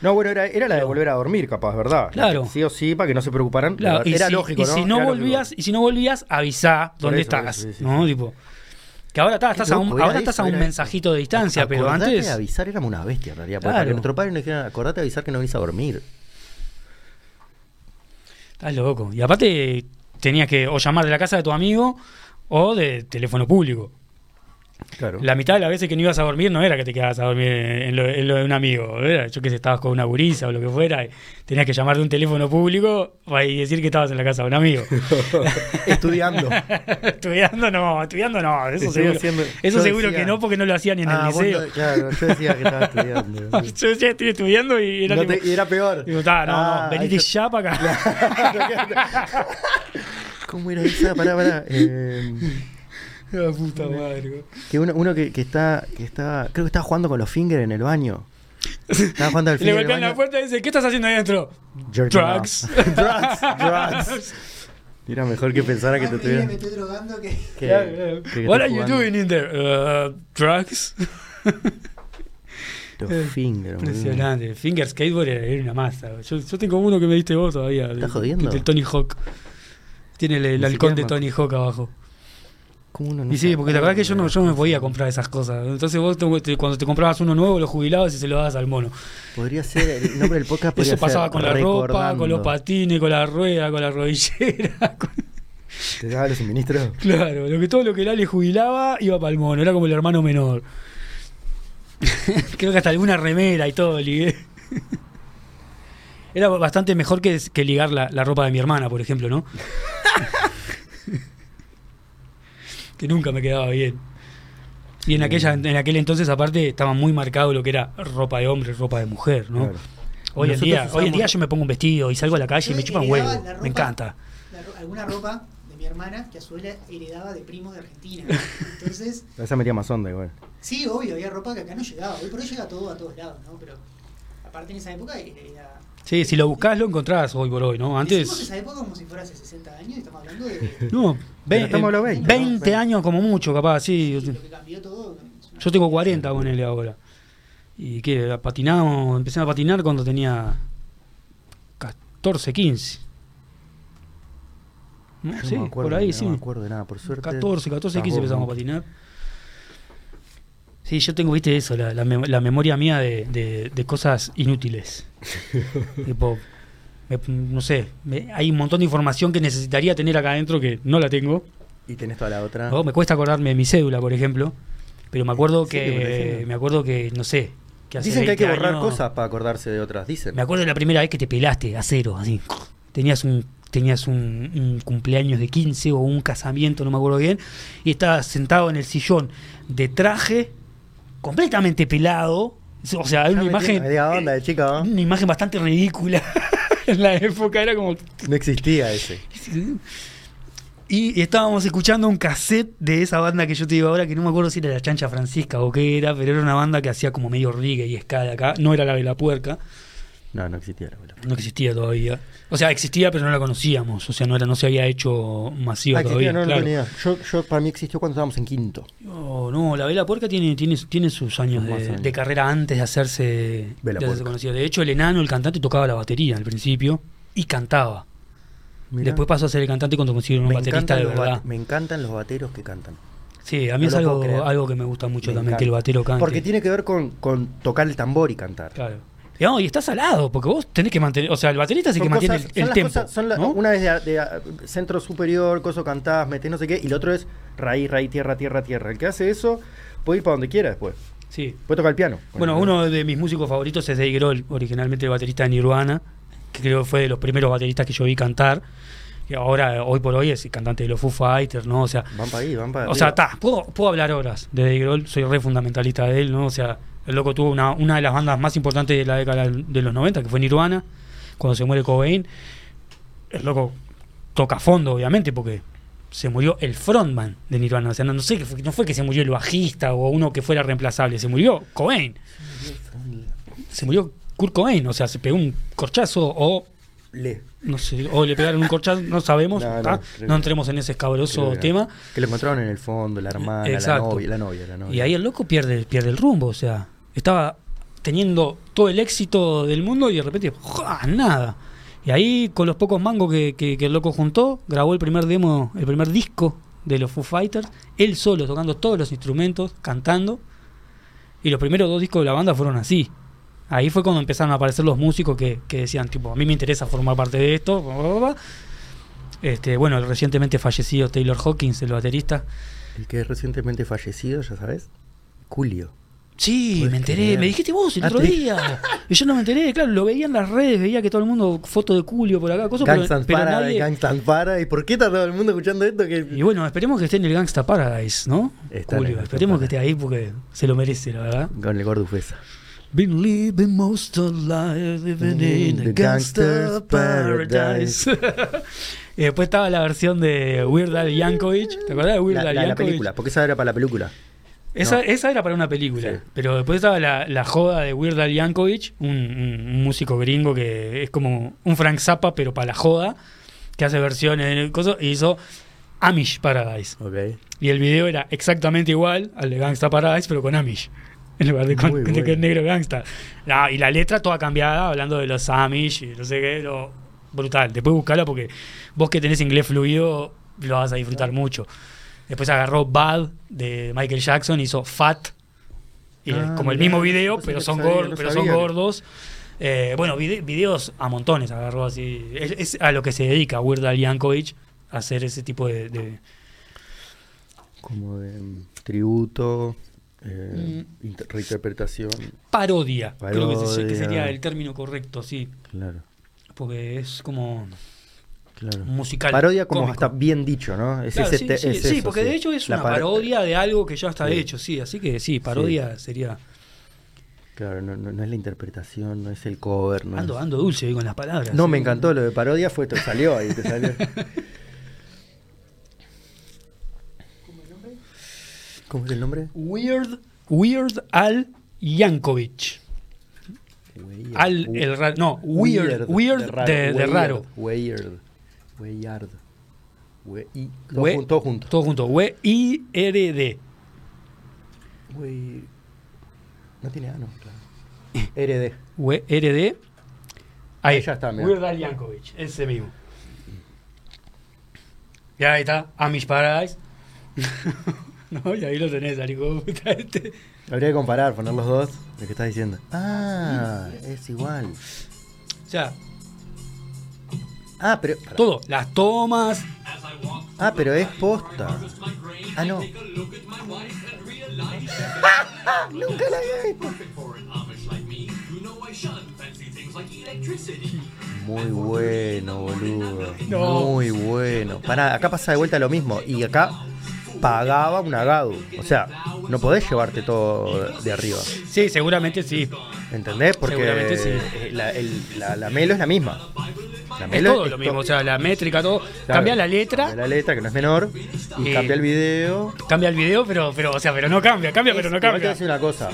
No, bueno, era, era la de volver a dormir, capaz, ¿verdad? Claro. Sí o sí, para que no se preocuparan. Claro, y era si, lógico, y ¿no? si no Era lógico. volvías, y si no volvías, avisá dónde eso, estás, eso, sí, sí, ¿no? sí. Tipo, Que ahora estás a un, ahora estás a un mensajito de distancia, pero antes. de avisar, éramos una bestia en realidad. Porque Claro. Nuestro padre nos dijera, acordate de avisar que no venís a dormir. Estás loco. Y aparte, tenías que o llamar de la casa de tu amigo o de teléfono público. Claro. La mitad de las veces que no ibas a dormir no era que te quedabas a dormir en lo, en lo de un amigo. Era, yo que sé, estabas con una gurisa o lo que fuera. y tenías que llamar de un teléfono público y decir que estabas en la casa de un amigo. Estudiando. estudiando no, estudiando no. Eso Estoy seguro, haciendo- eso seguro decía- que no, porque no lo hacían ni en Ah, el vos liceo. no- claro, yo decía que estaba estudiando. yo decía, estoy estudiando y era No tipo, te- y era peor. digo, "Ta, no, Ah, no, venite ya para acá. ¿Cómo era esa? Pará, pará. Eh, La puta madre. que uno, uno que, que está, que está, creo que estaba jugando con los fingers en el baño. Estaba jugando al Le finger el golpean la puerta y dice, ¿qué estás haciendo ahí adentro? Drugs. drugs, drugs. Era mejor que pensara que te me estoy drogando que. Claro, claro. que- que What are you jugando. doing in there? Uh, drugs. Los fingers. boludo. Impresionante. Finger Skateboard era, una masa. Yo, yo tengo uno que me diste vos todavía. ¿Estás jodiendo? Del Tony Hawk. Tiene el, el halcón de Tony Hawk abajo. ¿Cómo uno no Y sí, porque la verdad que yo no, yo me podía comprar esas cosas. Entonces vos te- cuando te comprabas uno nuevo lo jubilabas y se lo dabas al mono. Podría ser, el nombre del podcast podría Eso pasaba ser con la ropa, con los patines, con la rueda, con la rodillera. con- ¿Te daba los suministros? Claro, lo que todo lo que Lali jubilaba iba para el mono, era como el hermano menor. Creo que hasta alguna remera y todo ligué. Era bastante mejor que, que ligar la, la ropa de mi hermana, por ejemplo, ¿no? Que nunca me quedaba bien. Y en aquella, en aquel entonces, aparte, estaba muy marcado lo que era ropa de hombre, ropa de mujer, ¿no? Claro. Hoy en día, hoy en día yo me pongo un vestido y salgo a la calle y me chupan huevo. ropa- Me encanta. ro- alguna ropa de mi hermana que a su vez heredaba de primos de Argentina. Entonces, Esa metía más onda igual. sí, obvio, había ropa que acá no llegaba. Hoy por hoy llega todo a todos lados, ¿no? Pero aparte en esa época era. Sí, si lo buscás lo encontrás hoy por hoy, ¿no? Antes... esa época como si fuera hace 60 años y estamos hablando de. No, ve- estamos a los 20, 20 ¿no? años como mucho, capaz, sí. y lo que cambió todo. Yo tengo 40 con él ahora. Y que patinamos, empecé a patinar cuando tenía 14, 15. ¿No? Sí, no me acuerdo, por ahí, no sí. me acuerdo de nada, por suerte. 14, 14, estás 15 vos, empezamos ¿no? a patinar. Sí, yo tengo, viste, eso, la, la mem- la memoria mía de, de- de cosas inútiles. tipo, me- no sé, me- hay un montón de información que necesitaría tener acá adentro que no la tengo. Y tenés toda la otra. ¿no? Me cuesta acordarme de mi cédula, por ejemplo. Pero me acuerdo Sí, que, me acuerdo que, no sé, que hace Dicen que hay que 20 borrar años- cosas para acordarse de otras, dicen. Me acuerdo de la primera vez que te pelaste a cero, así. Tenías un tenías un, un cumpleaños de 15 o un casamiento, no me acuerdo bien, y estabas sentado en el sillón de traje, completamente pelado. O sea, hay una imagen, onda de chica, ¿no? una imagen bastante ridícula en la época, era como... No existía ese. Y estábamos escuchando un cassette de esa banda que yo te digo ahora, que no me acuerdo si era la Chancha Francisca o qué era, pero era una banda que hacía como medio reggae y de acá. No era la de la puerca, No, no existía la bola. no existía todavía. O sea, existía, pero no la conocíamos. O sea, no era no se había hecho masiva Ah, todavía. no, no claro. tenía. Yo, yo, para mí existió cuando estábamos en quinto. No, no, la Vela Puerca tiene, tiene, tiene sus años de, años. de carrera antes de hacerse, Vela de hacerse conocido. De hecho, el enano, el cantante, tocaba la batería al principio y cantaba. Mirá. Después pasó a ser el cantante cuando consiguieron un baterista de verdad. me encantan los bateros que cantan. Sí, a mí No es algo, algo que me gusta mucho Me también, encanta. que el batero cante. Porque tiene que ver con, con tocar el tambor y cantar. Claro. Y, no, y está salado, porque vos tenés que mantener. O sea, el baterista es el Son que mantiene cosas- el, el son las tempo. cosas- son la- ¿no? Una es de, de, centro superior, coso cantás, metés no sé qué, y el otro es raíz, raíz, tierra, tierra, tierra. El que hace eso puede ir para donde quiera después. Sí. Puede tocar el piano. Bueno, uno de mis músicos favoritos es Dave Grohl, originalmente el baterista de Nirvana, que creo que fue de los primeros bateristas que yo vi cantar. Y ahora, hoy por hoy, es el cantante de los Foo Fighters, ¿no? O sea, Van para ahí, van para o sea, está, puedo, puedo hablar horas de Dave Grohl, soy re fundamentalista de él, ¿no? O sea, el loco tuvo una, una de las bandas más importantes de la década de los 90, que fue Nirvana, cuando se muere Cobain. El loco toca a fondo, obviamente, porque se murió el frontman de Nirvana. O sea, no, no sé, no fue que se murió el bajista o uno que fuera reemplazable, se murió Cobain. Se murió Kurt Cobain, o sea, se pegó un corchazo o Le. no sé, o le pegaron un corchazo, no sabemos, No, entremos en ese escabroso tema. Que lo encontraron en el fondo, la hermana, la novia, la novia, la novia. Y ahí el loco pierde, pierde el rumbo, o sea, estaba teniendo todo el éxito del mundo y de repente, ¡ja! nada. Y ahí, con los pocos mangos que, que- el loco juntó, grabó el primer demo, el primer disco de los Foo Fighters, él solo tocando todos los instrumentos, cantando. Y los primeros dos discos de la banda fueron así. Ahí fue cuando empezaron a aparecer los músicos que, que decían, tipo, a mí me interesa formar parte de esto. Este, bueno, el recientemente fallecido Taylor Hawkins, el baterista. El que es recientemente fallecido, ya sabes. Julio. Sí, me enteré, creer. me dijiste vos el Ah, otro te- día. Y yo no me enteré, claro, lo veía en las redes, veía que todo el mundo, foto de Julio por acá, cosas, pero, Gangsta's pero Paradise, nadie- Gangsta's Paradise. ¿Por qué está todo el mundo escuchando esto? Que... Y bueno, esperemos que esté en el Gangsta Paradise, ¿no? Está Julio, Gangsta esperemos que esté ahí porque se lo merece, la verdad. Con el gordo Ufesa. Been living most of life living in The gangster's paradise. y después estaba la versión de Weird Al Yankovic. ¿Te acordás de Weird La, Al la- la Yankovic? película, porque esa era para la película. Esa, No. esa era para una película. Sí. Pero después estaba la, la joda de Weird Al Yankovic, un, un- un músico gringo que es como un Frank Zappa, pero para la joda, que hace versiones de cosas, y hizo Amish Paradise. Y el video era exactamente igual al de Gangsta Paradise, pero con Amish. En lugar de, con, de negro gangsta. Y la letra toda cambiada, hablando de los Amish y no sé qué. lo- brutal. Después buscala porque vos que tenés inglés fluido lo vas a disfrutar mucho. Después agarró Bad de Michael Jackson, hizo Fat. Y, Ah, como el mirá, mismo video, pero son, sabía, gor- no pero son sabía que- gordos. Eh, bueno, vide- videos a montones agarró así. Es, es a lo que se dedica Weird Al Yankovic, a hacer ese tipo de- de, Como de mm, tributo, eh, Mm. inter- reinterpretación. parodia, creo que, se- que Parodia. sería el término correcto, sí, Claro, porque es como claro. musical. Parodia como cómico. hasta bien dicho, ¿no? Es Claro, ese sí, te- sí, es sí, eso, porque sí. de hecho es La una par- parodia de algo que ya está Sí. hecho, sí, así que sí, parodia sería... Claro, no, no- no es la interpretación, no es el cover. No, Ando, es- ando dulce con las palabras. no sí. me encantó lo de parodia, fue te salió ahí, te salió. ¿Cómo el nombre? ¿Cómo es el nombre? Weird, Weird Al Yankovic. Weird. Al, el no, Weird, Weird de, de raro. Weird. Weird. We- y- todo, We- jun- todo junto. Todo junto, W-I-R-D. We- No tiene A, no, claro. RD. W-R-D. Ahí Ahí ya está, mirá. Weird Al Yankovic, ese mismo. Y ahí está, Amish Paradise. no, y ahí lo tenés, puta este. Habría que comparar, poner los dos. Lo que estás diciendo. Ah, es igual. O sea, Ah, pero. todo, las tomas. Ah, pero es posta. Ah, no. Nunca la había visto. Muy bueno, boludo. No. Muy bueno. Pará, acá pasa de vuelta lo mismo. Y acá pagaba un agado. O sea, no podés llevarte todo de arriba. Sí, seguramente sí. ¿Entendés? Porque Seguramente sí. la, el- la- la melo es la misma. La Es todo lo mismo, o sea, la métrica, todo. Cambia la letra, cambia la letra, que no es menor. Y Eh, cambia el video. cambia el video, pero, pero, o sea, pero no cambia, cambia, pero no Igual te voy a cambia. decir una cosa.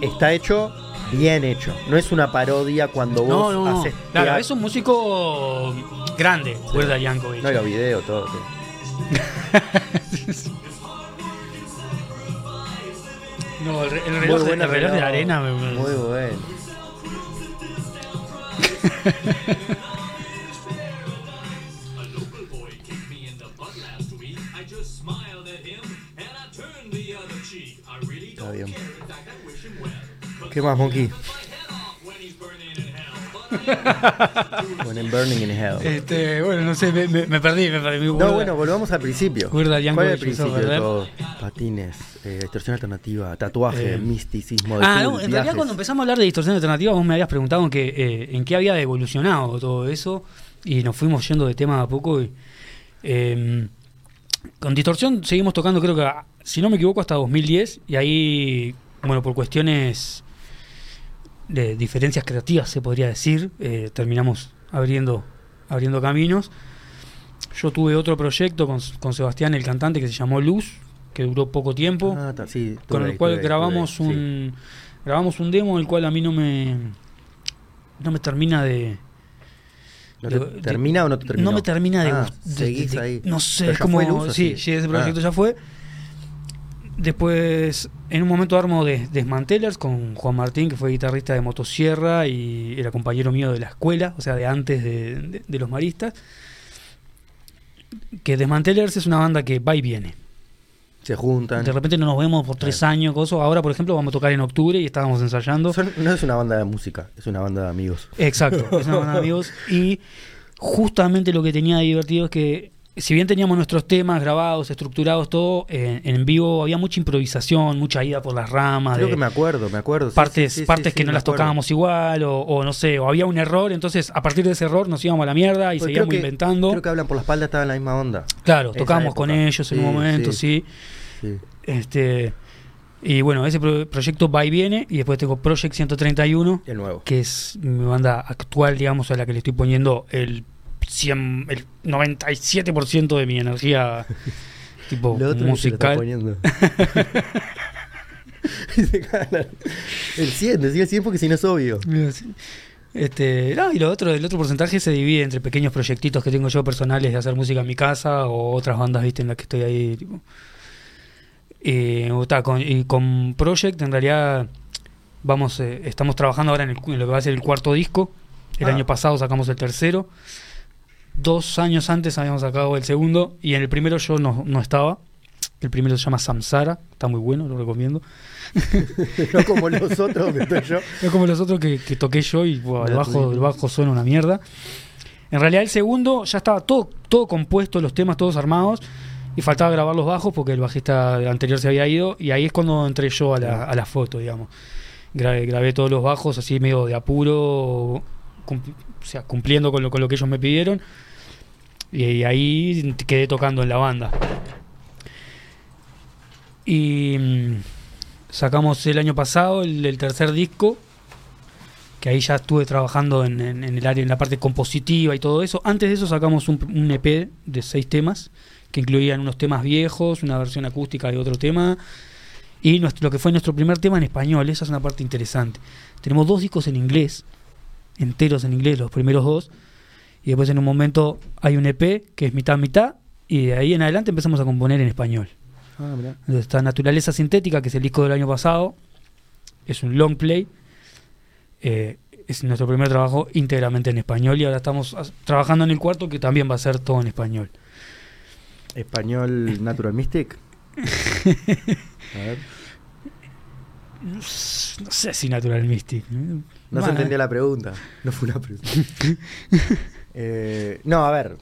Está hecho bien hecho. No es una parodia cuando vos no, no. haces. Claro, es un músico grande, Weird Al Yankovic. No, y los videos, todo. todo. No, el, el Muy reloj, buena el reloj de arena me- me- Muy bueno. ¿Qué más, Monkey? When burning in hell. Este, bueno, no sé, me, me- me perdí, me perdí. No, bueno, volvamos al principio. ¿Cuál es el principio de todo? Patines, eh, distorsión alternativa, tatuaje, Eh. misticismo de Ah, no, en realidad cuando empezamos a hablar de distorsión alternativa, vos me habías preguntado en qué, eh, en qué había evolucionado todo eso y nos fuimos yendo de tema a poco. Y, eh, con distorsión seguimos tocando, creo que, si no me equivoco, hasta 2010 y ahí, bueno, por cuestiones de diferencias creativas, se podría decir, eh, terminamos abriendo, abriendo caminos. Yo tuve otro proyecto con, con Sebastián, el cantante, que se llamó Luz, que duró poco tiempo Ah, ta- sí, con el ahí, cual ahí, grabamos sí. un grabamos un demo el cual a mí no me no me termina de ¿No te de- ¿Termina o no te termina? no me termina de, Ah, de- seguís ahí. no sé ¿Pero es como Luz sí, sí? sí, ese proyecto Ah. ya fue después en un momento armo de Desmantelers con Juan Martín que fue guitarrista de Motosierra y era compañero mío de la escuela o sea de antes de, de- de los maristas que Desmantelers es una banda que va y viene. Se juntan. De repente no nos vemos por tres años, cosas. Ahora, por ejemplo, vamos a tocar en octubre y estábamos ensayando. Son- no es una banda de música, es una banda de amigos. Exacto, es una banda de amigos. Y justamente lo que tenía de divertido es que, si bien teníamos nuestros temas grabados, estructurados, todo, en, en vivo había mucha improvisación, mucha ida por las ramas. Creo de que me acuerdo, me acuerdo. partes, sí, sí, partes sí, que no las acuerdo. tocábamos igual, o, o no sé, o había un error, entonces a partir de ese error nos íbamos a la mierda y Pues seguíamos creo que- inventando. Creo que hablan por la espalda, estaba en la misma onda. claro, tocábamos con ellos en un momento, sí. Este, y bueno, ese pro- proyecto va y viene, y después tengo Project 131, El nuevo. que es mi banda actual, digamos, a la que le estoy poniendo el, 100, el 97% de mi energía tipo Lo otro ni se lo está musical. poniendo. El 100, decía el 100 porque si no es obvio. Este, no, y lo otro, el otro porcentaje se divide entre pequeños proyectitos que tengo yo personales de hacer música en mi casa o otras bandas, viste, en las que estoy ahí, tipo. Eh, o ta, con, y con Project, en realidad, vamos, eh, estamos trabajando ahora en, el, en lo que va a ser el cuarto disco. El Ah. año pasado sacamos el tercero. Dos años antes habíamos sacado el segundo y en el primero yo no, no estaba. El primero se llama Samsara, está muy bueno, lo recomiendo. no como los otros que estoy yo. No como los otros que, que toqué yo y el, bajo, el bajo suena una mierda. En realidad el segundo ya estaba todo, todo compuesto, los temas todos armados y faltaba grabar los bajos porque el bajista anterior se había ido y ahí es cuando entré yo a la, a la foto, digamos. Grabé, grabé todos los bajos así medio de apuro, cum- o sea, cumpliendo con lo, con lo que ellos me pidieron y, ahí quedé tocando en la banda. Y mm, sacamos el año pasado el, tercer disco, que ahí ya estuve trabajando en, el área, en la parte compositiva y todo eso. Antes de eso sacamos un, EP de seis temas, que incluían unos temas viejos, una versión acústica de otro tema, y lo que fue nuestro primer tema en español. Esa es una parte interesante. Tenemos dos discos en inglés, enteros en inglés, los primeros dos, y después en un momento hay un EP que es mitad mitad, y de ahí en adelante empezamos a componer en español. Ah, mirá. Entonces está Naturaleza Sintética, que es el disco del año pasado. Es un long play. Eh, es nuestro primer trabajo íntegramente en español y ahora estamos trabajando en el cuarto que también va a ser todo en español. Español Natural Mystic. A ver. No, sé si Natural Mystic. No Bueno, se entendía la pregunta. No fue una pregunta. Eh, no, a ver,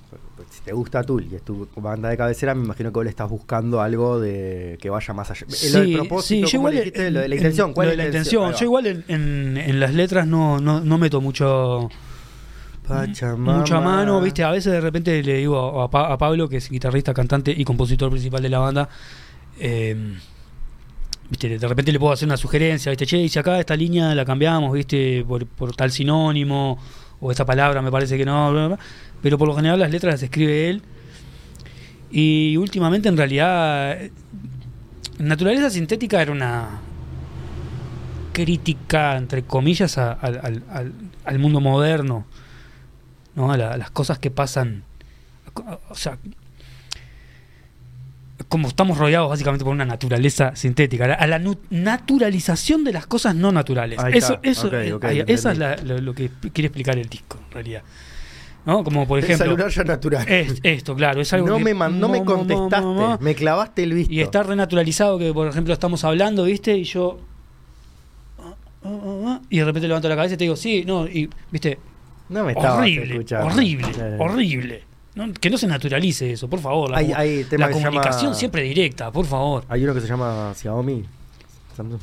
si te gusta Tool y es tu banda de cabecera, me imagino que vos le estás buscando algo de que vaya más allá. Eh, lo del propósito, yo ¿cómo le igual dijiste? en- lo de la en- intención, ¿cuál lo es de la intención. va. Yo igual en, en- en las letras no, no, no meto mucho Pachamama. mucha mano, viste, a veces de repente le digo a, Pa- a Pablo, que es guitarrista, cantante y compositor principal de la banda, eh, viste, de repente le puedo hacer una sugerencia, viste, che, y si acá esta línea la cambiamos, viste, por, por tal sinónimo, o esta palabra me parece que no, pero por lo general las letras las escribe él. Y últimamente en realidad Naturaleza Sintética era una crítica, entre comillas, al, al- mundo moderno, ¿no? a, la- las cosas que pasan. O sea, como estamos rodeados básicamente por una naturaleza sintética, a la, naturalización de las cosas no naturales. Eso, eso, Ok, ok, ahí- eso es la- lo, lo que quiere explicar el disco, en realidad. ¿No? Como por El ejemplo. celular ya natural. es- esto, claro, es algo no que- me, man- no me mo- mo- mo- contestaste, mo- me clavaste el visto. y está renaturalizado que, por ejemplo, estamos hablando, ¿viste? Y yo. Y de repente levanto la cabeza y te digo, sí, no, y, ¿viste? no me estabas Horrible, escuchando. horrible, Eh. horrible. No, que no se naturalice eso, por favor. La, Hay- comu- hay tema la que se comunicación llama- siempre directa, por favor. Hay uno que se llama Xiaomi. Samsung.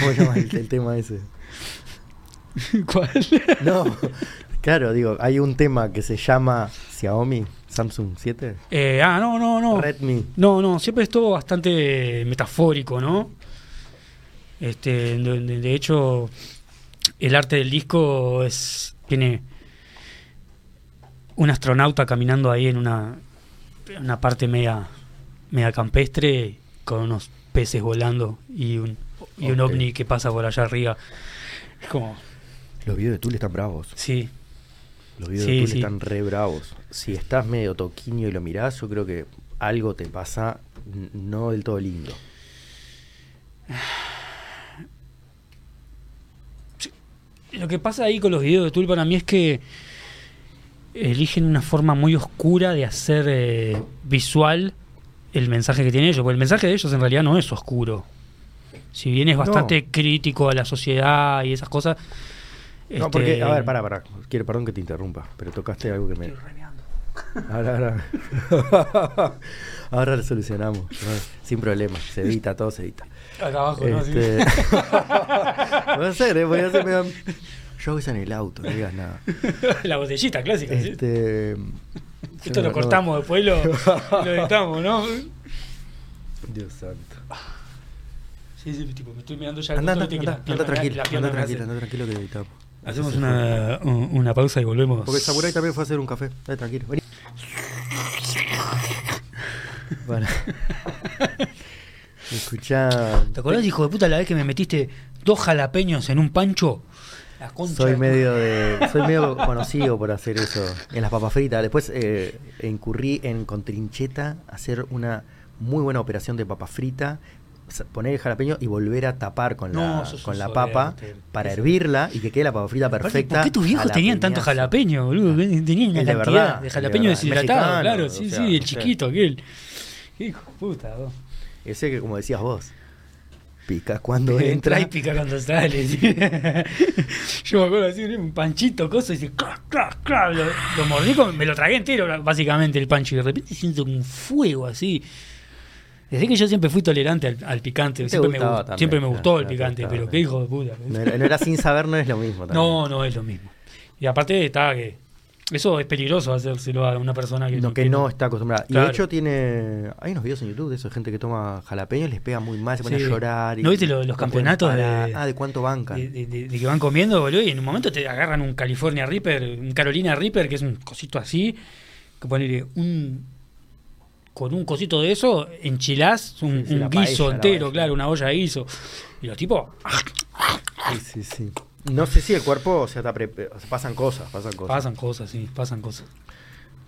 ¿Cómo se llama el, el tema ese? ¿Cuál? No, claro, digo, hay un tema que se llama Xiaomi, Samsung 7, Eh, ah, no, no, no. Redmi. No, no, siempre es todo bastante metafórico, ¿no? Este, de hecho, el arte del disco es tiene un astronauta caminando ahí en una, una parte media, media campestre con unos peces volando y un, y un ovni que pasa por allá arriba. Es como, Los videos de Tool están bravos. sí, Los videos Sí, de sí. están re bravos. Si estás medio toquiño y lo mirás, yo creo que algo te pasa no del todo lindo. Lo que pasa ahí con los videos de Tool para mí es que eligen una forma muy oscura de hacer eh, visual el mensaje que tienen ellos, porque el mensaje de ellos en realidad no es oscuro. Si bien es No. bastante crítico a la sociedad y esas cosas. No, este, porque, a ver, pará, pará. Quiero, perdón que te interrumpa, pero tocaste algo que me. Ahora, ahora. ahora lo solucionamos. ¿no? Sin problema. Se evita, todo se evita. Acá abajo, ¿no? Sí. Este... Puede ser, ¿eh? Podría ser medio- Yo hago eso en el auto, no digas nada. la botellita clásica. ¿sí? Este... Esto lo cortamos, después lo, lo editamos, ¿no? Dios santo. Sí, sí, tipo, me estoy mirando ya Anda, anda, tranquilo, anda tranquilo, anda tranquilo que editamos. Hacemos una, un- una pausa y volvemos. Porque el Samurai también fue a hacer un café. Dale, tranquilo. Vení. Bueno. Escuchá. ¿Te acordás, hijo de puta, la vez que me metiste dos jalapeños en un pancho? La concha Soy medio de, soy medio conocido por hacer eso en las papas fritas. Después eh, incurrí en con trincheta hacer una muy buena operación de papa frita, poner el jalapeño y volver a tapar con No, la, con la papa sorete. para Eso. hervirla y que quede la papa frita perfecta. ¿Por qué tus viejos tenían tanto jalapeño, boludo? Tenían una de cantidad verdad, de jalapeño de deshidratado, mexicano, claro, o sí, sea, sí, el chiquito aquel. Hijo puta, vos. Ese que como decías vos, pica cuando Entra entra. y pica cuando sale. sí. Yo me acuerdo así, un panchito, cosa, y dice, clac, clac, clac, lo, lo mordí, con- me lo tragué entero, básicamente, el pancho, y de repente siento un fuego así. Desde que yo siempre fui tolerante al, al picante, Te siempre me, gustaba gust- también, siempre me gustó el te picante, pero qué hijo de puta. No era, no era sin saber, no es lo mismo. también. No, no es lo mismo. Y aparte está que eso es peligroso hacérselo a una persona que No, que no está acostumbrada. Y de hecho tiene. Hay unos videos en YouTube de eso, gente que toma jalapeños, les pega muy mal, se pone Sí. a llorar. y ¿No viste lo- los campeonatos de-. Ah, de cuánto bancan. de, de- que van comiendo, boludo, y en un momento te agarran un California Reaper, un Carolina Reaper, que es un cosito así, que ponerle un con un cosito de eso, enchilás un, Sí, sí, un la guiso paella, entero, claro, una olla de guiso. Y los tipos, Sí, sí, sí. No sé si el cuerpo, o sea, está pre- o sea, pasan cosas, pasan cosas. pasan cosas, sí, pasan cosas.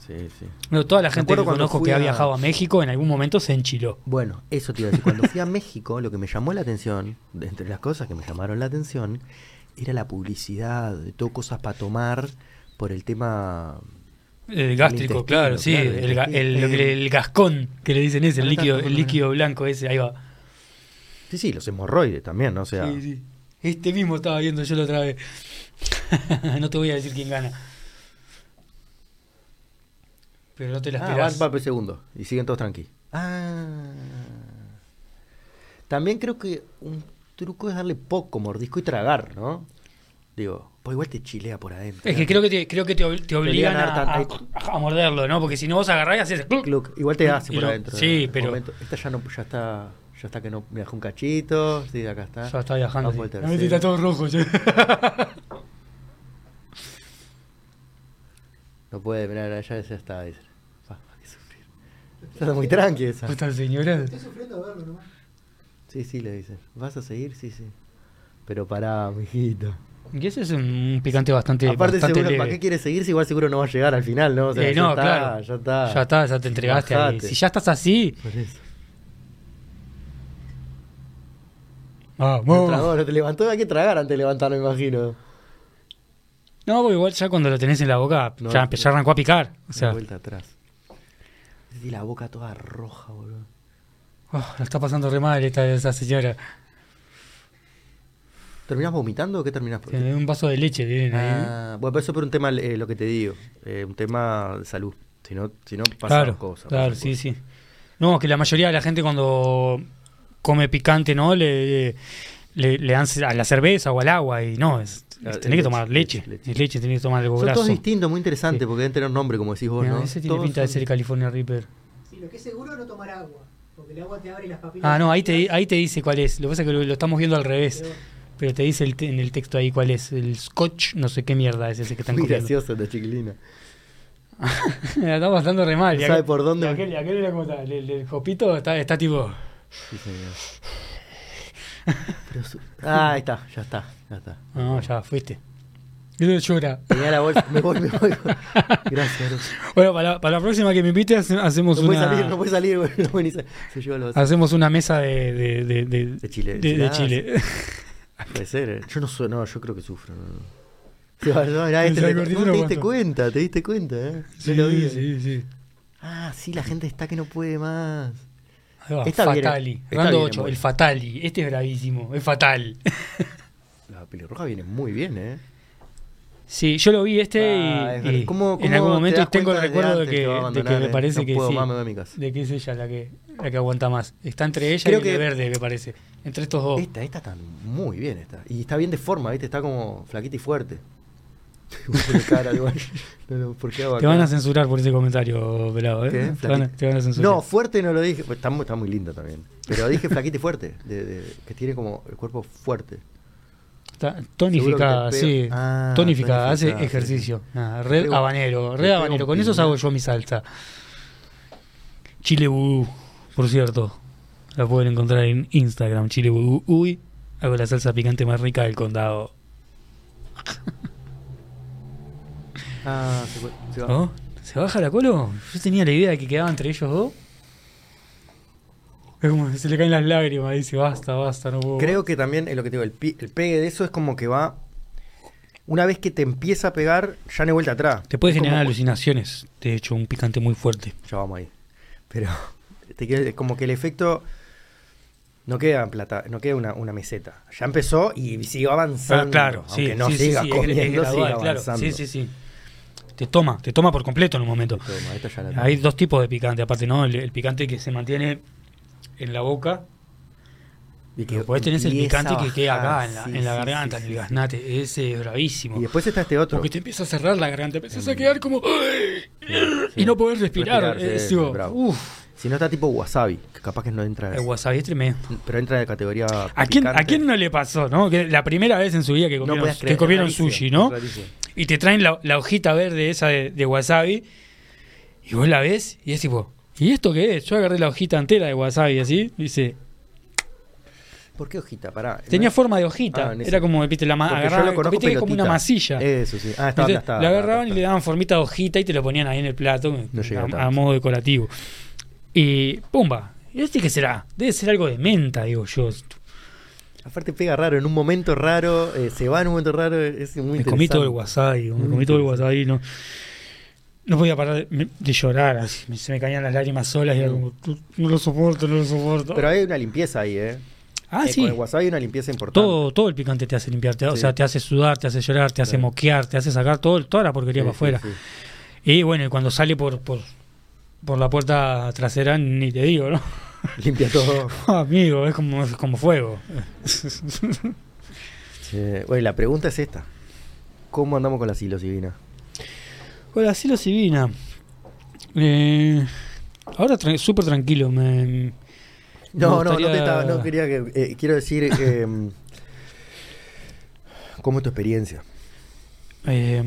Sí, sí. Toda la gente que conozco que ha viajado a México en algún momento se enchiló. Bueno, eso te iba a decir. Cuando fui a México, lo que me llamó la atención, de entre las cosas que me llamaron la atención, era la publicidad, de todo cosas para tomar por el tema. El gástrico, claro, sí, claro, el, el- el- gascón, que le dicen ese, el líquido, el líquido blanco ese, ahí va. Sí, sí, los hemorroides también, ¿no? O sea, Sí, sí. Este mismo estaba viendo yo la otra vez. no te voy a decir quién gana. Pero no te la Ah, esperás. va por segundo. Y siguen todos tranqui. Ah. También creo que un truco es darle poco mordisco y tragar, ¿no? Digo, pues igual te chilea por adentro. es que creo que te, creo que te, ob- te obligan a a, morderlo, ¿no? Porque si no vos agarrás y haces... igual te Y por lo- adentro. sí, un pero- momento. Esta ya no, ya está, ya está que no me dejó un cachito. Sí, acá está. Ya está viajando. Sí. tercero. está todo rojo. ya. No puede, mirá, ya ya está. Dice. Fa, qué sufrir. Está muy tranqui esa. Esta señora... Estoy sufriendo verlo nomás. Sí, sí, le dicen. ¿Vas a seguir? Sí, sí. Pero pará, mijito. Y ese es un picante bastante, Aparte, bastante seguro, leve. ¿para qué quieres seguir si igual seguro no va a llegar al final, no? O sea, Eh, ya no, está, claro. ya está. Ya está, ya te entregaste ahí. Si ya estás así... Por eso. Tragó, no te levantó, hay que tragar antes de levantar, me imagino. No, porque igual ya cuando lo tenés en la boca, No, ya, ya arrancó a picar. O sea, vuelta atrás. Y la boca toda roja, boludo. oh, la está pasando re mal esta, esa señora. ¿Terminás vomitando o qué terminás? Tiene un vaso de leche, tienen ahí. Ah, bueno, pero eso por un tema, eh, lo que te digo, eh, un tema de salud. Si no, si no pasan Claro, cosas. claro, pasan sí, cosas. sí. No, que la mayoría de la gente cuando come picante, ¿no? Le, le, le dan a la cerveza o al agua y no, es, tenés que tomar leche. leche, leche. Es leche, tenés que tomar algo Son todos distintos, muy interesantes, Sí. porque deben tener nombre, como decís vos, ¿no? Ese tiene Todos pinta de ser el California Reaper. Sí, lo que es seguro es no tomar agua. Porque el agua te abre las papilas. Ah, no, ahí te, ahí te dice cuál es. Lo que pasa es que lo, lo estamos viendo al revés. Pero Pero te dice el en el texto ahí cuál es. El scotch, no sé qué mierda es ese que están Muy comiendo. gracioso esta chiquilina. La está pasando re mal. Sabe por dónde- y Aquel, aquel era como está. El, el, el jopito está, está tipo. Sí, señor. Pero su- Ah, ahí está, ya está, ya está. No, ya fuiste. Llora. Tenía la bolsa, me voy, me voy. Gracias. Bueno, para, la- para la próxima que me invite hace- hacemos No puede una. salir, no puede salir, güey. No puede ni sa- se lleva los Hacemos una mesa de, de, de, de, De Chile, de- de Chile. Puede ser, eh. Yo no soy, no, yo creo que sufro. no, no. No, este no, te diste cuenta, te diste cuenta, ¿eh? Sí, lo vi. sí, sí. Ah, sí, la gente está que no puede más. Va, Esta Fatali. Rando viene 8, muy el. Fatali. Este es bravísimo, es fatal. La pelirroja viene muy bien, ¿eh? Sí, yo lo vi este Ah, es y, verdad. y ¿Cómo- en cómo algún te momento das tengo el recuerdo de que, de me eh? parece No que puedo sí. me. De que es ella la que, la que aguanta más. Está entre ella Creo y que- el verde, me parece. Entre estos dos. Esta, esta está muy bien, esta. Y está bien de forma, ¿viste? Está como flaquita y fuerte. Puse de cara, igual. No, no, ¿por qué hago Te van a censurar por ese comentario, pelado. ¿eh? Te, van a, Flaquita. te van a censurar. No, fuerte no lo dije. Está, muy- está muy linda también. Pero dije flaquita y fuerte. de- de- que tiene como el cuerpo fuerte. Está tonificada, sí. Ah, tonificada, hace ejercicio. Ah, red pego- habanero, red habanero. Con eso hago yo mi salsa. Chile Vudú, por cierto. La pueden encontrar en Instagram, Chile Vudú. Uy, hago la salsa picante más rica del condado. Ah, se, fue- se va. ¿Se baja la colo? Yo tenía la idea de que quedaba entre ellos dos. Es como que se le caen las lágrimas, dice, basta, basta, no puedo. Creo que también es lo que te digo, el, pi- el pegue de eso es como que va. Una vez que te empieza a pegar, ya no hay vuelta atrás. Te puede Es como- generar alucinaciones, de hecho, un picante muy fuerte. Ya vamos ahí. Pero te queda- es como que el efecto no queda en plata, no queda una, una meseta. Ya empezó y sigue avanzando. Ah, claro, sí, aunque no sí, sí, siga sí, es- es comiendo, gradual, sigue claro. avanzando. Sí, sí, sí. Te toma, te toma por completo en un momento. Toma, Hay dos tipos de picante, aparte, ¿no? El, el picante que se mantiene en la boca. y que Después tenés el picante que queda acá, en la, sí, en la sí, garganta, sí, en el gaznate. Ese es bravísimo. Y después está este otro. Porque te empieza a cerrar la garganta, empiezas a quedar como. Y no poder respirar. Respirar, uf, Si no está tipo wasabi, que capaz que no entra. el wasabi es tremendo. Pero entra de categoría. ¿A quién, ¿A quién no le pasó, no? Que la primera vez en su vida que No comieron, que comieron rarísimo, sushi, ¿no? rarísimo. Y te traen la, la hojita verde esa de, de wasabi. Y vos la ves y es tipo, ¿y esto qué es? Yo agarré la hojita entera de wasabi así. Dice, ¿Por qué hojita? Pará. tenía ¿no? forma de hojita. Ah, ese- Era como, viste, la agarraban, viste que es como una masilla. Eso sí. Ah, estaba aplastada. la agarraban y le daban formita de hojita y te lo ponían ahí en el plato No a, a modo decorativo. Y pumba. ¿Y este qué será? Debe ser algo de menta, digo yo. Aparte pega raro, en un momento raro, eh, se va en un momento raro, es muy Me comí todo el wasabi, me comí todo el wasabi. No, no podía parar de, de llorar, así, se me caían las lágrimas solas y era como, "Tú- no lo soporto, no lo soporto. Pero hay una limpieza ahí, ¿eh? ah, Eh, sí. Con el wasabi hay una limpieza importante. Todo, todo el picante te hace limpiar, te- o Sí. sea, te hace sudar, te hace llorar, te hace moquear, te hace sacar todo, toda la porquería Sí, para afuera. sí, sí. Y bueno, cuando sale por, por, por la puerta trasera, ni te digo, ¿no? Limpia todo. Amigo, es como, es como fuego. Bueno, la pregunta es esta. ¿Cómo andamos con la psilocibina? Hola, Silo Sivina. Eh, ahora tra- súper tranquilo. Me, me No, no, no, te gustaría- estaba- no quería que... eh, quiero decir... eh, ¿Cómo es tu experiencia? Eh,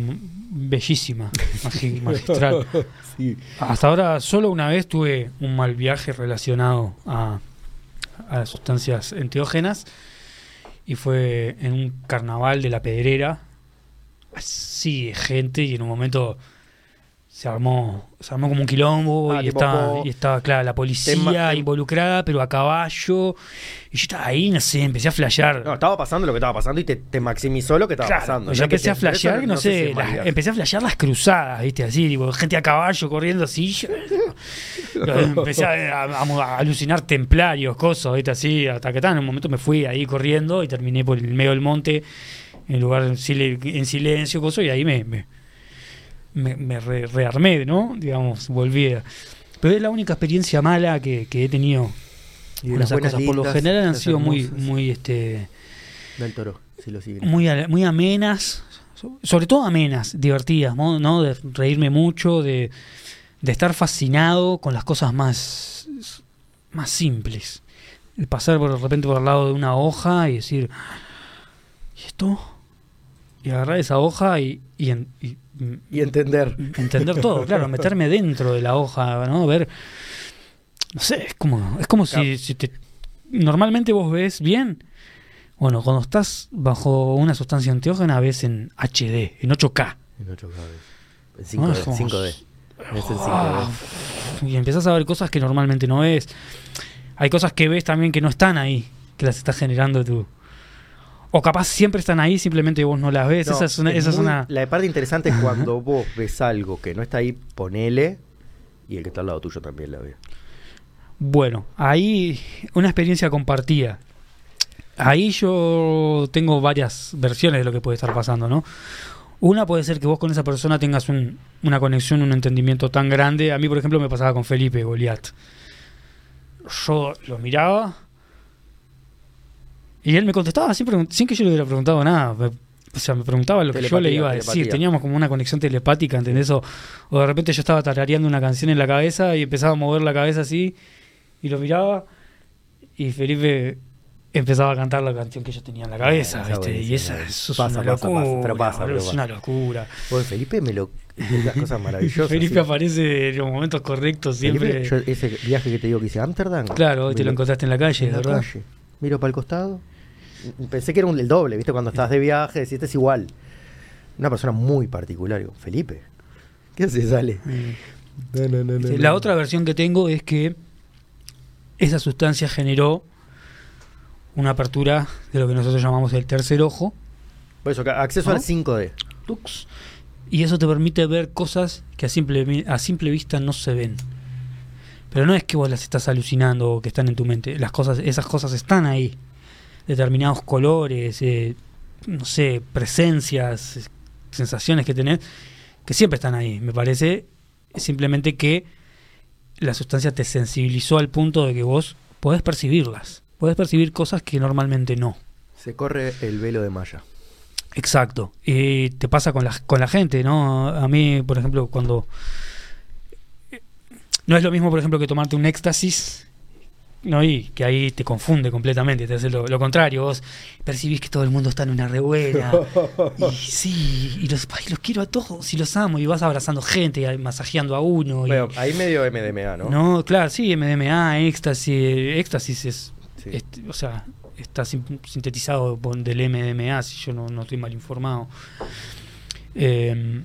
bellísima, magi- magistral. Sí. Hasta ahora solo una vez tuve un mal viaje relacionado a, a sustancias enteógenas y fue en un carnaval de la Pedrera, así de gente y en un momento se armó, se armó como un quilombo Ah, y, estaba, y estaba, claro, la policía tem- involucrada, pero a caballo. Y yo estaba ahí, no sé, empecé a flashear. No, estaba pasando lo que estaba pasando y te, te maximizó lo que estaba Claro, pasando. yo No empecé a te- flashear, no, sé, si las- empecé a flashear las cruzadas, ¿viste? Así, tipo, gente a caballo corriendo así. yo- empecé a, a- a alucinar templarios, cosas, ¿viste? Así, hasta que tal, en un momento me fui ahí corriendo y terminé por el medio del monte, en lugar en silencio, cosas, y ahí me, me, me- me re- rearmé, ¿no? Digamos, volví. a- Pero es la única experiencia mala que, que he tenido Y de con las esas buenas cosas. Por lo general han sido muy, hermosas. muy, este Del toro, psilocibina. muy, muy amenas, so- sobre todo amenas, divertidas, ¿no? ¿no? De reírme mucho, de, de estar fascinado con las cosas más, más simples. El pasar por, de repente por al lado de una hoja y decir, ¿y esto? Y agarrar esa hoja y, y, en- y, Y entender. entender todo, claro, meterme dentro de la hoja, ¿no? Ver, no sé, es como, es como Claro. si, si te, normalmente vos ves bien. Bueno, cuando estás bajo una sustancia enteógena ves en HD, en 8K. En 8K. En Ah, 5D. como- 5D. Es en Ah, 5D. y empiezas a ver cosas que normalmente no ves. Hay cosas que ves también que no están ahí, que las está generando tu, O capaz siempre están ahí, simplemente vos no las ves. No, esa es una. es esa es muy- una La parte interesante es cuando vos ves algo que no está ahí, ponele, y el que está al lado tuyo también la ve. Bueno, ahí una experiencia compartida. Ahí yo tengo varias versiones de lo que puede estar pasando, ¿no? Una puede ser que vos con esa persona tengas un- una conexión, un entendimiento tan grande. A mí, por ejemplo, me pasaba con Felipe Goliat. Yo lo miraba y él me contestaba sin, sin que yo le hubiera preguntado nada. Me- o sea, me preguntaba lo que yo le iba a decir. telepatía. Teníamos como una conexión telepática, ¿entendés? O, o de repente yo estaba tarareando una canción en la cabeza y empezaba a mover la cabeza así y lo miraba y Felipe empezaba a cantar la canción que yo tenía en la cabeza, Y esa eso es Pasa, una pasa, pasa, locura, pero pasa, pero es una locura. Bueno, Felipe me lo. Las cosas maravillosas. Felipe sí. aparece en los momentos correctos siempre. Felipe, yo ese viaje que te digo que hice a Ámsterdam. claro, hoy te lo encontraste en la calle, en la ¿verdad? calle. Miro para el costado. Pensé que era un, el doble, ¿viste? Cuando estás de viaje, decís, este es igual. Una persona muy particular. Digo, Felipe. ¿Qué se sale? No, no, no, no, Sí, no. La otra versión que tengo es que esa sustancia generó una apertura de lo que nosotros llamamos el tercer ojo, Por eso, acceso ¿No? al 5D. Tux, y eso te permite ver cosas que a simple, a simple vista no se ven. Pero no es que vos las estás alucinando o que están en tu mente, las cosas, esas cosas están ahí. Determinados colores, eh, no sé, presencias, eh, sensaciones que tenés, que siempre están ahí. Me parece simplemente que la sustancia te sensibilizó al punto de que vos podés percibirlas. Podés percibir cosas que normalmente no. Se corre el velo de malla. Exacto. Y te pasa con la, con la gente, ¿no? A mí, por ejemplo, cuando... No es lo mismo, por ejemplo, que tomarte un éxtasis, ¿no? Y que ahí te confunde completamente, te hace lo, lo contrario. Vos percibís que todo el mundo está en una rebuena. y sí, y los, ay, los quiero a todos y los amo. Y vas abrazando gente, y masajeando a uno. y- Bueno, ahí medio MDMA, ¿no? ¿no? claro, sí, MDMA, éxtasis. Éxtasis es Sí. o sea, está sintetizado del MDMA, si yo no, no estoy mal informado. Eh,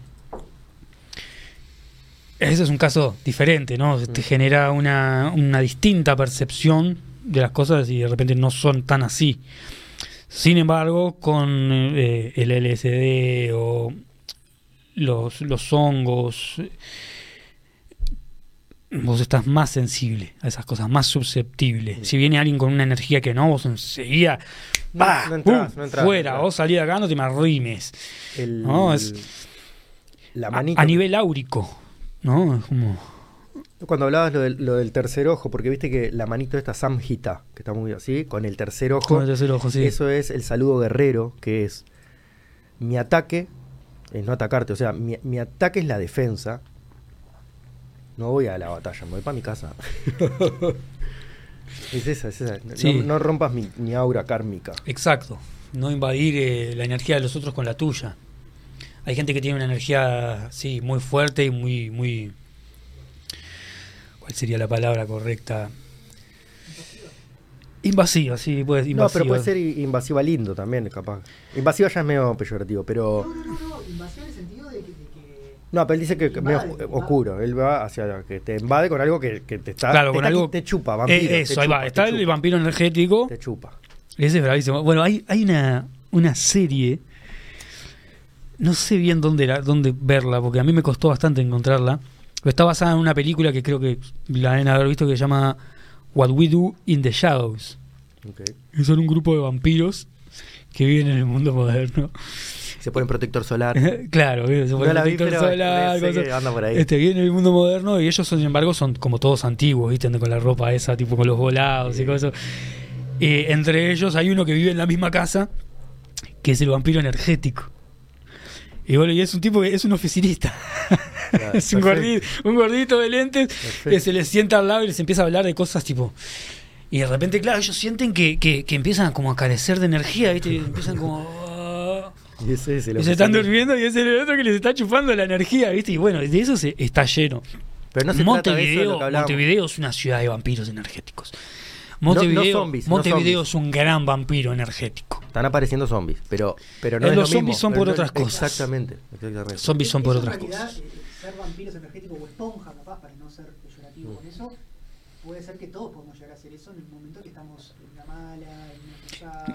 ese es un caso diferente, ¿no? Te Mm. genera una, una distinta percepción de las cosas y de repente no son tan así. Sin embargo, con eh, el LSD o los, los hongos, eh, vos estás más sensible a esas cosas, más susceptible. Si viene alguien con una energía que no, vos enseguida entras, fuera, vos salí de acá, no te me arrimes. El- No, es- la A, manito. a nivel áurico, ¿no? Es como... Cuando hablabas lo del, lo del tercer ojo, porque viste que la manito esta Samhita, que está muy así, con el tercer ojo, Con el tercer ojo, sí. eso es el saludo guerrero, que es mi ataque, es no atacarte, o sea, mi, mi ataque es la defensa. No voy a la batalla, me voy para mi casa. es esa, es esa. No- Sí. No, no rompas mi, mi aura kármica. Exacto. No invadir eh, la energía de los otros con la tuya. Hay gente que tiene una energía, sí, muy fuerte y muy, muy... ¿Cuál sería la palabra correcta? Invasiva, sí, pues No, invasiva. pero puede ser i- invasiva lindo también, capaz. Invasiva ya es medio peyorativo, pero... No, no, no, no, invasión en el sentido de que. de que- No, pero él dice que, medio Invade, oscu- oscuro. Él va hacia que te invade con algo que, que te está. Claro, te, con está- algo- te chupa, vampiro. Eh, te eso, ahí chupa, va. Está el chupa, vampiro energético. Te chupa. Ese es bravísimo. Bueno, hay, hay una, una serie. No sé bien dónde, la- dónde verla, porque a mí me costó bastante encontrarla. Pero está basada en una película que creo que la deben haber visto que se llama What We Do in the Shadows. Ok. Y son un grupo de vampiros que viven en el mundo moderno. Se pone protector solar. claro, se No pone la vi, protector solar, cosas. que anda por ahí. Este, viven en el mundo moderno y ellos, sin embargo, son como todos antiguos, ¿viste? Con la ropa esa, tipo con los volados y Sí. cosas. Eh, entre ellos hay uno que vive en la misma casa, que es el vampiro energético. Y bueno, y es un tipo que es un oficinista. Claro, es un gordito, un gordito de lentes Perfecto. que se les sienta al lado y les empieza a hablar de cosas tipo. Y de repente, claro, ellos sienten que, que, que empiezan como a carecer de energía, ¿viste? Y empiezan como. Y ese es el y se están durmiendo y es el otro que les está chupando la energía, ¿viste? Y bueno, de eso se está lleno. Pero no se trata de eso de Montevideo, lo que. Montevideo es una ciudad de vampiros energéticos. No- no Montevideo, zombies, no Montevideo zombies. es un gran vampiro energético. Están apareciendo zombies, pero, pero no Eh, es los lo mismo. zombies son pero por no- otras cosas. Exactamente. exactamente. Zombies son por otras realidad, cosas. ser vampiros energéticos o esponja, capaz, para no ser peyorativo con eso, puede ser que todos podemos llegar a hacer eso en el momento que estamos en una mala.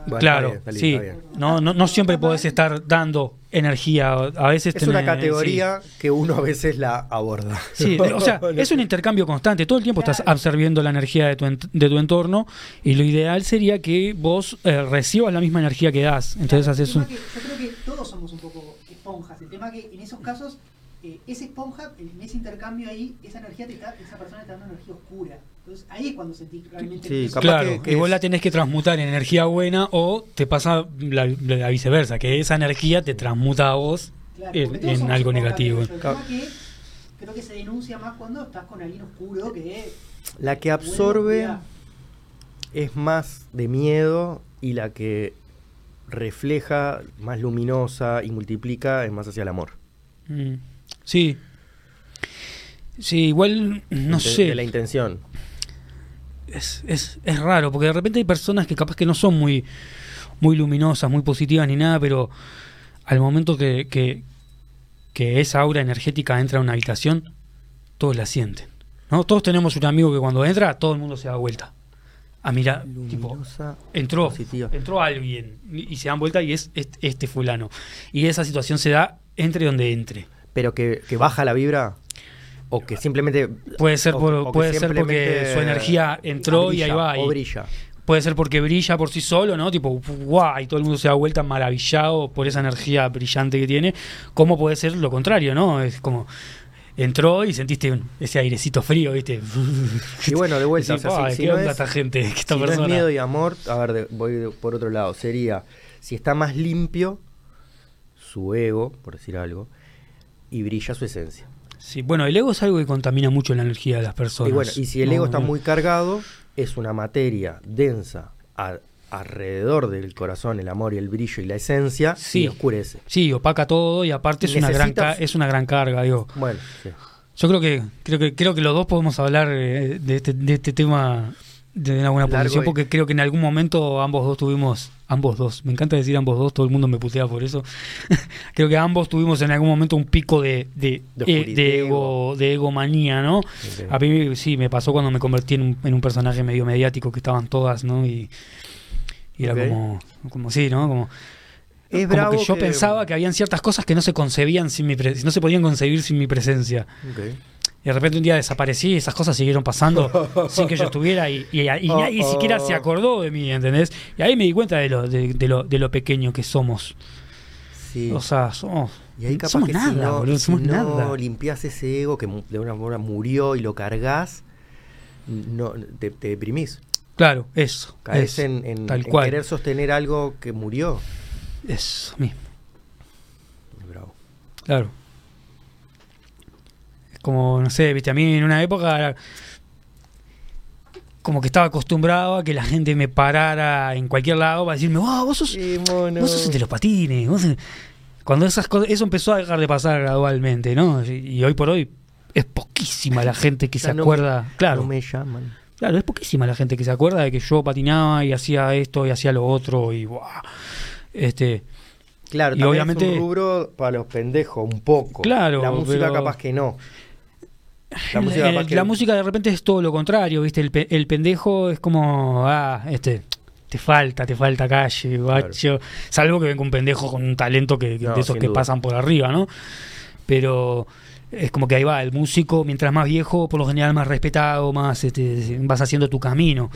Bueno, claro, está bien, sí. está. No, no, no siempre podés estar dando energía. A veces Es una categoría que uno a veces la aborda. Sí, o sea, es un intercambio constante. Todo el tiempo estás absorbiendo la energía de tu, ent- de tu entorno y lo ideal sería que vos eh, recibas la misma energía que das. Entonces Claro, haces un... que yo creo que todos somos un poco esponjas. El tema que en esos casos, eh, esa esponja, en ese intercambio ahí, esa energía te está, esa persona te está dando energía oscura. Entonces ahí es cuando sentís realmente Sí, capaz Claro, que- que y vos es- la tenés que transmutar en energía buena o te pasa la, la viceversa, que esa energía te transmuta a vos Claro, en, algo negativo. El tema que creo que se denuncia más cuando estás con alguien oscuro que La que absorbe es más de miedo y la que refleja más luminosa y multiplica es más hacia el amor. Mm, Sí. Sí, igual, no de, sé. De la intención. Es, es, es raro, porque de repente hay personas que capaz que no son muy, muy luminosas, muy positivas ni nada, pero al momento que, que, que esa aura energética entra a una habitación, todos la sienten. ¿no? Todos tenemos un amigo que cuando entra, todo el mundo se da vuelta. A mirar, tipo, entró, positiva. entró alguien y y se dan vuelta y es este, este fulano. Y esa situación se da entre donde entre. Pero que, que baja la vibra o que simplemente... Puede ser, o- por- o que puede ser porque su energía entró y ahí brilla, va. O y- brilla. Puede ser porque brilla por sí solo, ¿no? Tipo, guau, y todo el mundo se da vuelta maravillado por esa energía brillante que tiene. Como puede ser lo contrario, ¿no? Es como entró y sentiste un- ese airecito frío, ¿viste? Y bueno, de vuelta, Decís, o sea, si- "Ay, si ¿qué no onda es- esta gente? Esta si no persona. es miedo y amor, a ver, de- voy de- por otro lado, sería, si está más limpio su ego, por decir algo, y brilla su esencia. Sí, bueno, el ego es algo que contamina mucho la energía de las personas. Y bueno, y si el No, ego está no. muy cargado, es una materia densa a- alrededor del corazón, el amor y el brillo y la esencia, Sí. y oscurece. Sí, opaca todo y aparte es una, gran es una gran carga, digo. Bueno, sí. Yo creo que creo que creo que los dos podemos hablar eh, de este, de este tema de una buena posición porque creo que en algún momento ambos dos tuvimos ambos dos. Me encanta decir ambos dos todo el mundo me putea por eso. Creo que ambos tuvimos en algún momento un pico de de, De eh, de ego de egomanía no a mí sí me pasó cuando me convertí en un, en un personaje medio mediático que estaban todas no y, y era como como sí no como Es como bravo que yo que- pensaba que habían ciertas cosas que no se concebían sin mi pre- no se podían concebir sin mi presencia. Ok. Y de repente un día desaparecí y esas cosas siguieron pasando sin que yo estuviera y, y- y Oh, nadie siquiera oh. se acordó de mí, ¿entendés? Y ahí me di cuenta de lo, de, de lo, de lo pequeño que somos. Sí. O sea, somos, y ahí capaz somos que nada, si no, boludo, si somos no nada. limpias ese ego que de una forma murió y lo cargas, no, te, te deprimís. Claro, eso. Caes eso, en, en- tal en cual. querer sostener algo que murió. Eso mismo, bravo. claro. Como, no sé, viste, a mí en una época era como que estaba acostumbrado a que la gente me parara en cualquier lado para decirme, wow, vos sos, Sí. Vos sos de los patines. vos sos-". Cuando esas cosas, eso empezó a dejar de pasar gradualmente, ¿no? Y, y hoy por hoy es poquísima la gente que se no acuerda. me- claro, No me llaman. claro, es poquísima la gente que se acuerda de que yo patinaba y hacía esto y hacía lo otro y ¡buah! este Claro, Y también obviamente- es un rubro para los pendejos, un poco. Claro, La música pero- capaz que no. La música el- capaz que... la música de repente es todo lo contrario, ¿viste? El, pe- el pendejo es como, ah, este, te falta, te falta calle, guacho. Salvo que venga un pendejo con un talento que, No, de esos que duda. pasan por arriba, ¿no? Pero es como que ahí va, el músico, mientras más viejo, por lo general más respetado, más este, vas haciendo tu camino.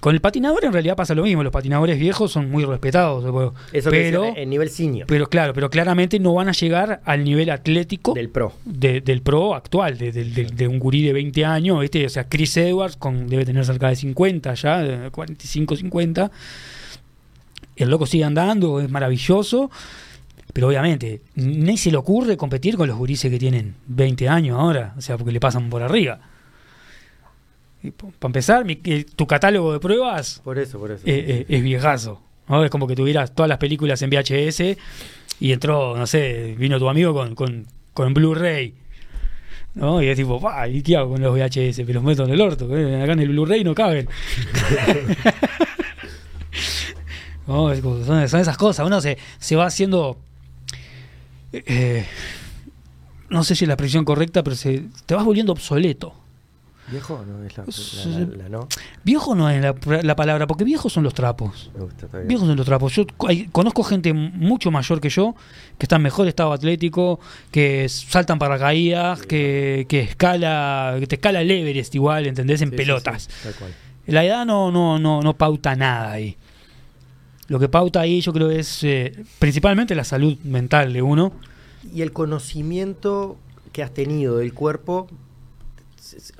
Con el patinador en realidad pasa lo mismo, los patinadores viejos son muy respetados, Eso que pero, en nivel senior. pero claro, pero claramente no van a llegar al nivel atlético Del pro. de- del pro actual, de, de- un gurí de 20 años, ¿viste? O sea, Chris Edwards con, debe tener cerca de 50 ya, de 45, 50. El loco sigue andando, es maravilloso, pero obviamente ni se le ocurre competir con los gurises que tienen 20 años ahora, o sea, porque le pasan por arriba. Para empezar, mi- eh, tu catálogo de pruebas Por eso, por eso. eh, eh, es viejazo. ¿no? Es como que tuvieras todas las películas en VHS y entró, no sé, vino tu amigo con, con, con Blu-ray. ¿no? Y es tipo, "Pa, ¿y qué hago con los VHS? Pero los meto en el orto, acá en el Blu-ray no caben. No, es como- son, son esas cosas, uno se, se va haciendo. eh, no sé si es la expresión correcta, pero se, te vas volviendo obsoleto. Viejo no es la, la- la- la no. Viejo no es la, la palabra, porque viejos son los trapos. Me gusta, está bien. Viejos son los trapos. Yo hay- conozco gente mucho mayor que yo, que está en mejor estado atlético, que saltan paracaídas, que, que escala, que te escala el Everest igual, ¿entendés? En Sí, sí, pelotas. sí, tal cual. La edad no, no, no, no pauta nada ahí. Lo que pauta ahí yo creo es eh, principalmente la salud mental de uno. Y el conocimiento que has tenido del cuerpo,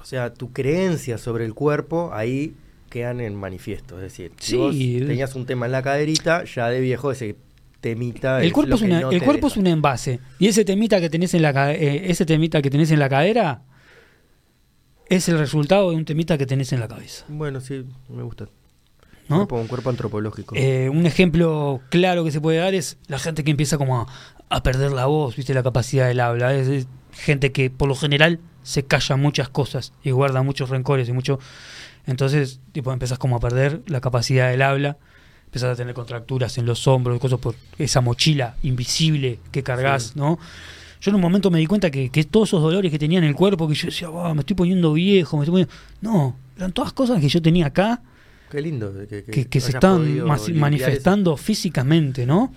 o sea, tu creencia sobre el cuerpo, ahí quedan en manifiesto. Es decir, si Sí. vos tenías un tema en la caderita, ya de viejo ese temita. El cuerpo, es, una- no el cuerpo deja. es un envase. Y ese temita que tenés en la eh, ese temita que tenés en la cadera es el resultado de un temita que tenés en la cabeza. Bueno, sí, me gusta. ¿no? Un cuerpo antropológico. Eh, un ejemplo claro que se puede dar es la gente que empieza como a, a perder la voz, viste, la capacidad del habla. Es, es gente que por lo general se calla muchas cosas y guarda muchos rencores y mucho. Entonces, tipo, empezás como a perder la capacidad del habla, empezás a tener contracturas en los hombros, cosas por esa mochila invisible que cargas, Sí. ¿no? Yo en un momento me di cuenta que, que todos esos dolores que tenía en el cuerpo, que yo decía, "Buah, me estoy poniendo viejo, me estoy poniendo... No, eran todas cosas que yo tenía acá Qué lindo. Que, que, que se están manifestando físicamente, ¿no?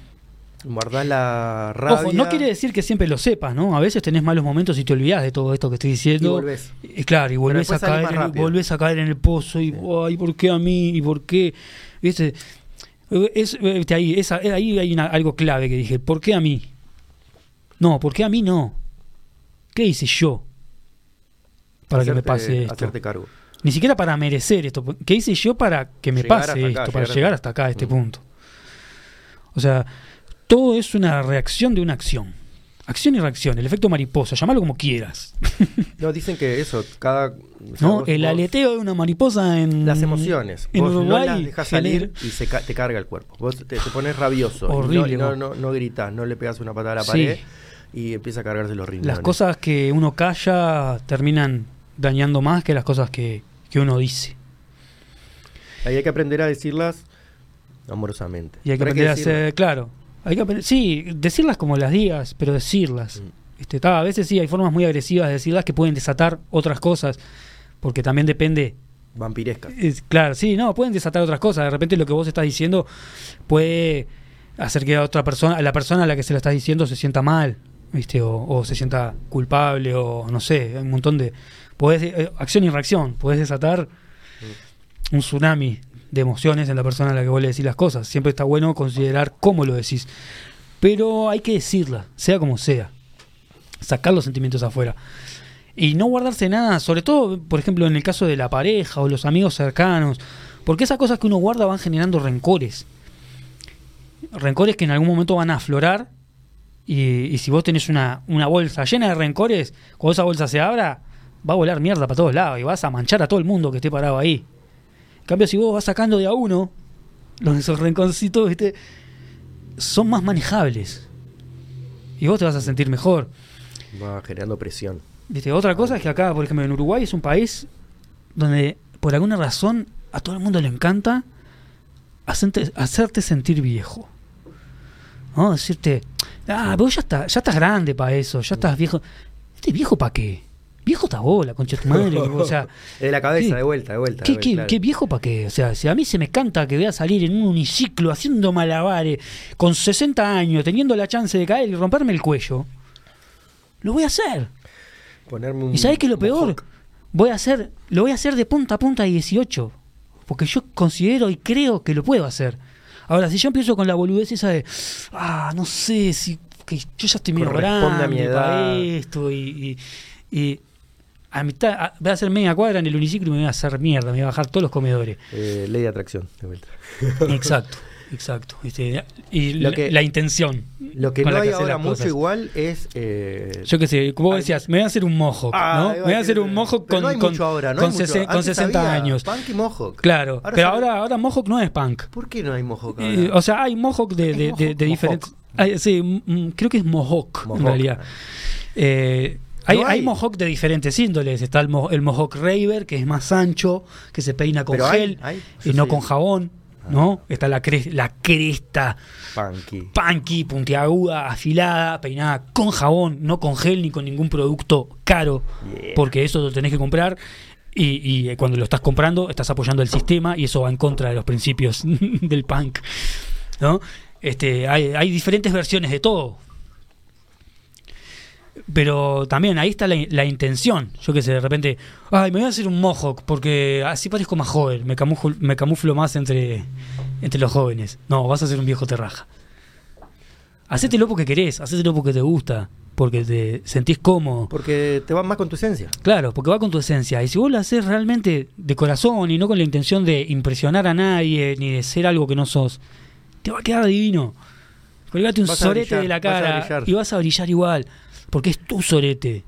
Guardás la rabia. Ojo, no quiere decir que siempre lo sepas, ¿no? A veces tenés malos momentos y te olvidás de todo esto que estoy Y diciendo. volvés. Y claro, y volvés a, caer en, volvés a caer en el pozo y, Sí. ¿por qué a mí? ¿Y por qué? ¿Viste? Es, ahí, esa- ahí hay una- algo clave que dije, ¿por qué a mí? No, ¿por qué a mí no? ¿Qué hice yo para que me pase esto? Hacerte cargo. Ni siquiera para merecer esto. ¿Qué hice yo para que me Llegar pase acá, esto? para llegar hasta acá, a este Mm. punto. O sea, todo es una reacción de una acción. Acción y reacción, el efecto mariposa, llamalo como quieras. No, dicen que eso, cada. ¿no? vos- el aleteo de una mariposa en. Las emociones. En vos Uruguay no las dejas salir y se ca- te carga el cuerpo. Vos te, te pones rabioso. no- Horrible, no, no, no, gritas, no le pegas una patada a la Sí. pared y empieza a cargarse los riñones. Las cosas que uno calla terminan dañando más que las cosas que, que uno dice. Ahí hay que aprender a decirlas amorosamente. Y hay que Pero aprender a hacer, claro. Hay que sí, decirlas como las digas, pero decirlas. Mm. Este, ta, a veces sí, hay formas muy agresivas de decirlas que pueden desatar otras cosas, porque también depende. Vampirescas. es- claro, sí, no, pueden desatar otras cosas. De repente lo que vos estás diciendo puede hacer que a otra persona, a la persona a la que se lo estás diciendo se sienta mal, ¿viste? O, o se sienta culpable, o no sé, hay un montón de. Podés, eh, acción y reacción, podés desatar un tsunami de emociones en la persona a la que vos le decís las cosas. Siempre está bueno considerar cómo lo decís. Pero hay que decirla, sea como sea. Sacar los sentimientos afuera. Y no guardarse nada, sobre todo, por ejemplo, en el caso de la pareja o los amigos cercanos. Porque esas cosas que uno guarda van generando rencores. Rencores que en algún momento van a aflorar. Y, y si vos tenés una, una bolsa llena de rencores, cuando esa bolsa se abra, va a volar mierda para todos lados y vas a manchar a todo el mundo que esté parado ahí. En cambio, si vos vas sacando de a uno, los esos renconcitos, ¿viste? son más manejables. Y vos te vas a sentir mejor. Va generando presión. ¿Viste? Otra cosa es que acá, por ejemplo, en Uruguay es un país donde por alguna razón a todo el mundo le encanta hacerte, hacerte sentir viejo. ¿No? Decirte, ah, vos ya, está, ya estás grande para eso, ya estás viejo. ¿Este viejo para qué? Viejo está bola, concha de tu madre. o sea, De la cabeza, ¿qué? de vuelta, de vuelta. ¿Qué, qué- qué viejo para qué? O sea, si a mí se me canta que voy a salir en un uniciclo haciendo malabares con 60 años, teniendo la chance de caer y romperme el cuello, lo voy a hacer. Ponerme un ¿Y sabes qué es lo peor? Voy a hacer, lo voy a hacer de punta a punta de 18. Porque yo considero y creo que lo puedo hacer. Ahora, si yo empiezo con la boludez esa de, ah, no sé, si que yo ya estoy medio Corresponde a mi grande para edad. esto y, y, y a mitad, a- voy a hacer media cuadra en el uniciclo y me voy a hacer mierda, me voy a bajar todos los comedores. Eh, ley de atracción, de vuelta. Exacto, exacto. ¿viste? Y Lo la, que- la intención. Lo que no hay ahora mucho cosas. igual es. eh, Yo qué sé, como vos decías, me voy a hacer un mohawk, ah, ¿no? Me voy a hacer un mohawk con, no hay con, mucho ahora, no con, hay mucho. sesen- con Antes 60 había años. Punk y mohawk. Claro, Ahora pero ahora, ahora mohawk no es punk. ¿Por qué no hay mohawk ahora? Eh, o sea, hay mohawk de, ¿Qué de, diferentes... sí, mm, mm, creo que es mohawk, Mohawk. en realidad. Eh, hay, No hay hay. mohawk de diferentes índoles. Está el, mo- el mohawk raver, que es más ancho, que se peina con Pero gel y no con jabón. ¿no? Está la, cre- la cresta Punky. punky, puntiaguda, afilada, peinada con jabón, no con gel ni con ningún producto caro, Yeah. porque eso lo tenés que comprar Y, y, eh, cuando lo estás comprando, estás apoyando el sistema y eso va en contra de los principios del punk. ¿no? Este, hay, hay diferentes versiones de todo. Pero también ahí está la, la intención. Yo que sé, de repente, ay, me voy a hacer un mohawk porque así parezco más joven, me camuflo, me camuflo más entre, entre los jóvenes. No, vas a ser un viejo terraja. Hacételo porque querés, hacételo porque te gusta, porque te sentís cómodo. Porque te va más con tu esencia. Claro, porque va con tu esencia. Y si vos lo haces realmente de corazón y no con la intención de impresionar a nadie ni de ser algo que no sos, te va a quedar divino. Colgate un Vas sorete brillar, de la cara y vas a brillar igual. Porque es tu sorete.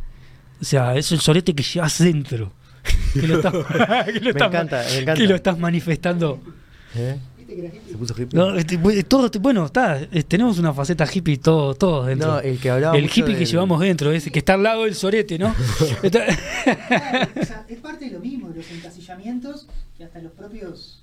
O sea, es el sorete que llevas dentro. Que lo estás, que lo Me estás- encanta, me encanta. Que lo estás manifestando. ¿Eh? ¿Viste que la gente Se puso hippie. No, este, bu- todo, bueno, está, eh, tenemos una faceta hippie todo, todos dentro. No, el que hablaba el hippie que llevamos dentro, ese que está al lado del sorete, ¿no? Está- Claro, o sea, es parte de lo mismo, de los encasillamientos que hasta los propios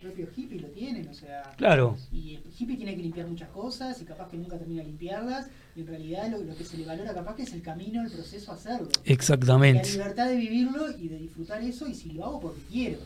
propios hippies lo tienen, o sea, claro, y el hippie tiene que limpiar muchas cosas y capaz que nunca termina de limpiarlas, en realidad lo, lo que se le valora capaz que es el camino, el proceso a hacerlo. La exactamente. libertad de vivirlo y de disfrutar eso y si lo hago porque quiero.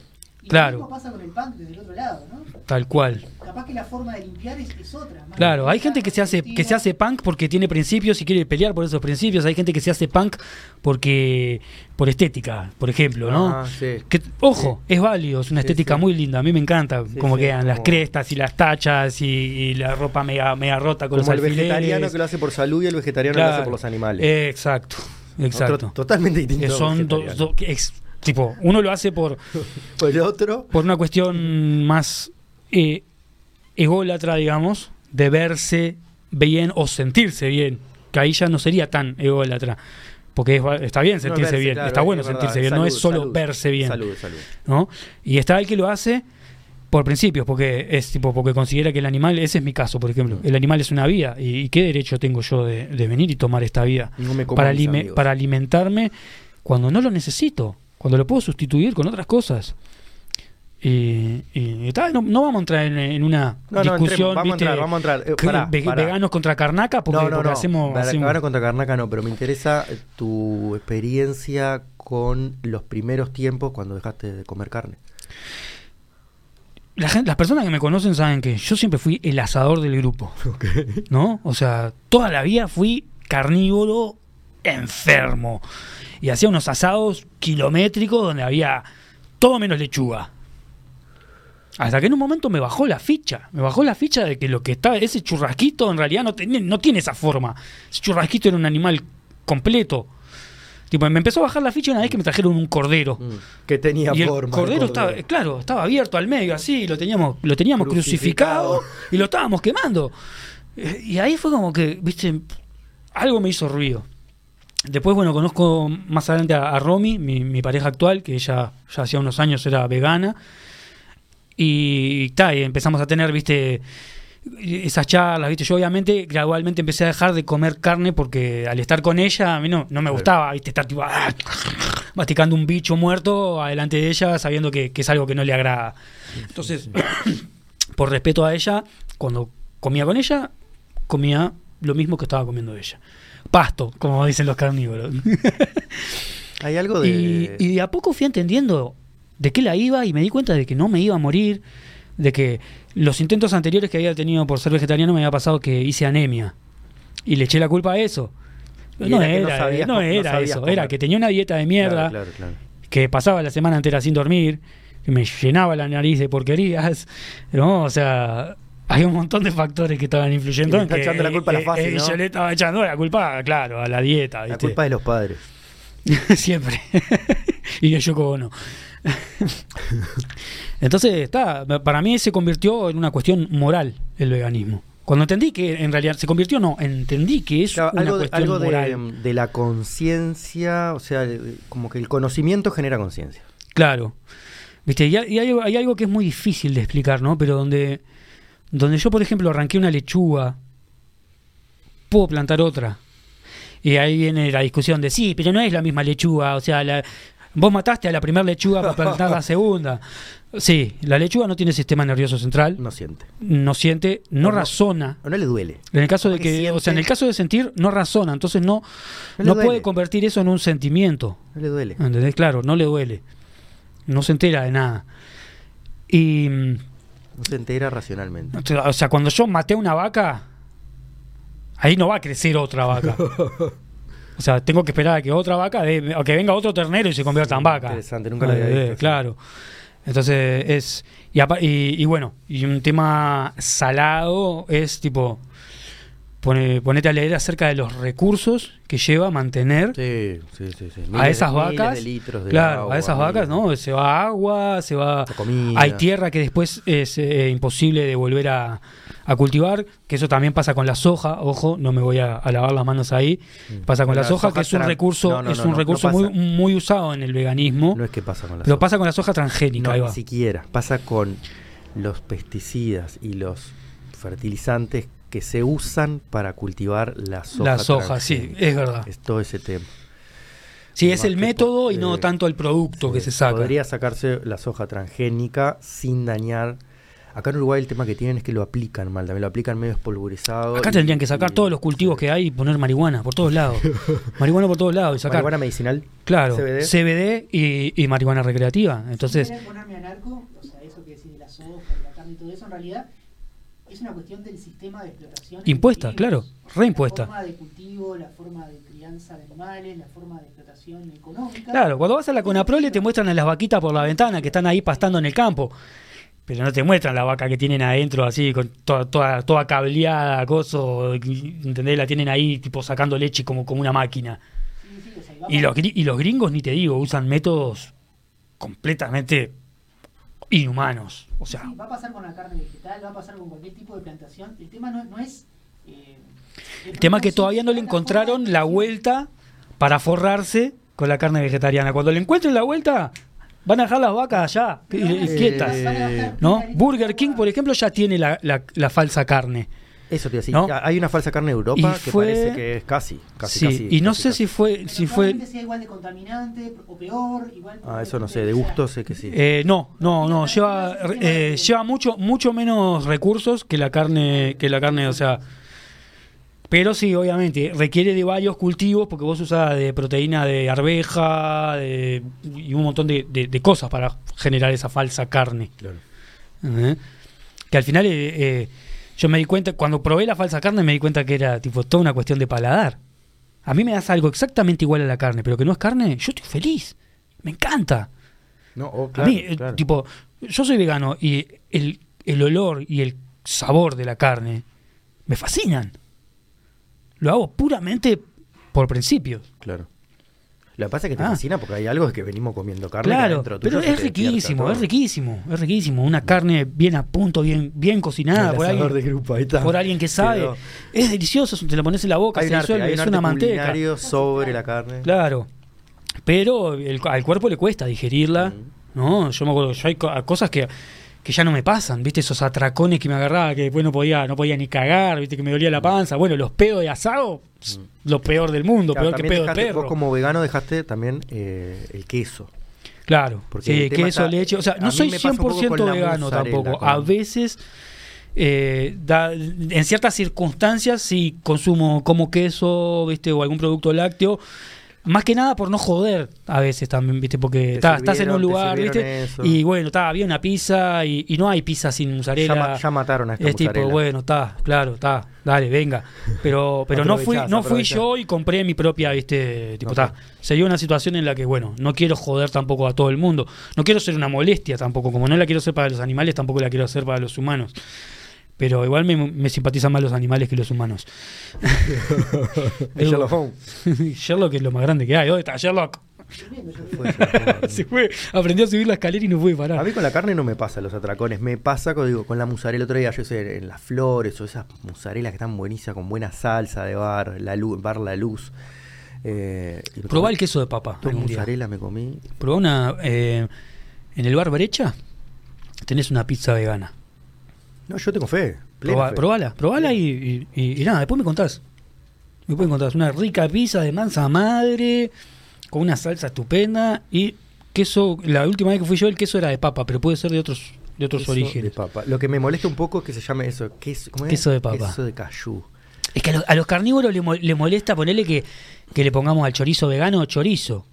Y Claro. lo mismo pasa con el punk desde el otro lado, ¿no? Tal cual. Capaz que la forma de limpiar es, es otra. más Claro, hay gente que se hace que se hace punk porque tiene principios y quiere pelear por esos principios. Hay gente que se hace punk porque por estética, por ejemplo, ¿no? Ah, sí. Que, ojo, es válido, es una Sí, estética sí. muy linda. A mí me encanta Sí, cómo sí, quedan las crestas y las tachas y, y la ropa mega, mega rota con Como el los alfileres. vegetariano que lo hace por salud y el vegetariano lo hace por los animales. Exacto, exacto. Otro totalmente distinto. Que son dos- que ex- tipo, uno lo hace por, El otro, por una cuestión más eh, ególatra, digamos, de verse bien o sentirse bien. Que ahí ya no sería tan ególatra. Porque es- está bien no sentirse verse, bien, claro, está bueno es sentirse bien, no es solo salud, verse bien. Salud, salud. ¿no? Y está el que lo hace por principios, porque es tipo porque considera que el animal, ese es mi caso, por ejemplo, el animal es una vida y, y qué derecho tengo yo de, de venir y tomar esta vida No para, alime- para alimentarme cuando no lo necesito, cuando lo puedo sustituir con otras cosas. Y tal, no, no vamos a entrar en, en una No, no, discusión, entremos, vamos a entrar, vamos a entrar. Eh, que pará, ve- pará. veganos contra carnaca, porque, no, no, porque no. hacemos, Vegano hacemos- contra Carnaca no, pero me interesa eh, tu experiencia con los primeros tiempos cuando dejaste de comer carne. La gente- las personas que me conocen saben que yo siempre fui el asador del grupo. ¿No? O sea, toda la vida fui carnívoro enfermo. Y hacía unos asados kilométricos donde había todo menos lechuga. Hasta que en un momento me bajó la ficha. Me bajó la ficha de que lo que estaba, ese churrasquito en realidad no, tiene- no tiene esa forma. Ese churrasquito era un animal completo. Tipo, me empezó a bajar la ficha una vez que me trajeron un cordero. Mm, Que tenía Y el forma. cordero, el estaba, claro, estaba abierto al medio, así, lo teníamos, lo teníamos crucificado. Crucificado. y lo estábamos quemando. Y ahí fue como que, viste, algo me hizo ruido. Después, bueno, conozco más adelante a, a Romy, mi, mi pareja actual, que ella ya hacía unos años era vegana. Y, ta, y empezamos a tener, viste, esas charlas, viste. Yo obviamente gradualmente empecé a dejar de comer carne porque al estar con ella a mí no, no me gustaba, viste, estar tipo, ah, masticando un bicho muerto adelante de ella sabiendo que, que es algo que no le agrada. Entonces, por respeto a ella, cuando comía con ella, comía lo mismo que estaba comiendo ella. Pasto, como dicen los carnívoros. Hay algo de. Y, y de a poco fui entendiendo de qué la iba y me di cuenta de que no me iba a morir, de que los intentos anteriores que había tenido por ser vegetariano me había pasado que hice anemia. Y le eché la culpa a eso. No era no sabías no era eso, comer. era que tenía una dieta de mierda, Claro, claro, claro. que pasaba la semana entera sin dormir, que me llenaba la nariz de porquerías, ¿no? O sea, hay un montón de factores que estaban influyendo Y está que echando la culpa a la fase, eh, ¿no? yo le estaba echando la culpa, claro, a la dieta, La culpa de los padres. Siempre. y de Yoko Ono. Entonces, está, para mí se convirtió en una cuestión moral el veganismo. Cuando entendí que en realidad se convirtió, no, entendí que es Claro, una algo de, cuestión algo de, moral. de la conciencia, o sea, como que el conocimiento genera conciencia. Claro. ¿Viste? Y, hay, y hay- hay algo que es muy difícil de explicar, ¿no? Pero donde, donde yo, por ejemplo, arranqué una lechuga, puedo plantar otra. Y ahí viene la discusión de, sí, pero no es la misma lechuga. O sea, la- vos mataste a la primera lechuga para plantar la segunda. Sí, la lechuga no tiene sistema nervioso central, No siente. no siente, no, No, no. razona. O no le duele. En el caso de que, o sea, en el caso de sentir, no razona. Entonces no, No no puede convertir eso en un sentimiento. No le duele. ¿Entendés? Claro, no le duele. no se entera de nada. Y, mm, No se entera racionalmente. o sea, cuando yo maté a una vaca, ahí no va a crecer otra vaca. O sea, tengo que esperar a que otra vaca, dé- o que venga otro ternero y se convierta en vaca. Interesante, nunca lo había Eh, visto. Claro. Entonces es. Y- y bueno, y un tema salado es tipo. Pone, ponete a leer acerca de los recursos que lleva mantener Sí, sí, sí. sí. a de- esas vacas. de litros de claro, agua, a esas vacas. ¿no? Se va agua, se va. Comida. Hay tierra que después es eh, imposible de volver a, a cultivar, que eso también pasa con la soja, ojo, no me voy a, a lavar las manos ahí. Mm. Pasa con la, soja, que es un recurso, No, no, es un no, recurso muy, muy usado en el veganismo, No es que pasa con la pero soja. pasa con la soja transgénica, ni siquiera. Pasa con los pesticidas y los fertilizantes que se usan para cultivar la soja. La soja, sí, es verdad. Es todo ese tema. Sí, es el método y no eh, tanto el producto que Sí, se saca. Podría sacarse la soja transgénica sin dañar. Acá en Uruguay el tema que tienen es que lo aplican mal, también lo aplican medio espolvorizado. Acá y- tendrían que sacar y- todos los cultivos que hay y poner marihuana por todos lados. marihuana por todos lados y sacar. Marihuana medicinal. Claro, CBD. CBD, y, y marihuana recreativa. Entonces, Si ponerme anarco, o sea, eso que decís de la soja, de la carne y todo eso, en realidad una cuestión del sistema de explotación. Impuesta, claro, reimpuesta. La forma de cultivo, la forma de crianza de animales, la forma de explotación económica. claro, cuando vas a la Conaprole te muestran a las vaquitas por la ventana que están ahí pastando en el campo. Pero no te muestran la vaca que tienen adentro así, con toda, toda, toda cableada, coso, ¿entendés? La tienen ahí tipo sacando leche como, como una máquina. Sí, sí, o sea, va Y los, y los gringos, ni te digo, usan métodos completamente inhumanos. O sea, Sí, va a pasar con la carne vegetal, va a pasar con cualquier tipo de plantación. El tema no, no es. eh, el tema es que todavía no le encontraron la vuelta para forrarse con la carne vegetariana. Cuando le encuentren la vuelta, van a dejar las vacas allá, a- quietas. ¿No? Burger King, por ejemplo, ya tiene la, la- la falsa carne. Eso te decía. ¿No? Hay una falsa carne de Europa Y que fue- parece que es casi. casi sí, casi, y no casi, sé casi. si fue... Pero Si fue sea igual de contaminante o peor. Igual Ah, eso no sé, de sea, gusto sé que sí. Eh, no, no, no, lleva, eh, lleva mucho, mucho menos recursos que la carne, que la carne, o sea. Pero sí, obviamente, requiere de varios cultivos porque vos usás de proteína de arveja de- y un montón de, de- de cosas para generar esa falsa carne. Claro. Ujú. Que al final eh, eh, yo me di cuenta, cuando probé la falsa carne me di cuenta que era tipo toda una cuestión de paladar. A mí me das algo exactamente igual a la carne, pero que no es carne, yo estoy feliz. Me encanta. No, oh, A claro, mí, eh, claro. tipo, yo soy vegano y el, el olor y el sabor de la carne me fascinan. Lo hago puramente por principios. Claro. Lo que pasa es que te Ah. fascina porque hay algo que venimos comiendo carne. Claro, pero es riquísimo, es riquísimo, es riquísimo. Una carne bien a punto, bien, bien cocinada por alguien, de grupo, ahí está. por alguien que sabe. Es delicioso, te lo pones en la boca, Hay se un arte, disuelve, hay un es arte una manteca. sobre la carne. Claro. Pero el- al cuerpo le cuesta digerirla, Mm. ¿no? Yo me acuerdo, yo hay co- cosas que, que ya no me pasan, ¿viste? Esos atracones que me agarraba, que después no podía, no podía ni cagar, ¿viste? Que me dolía la panza. Bueno, los pedos de asado, pss, lo peor del mundo, Mm. Claro, peor que pedo de perro. Vos como vegano dejaste también eh, el queso. Claro, Porque sí, queso, está- leche. O sea, a no soy me pasa un poco 100% con la vegano tampoco. con- A veces, eh, da- en ciertas circunstancias, sí consumo como queso, ¿viste? O algún producto lácteo. Más que nada por no joder a veces también, ¿viste? Porque ta, estás en un lugar, ¿viste? eso. Y bueno, está, había una pizza y, y no hay pizza sin Ya, mozzarella. ma- ya mataron a esta es tipo, bueno, está, claro, está, dale, venga. Pero, pero no fui, no fui yo y compré mi propia, viste, tipo, está. Sería una situación en la que, bueno, no quiero joder tampoco a todo el mundo. No quiero ser una molestia tampoco, como no la quiero hacer para los animales, tampoco la quiero hacer para los humanos. Pero igual me, me simpatizan más los animales que los humanos. Sherlock Holmes. Sherlock es lo más grande que hay. ¿Dónde está Sherlock? Se fue, aprendió a subir la escalera y no puede A parar. mí con la carne no me pasa los atracones, me pasa con, digo, con la mozzarella. El otro día yo sé, en las flores o esas mozzarelas que están buenísimas con buena salsa de bar, la luz, bar la luz. Eh, Probá el queso de papa. Mozzarella me comí. Probá una. eh, en el bar Brecha tenés una pizza vegana. No, yo tengo fe. fe. probala, probala y, y- y- y nada, después me contás. Después me contás. Una rica pizza de mansa madre, con una salsa estupenda y queso. La última vez que fui yo, el queso era de papa, pero puede ser de otros, de otros Queso orígenes. de papa. Lo que me molesta un poco es que se llame eso. Queso, ¿cómo es? Queso de papa. Queso de cayú. Es que a los, a los carnívoros le, mo- le molesta ponerle que, que le pongamos al chorizo vegano chorizo.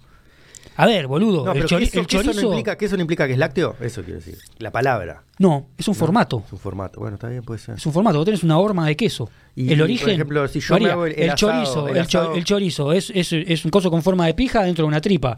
A ver, boludo, No, el, chori- chorizo. no implica, queso no implica que es lácteo. Eso quiero decir. La palabra. No, es un No, formato. Es un formato. Bueno, está bien, puede ser. Es un formato, vos tenés una horma de queso. Y, el por origen. ejemplo, si yo me hago el- el asado, chorizo, el cho- chorizo es, es, es un coso con forma de pija dentro de una tripa.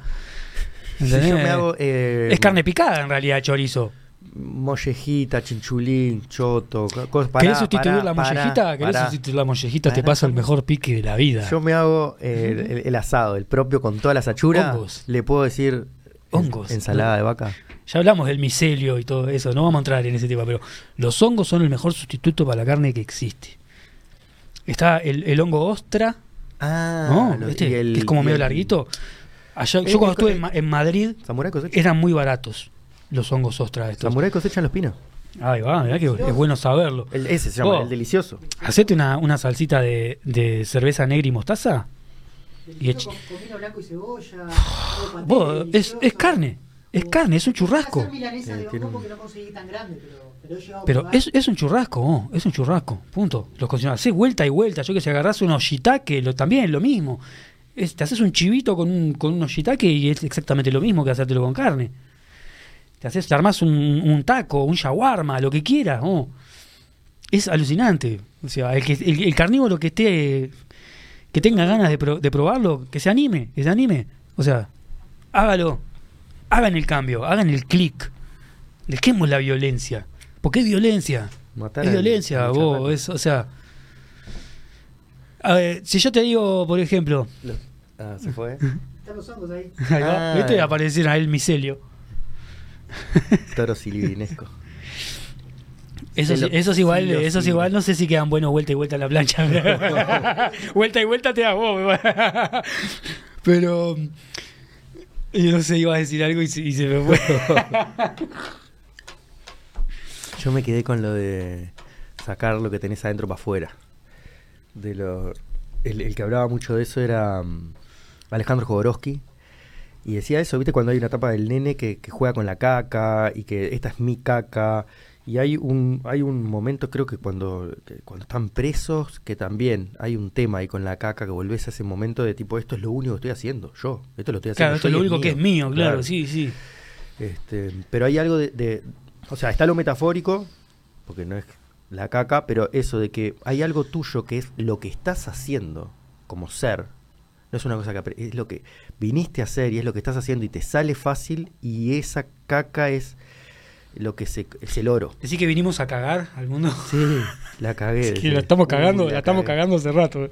Si yo me hago. eh, es carne picada en realidad el chorizo. Mollejita, chinchulín, choto, co- cosas para. ¿Querés sustituir la mollejita? ¿Querés sustituir la mollejita? Te Pará. pasa el mejor pique de la vida. Yo me hago eh, el, el asado, el propio con todas las achuras. Hongos. Le puedo decir. Hongos. Ensalada de vaca. Ya hablamos del micelio y todo eso, no vamos a entrar en ese tema, pero los hongos son el mejor sustituto para la carne que existe. Está el, el hongo ostra, Ah, ¿no? lo- el- que es como medio larguito. Allá, Eh, yo cuando estuve en, Ma- en Madrid eran muy baratos los hongos ostra estos. Samurai cosechan los pinos. Ahí va, mirá que es bueno saberlo. El, ese se llama, Oh. el delicioso. Hacete una, una salsita de, de cerveza negra y mostaza. Y ech- con, con vino blanco y cebolla. Vos, es, es carne, es carne, es un churrasco. Eh, pero, es, es un churrasco, oh, es un churrasco, punto. Los cocinás, haces vuelta y vuelta. Yo que sé, agarrás un oshitake, lo, también lo mismo. Es- te haces un chivito con un, con un oshitake y es exactamente lo mismo que hacértelo con carne. Te haces, te armás un, un taco, un shawarma, lo que quieras. oh. Es alucinante. O sea, el, que, el, el carnívoro que esté, que tenga ganas de, pro- de probarlo, que se anime, que se anime. O sea, hágalo. Hagan el cambio, hagan el clic. Dejemos la violencia. Porque es violencia. Matar Es violencia, vos. Es, o sea. A ver, si yo te digo, por ejemplo. Lo- Ah, se fue. Están los hongos ahí. Ahí va, Ah. ¿Viste? Aparecieron ahí el micelio. Toro silivinesco. Eso, lo- esos igual, sí igual, no sé si quedan buenos vuelta y vuelta a la plancha. vuelta y vuelta te da vos. Pero. Yo no sé, iba a decir algo y se, y se me fue. Yo me quedé con lo de sacar lo que tenés adentro para afuera. De lo, el, el que hablaba mucho de eso era mm, Alejandro Jodorowsky. Y decía eso, ¿viste? Cuando hay una etapa del nene que, que juega con la caca y que esta es mi caca. Y hay un, hay un momento, creo que cuando, que cuando están presos, que también hay un tema ahí con la caca, que volvés a ese momento de tipo, esto es lo único que estoy haciendo, yo. Esto lo estoy haciendo claro, esto es lo único que es mío, claro, sí, sí. este, pero hay algo de, de- O sea, está lo metafórico, porque no es la caca, pero eso de que hay algo tuyo que es lo que estás haciendo como ser. No es una cosa que es lo que viniste a hacer y es lo que estás haciendo y te sale fácil y esa caca es lo que se, es el oro. Decís que vinimos a cagar al mundo. Sí, la cagué. Es que decía. la estamos Uy, cagando, la estamos cagando hace rato.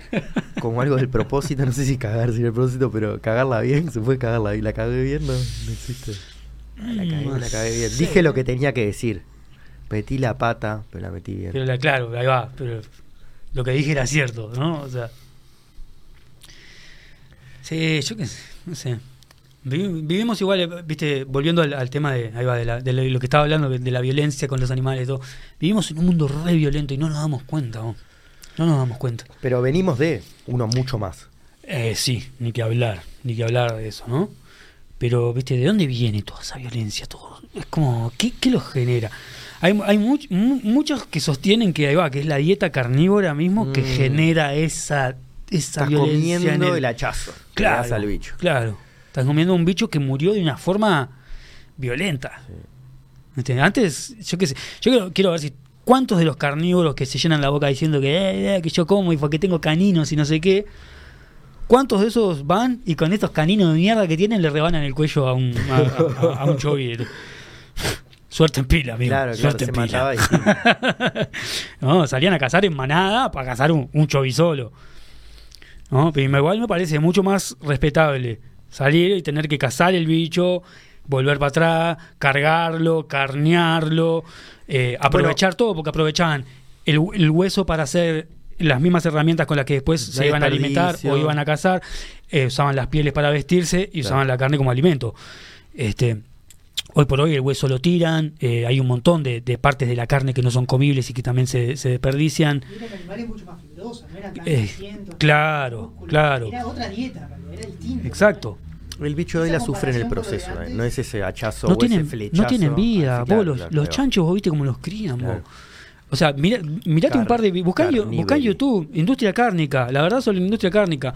Como algo del propósito, no sé si cagar sin el propósito, pero cagarla bien, se puede cagarla bien. La cagué bien, no, no existe. Ah, La cagué, Mm, la cagué bien. sí. Dije lo que tenía que decir. Metí la pata, pero la metí bien. Pero la, claro, ahí va, pero lo que dije era cierto, ¿no? O sea. Sí, yo qué sé, no sé. Vi- Vivimos igual, eh, viste, volviendo al, al tema de, ahí va, de, la- de lo, que estaba hablando, de la violencia con los animales y todo. Vivimos en un mundo re violento y no nos damos cuenta, ¿no? No nos damos cuenta. Pero venimos de uno mucho más. Eh, sí, ni que hablar, ni que hablar de eso, ¿no? Pero, viste, ¿de dónde viene toda esa violencia? Todo? Es como, ¿qué, qué lo genera? Hay, hay much- mu- muchos que sostienen que ahí va, que es la dieta carnívora mismo que Mm. genera esa, esa Estás violencia. en comiendo el- el hachazo. que Claro, das al bicho. Claro. Estás comiendo un bicho que murió de una forma violenta. ¿Viste? Antes, yo qué sé, yo quiero, quiero ver si cuántos de los carnívoros que se llenan la boca diciendo que, eh, eh, que yo como y porque tengo caninos y no sé qué, ¿cuántos de esos van y con estos caninos de mierda que tienen le rebanan el cuello a un, a, a- a un? Suerte en pila, amigo. Claro, claro, Suerte se en pila. mataba y no, salían a cazar en manada para cazar un, un chovisolo. ¿No? Pero igual me parece mucho más respetable salir y tener que cazar el bicho, volver para atrás, cargarlo, carnearlo, eh, aprovechar todo, porque aprovechaban el, el hueso para hacer las mismas herramientas con las que después se iban a alimentar o iban a cazar, eh, usaban las pieles para vestirse y usaban la carne como alimento. Este, Hoy por hoy el hueso lo tiran, eh, hay un montón de, de partes de la carne que no son comibles y que también se, se desperdician. Y eran animales mucho más fibrosos, no tan Eh, claro, claro. Era otra dieta, en realidad, era distinto. Exacto. el bicho de él la sufre en el proceso. ¿eh? No es ese hachazo No o tienen, ese flechazo. no tienen vida. Ah, sí, vos, claro, los, claro, los claro. chanchos, vos viste cómo los crían. vos. O sea, mira, mirate un par de. Buscá, buscá en. YouTube, industria cárnica. La verdad, sobre la industria cárnica.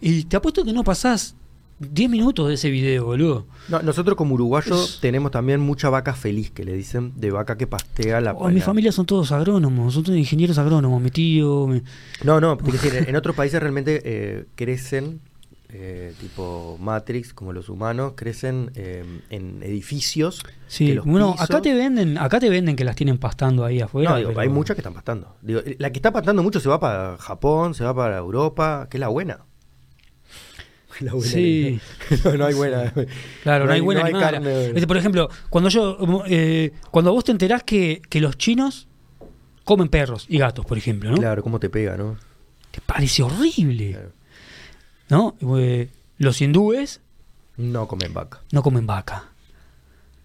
Y te apuesto que no pasás 10 minutos de ese video, boludo. No, nosotros como uruguayos Es- tenemos también mucha vaca feliz, que le dicen, de vaca que pastea la... Oh, mi familia son todos agrónomos, son todos ingenieros agrónomos, mi tío. mi- No, no, decir, en otros países realmente eh, crecen, eh, tipo Matrix, como los humanos, crecen eh, en edificios. Sí, los bueno, pisos- acá te venden, acá te venden que las tienen pastando ahí afuera. No, digo, pero- hay muchas que están pastando. Digo, la que está pastando mucho se va para Japón, se va para Europa, que es la buena. La buena Sí. no, no hay buena. Claro, no, hay buena no hay ni mala. carne. Este, por ejemplo, cuando yo, eh, cuando vos te enterás que, que los chinos comen perros y gatos, por ejemplo, ¿no? Claro, cómo te pega, ¿no? Te parece horrible, Claro. ¿no? Eh, los hindúes No comen vaca. no comen vaca.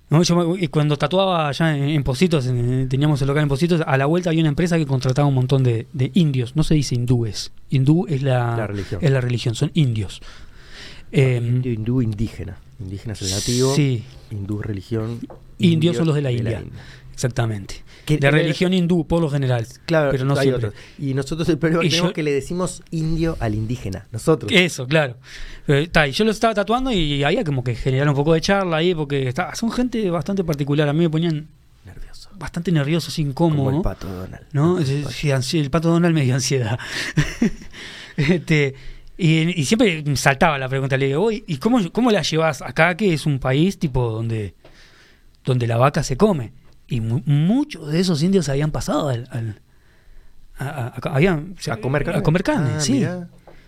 ¿No? Yo y cuando tatuaba allá en, en Positos, en- teníamos el local en Positos, a la vuelta había una empresa que contrataba un montón de, de indios. No se dice hindúes. Hindú es la, La religión. Es la religión, son indios. Eh, Indio, hindú, indígena. Indígena es el nativo. Sí, Hindú, religión. indios son los de la India. Exactamente. Que- de que- religión hindú, por lo general. Claro, pero no hay siempre. otros. Y nosotros el problema Y que tenemos yo- que le decimos indio al indígena. Nosotros. Eso, claro. Eh, ta, y yo lo estaba tatuando y había como que generar un poco de charla ahí porque está- son gente bastante particular. A mí me ponían Nervioso. bastante nervioso, así Como incómodo. el pato Donald. ¿no? Pato. el pato Donald me dio ansiedad. este, y, y siempre me saltaba la pregunta, le digo, "Oye, ¿y cómo, cómo la llevas acá, que es un país tipo donde, donde la vaca se come? Y mu- muchos de esos indios habían pasado al, al- a, a- a- habían- A comer carne. A comer carne, Ah, sí. mirá.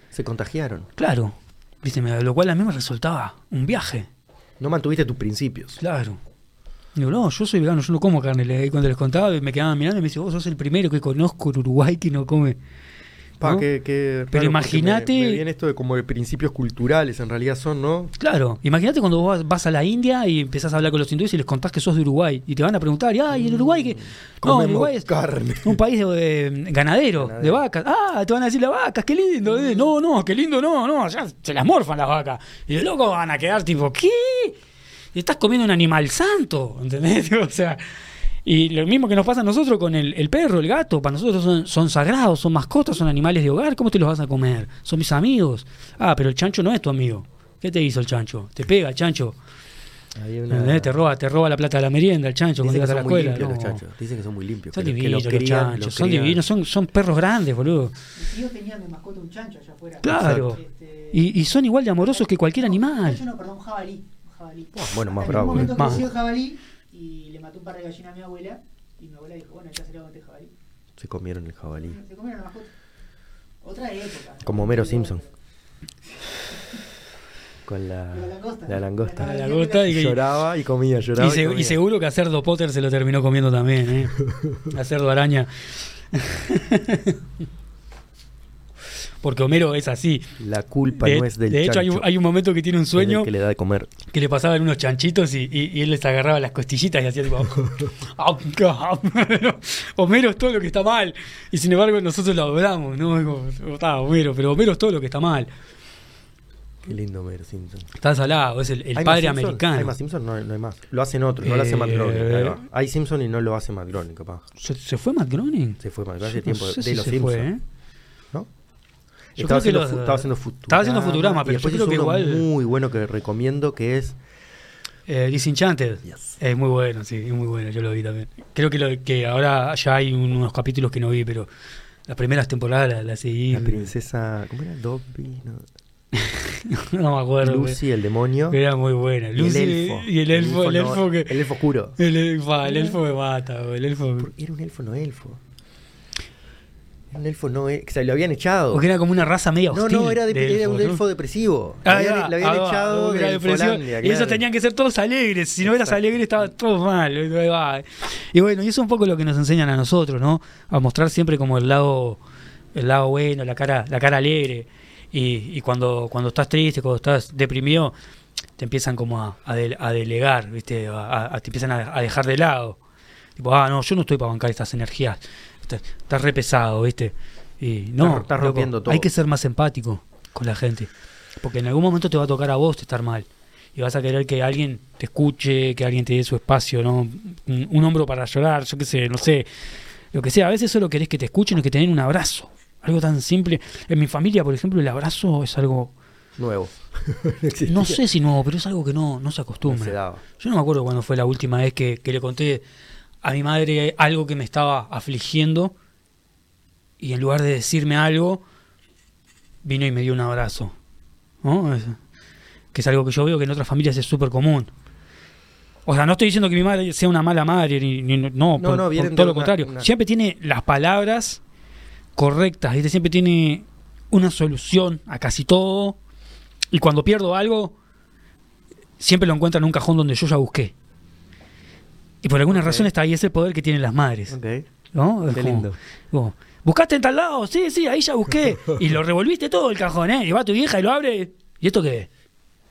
Se contagiaron. Claro. Viste, lo cual a mí me resultaba un viaje. No mantuviste tus principios. Claro. Digo, no, yo soy vegano, yo no como carne. Cuando les contaba, me quedaban mirando y me dice, vos sos el primero que conozco en Uruguay que no come. Pa, ¿no? que- que Pero imagínate- Me, me viene esto de como de principios culturales, en realidad son, ¿no? Claro, imagínate cuando vos vas- a la India y empezás a hablar con los hindúes y les contás que sos de Uruguay. Y te van a preguntar, y, ay, ¿en Uruguay que No, Comemos Uruguay es carne. un país de, eh, ganadero, Ganadero. de vacas. Ah, te van a decir las vacas, qué lindo. eh. No, no, qué lindo, no, no, ya se las morfan las vacas. Y los locos van a quedar tipo, ¿qué? Y estás comiendo un animal santo, ¿entendés? O sea, y lo mismo que nos pasa a nosotros con el, el perro, el gato, para nosotros son, son sagrados, son mascotas, son animales de hogar, ¿cómo te los vas a comer? Son mis amigos. Ah, pero el chancho no es tu amigo. ¿Qué te hizo el chancho? Te pega el chancho. Una-. Te roba, te roba la plata de la merienda el chancho cuando Dicen que llegas a la escuela. limpios los no. chanchos. Dicen que son muy limpios. Son que lo- que divinos lo los crían- chanchos, lo son divinos, son, son perros grandes, boludo. Mis tíos tenían de mascota un chancho allá afuera. Claro. Este, Y, y son igual de amorosos que cualquier no, animal. chancho no, perdón, un jabalí. Un jabalí. Bueno, más en bravo, un momento eh. Más. jabalí y mató un par de gallinas a mi abuela. Y mi abuela dijo, bueno, ya se le meter jabalí. Se comieron el jabalí. Se comieron la mascota. Otra época. ¿no? Como Homero Simpson. Con la, La langosta. la langosta. La langosta y- Lloraba y comía, lloraba Y, y, se- comía. y seguro que a Cerdo Potter se lo terminó comiendo también, ¿eh? A Cerdo Araña. Porque Homero es así. La culpa De, no es del de hecho, hay un, chancho, hay un momento que tiene un sueño que le da de comer. que le pasaban unos chanchitos y, y- y él les agarraba las costillitas y hacía tipo. Homero es todo lo que está mal. Y sin embargo, nosotros lo adoramos, ¿no? "Está, Homero, pero Homero es todo lo que está mal. Qué lindo Homero Simpson. Está salado, es el, el ¿Hay más padre americano. ¿Hay más Simpson? No, no hay más. Lo hacen otros, no lo hace Eh, Matt Groening. va. Hay Simpson y no lo hace Matt Groening, capaz. ¿Se, se fue Matt Groening? Se fue Matt hace no tiempo sé de si los se Simpsons. fue, ¿eh? Estaba haciendo, fu- estaba haciendo Futurama. estaba haciendo Futurama, pero yo creo que igual- muy bueno que recomiendo que es Eh, Disenchanted. Yes. Es muy bueno, sí, es muy bueno, yo lo vi también. Creo que, lo, que ahora ya hay unos capítulos que no vi, pero las primeras temporadas las, seguí. la princesa. ¿Cómo era? Dobby. No. no me acuerdo. Lucy, el demonio. Era muy buena. y el elfo. y el elfo, el no- elfo que. El elfo oscuro. El elfo, el elfo me mata, el elfo. Era un elfo, no elfo. Un elfo, no elfo. Que se lo habían echado. Porque era como una raza media No, hostil. no, era, de- de era un ¿no? elfo depresivo. Ah, Lo habían, ya, lo habían ah, va, echado de depresión, Y esos tenían que ser todos alegres. Si no eras alegre, estaba todo mal. Y bueno, y eso es un poco lo que nos enseñan a nosotros, ¿no? A mostrar siempre como el lado, el lado bueno, la cara, la cara alegre. Y, y cuando, cuando estás triste, cuando estás deprimido, te empiezan como a, a de- a delegar, ¿viste? A, te empiezan a, a dejar de lado. Tipo, ah, no, yo no estoy para bancar estas energías. Estás, re pesado, ¿viste? Y no, Estás- loco, rompiendo todo. hay que ser más empático con la gente. Porque en algún momento te va a tocar a vos estar mal. Y vas a querer que alguien te escuche, que alguien te dé su espacio, ¿no? Un, un hombro para llorar, yo qué sé, no sé. Lo que sea, a veces solo querés que te escuchen o que te den un abrazo. Algo tan simple. En mi familia, por ejemplo, el abrazo es algo nuevo. No sé si nuevo, pero es algo que no, no se No acostumbra. se daba. Yo no me acuerdo cuándo fue la última vez que, que le conté a mi madre algo que me estaba afligiendo y en lugar de decirme algo, vino y me dio un abrazo. ¿no? Es- que es algo que yo veo que en otras familias es súper común. O sea, no estoy diciendo que mi madre sea una mala madre, ni, ni- no, No, por, no, todo lo una- contrario. una- Siempre tiene las palabras correctas, ¿viste? siempre tiene una solución a casi todo. Y cuando pierdo algo, siempre lo encuentra en un cajón donde yo ya busqué. Y por alguna razón está ahí ese poder que tienen las madres. Ok. ¿no? Qué como- lindo. como, ¿Buscaste en tal lado? Sí, sí, ahí ya busqué. y lo revolviste todo el cajón, ¿eh? Y va tu vieja y lo abre. ¿Y esto qué?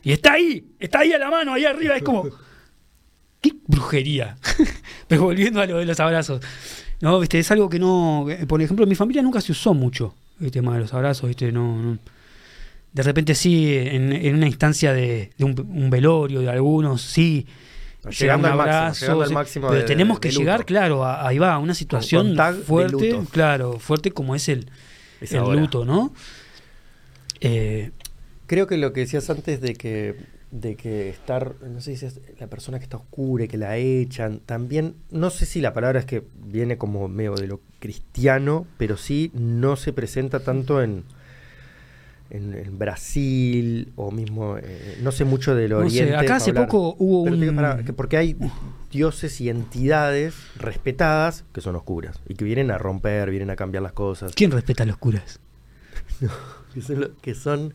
Y está ahí, está ahí a la mano, ahí arriba. Es como. ¡Qué brujería! Pero volviendo a lo de los abrazos. No, viste, es algo que no. eh, Por ejemplo, en mi familia nunca se usó mucho el tema de los abrazos, viste, no. no. De repente sí, en, en una instancia de, de un, un velorio de algunos, sí. Llegando al máximo, abrazo, llegando al máximo pero de- tenemos que de llegar, claro, a- ahí va, a una situación fuerte, claro, fuerte como es el, Es el luto, ¿no? Eh, Creo que lo que decías antes de que, de que estar, no sé si es la persona que está oscura y que la echan, también, no sé si la palabra es que viene como medio de lo cristiano, pero sí no se presenta tanto en, en, en Brasil o mismo, eh, no sé mucho del No sé, Oriente. acá hace hablar. poco hubo digo, un- que porque hay dioses y entidades respetadas que son oscuras y que vienen a romper, vienen a cambiar las cosas. ¿Quién respeta a los curas? Que son, lo- que son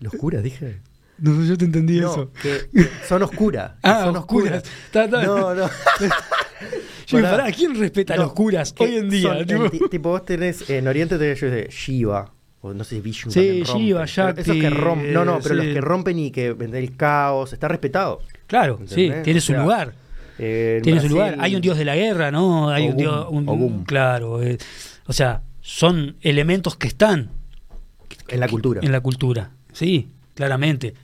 los curas, dije. No, yo te entendí No, que, que son oscuras. Ah, son oscuras. Ta, ta. No, no. Yo digo, Pará. ¿quién respeta a No, los curas hoy en día? tipo, vos tenés en Oriente tenés yo sé, Shiva. O no sé, Vishnu. Sí, rompe. Shiva, Esos que rompen. No, no, pero eh, los que rompen y que venden el caos. Está respetado. Claro, sí, tiene O su sea, lugar. Eh, en Tiene su lugar. Hay un dios de la guerra, ¿no? Hay un dios. un- Ogum. claro. eh, o sea, son elementos que están En la cultura. en la cultura. Sí, claramente.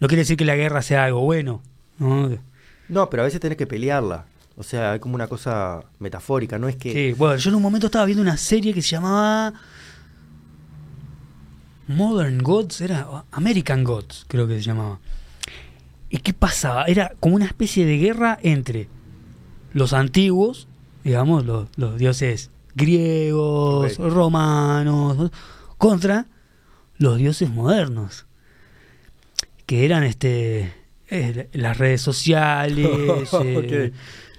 No quiere decir que la guerra sea algo bueno. ¿no? No, pero a veces tenés que pelearla. O sea, hay como una cosa metafórica. No es que. Sí, bueno, yo en un momento estaba viendo una serie que se llamaba Modern Gods, era American Gods, creo que se llamaba. ¿Y qué pasaba? Era como una especie de guerra entre los antiguos, digamos, los, los dioses griegos, romanos, contra los dioses modernos, que eran este eh, las redes sociales, eh.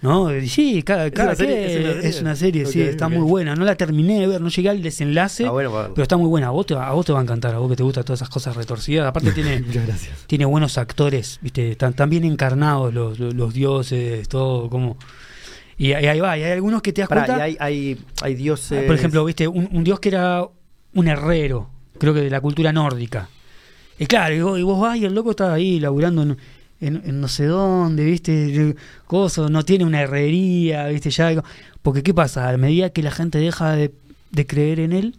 ¿No? Y Sí, cada, ¿Es cada una serie? ¿Es una serie? es una serie, sí, está muy buena. No la terminé de ver, no llegué al desenlace, Ah, bueno, pero está muy buena. A vos, te va, a vos te va a encantar, a vos que te gustan todas esas cosas retorcidas. Aparte tiene, tiene buenos actores, viste, están, están bien encarnados los, los, los dioses, todo como... Y, ahí- ahí va, y hay algunos que te das Pará, cuenta... y hay, hay, hay dioses. Por ejemplo, viste, un, un dios que era un herrero, creo que de la cultura nórdica. Y claro, y vos, y vos vas y el loco está ahí laburando en, en- en no sé dónde, viste, cosas, no tiene una herrería, viste, ya. Porque ¿qué pasa? A medida que la gente deja de, de creer en él,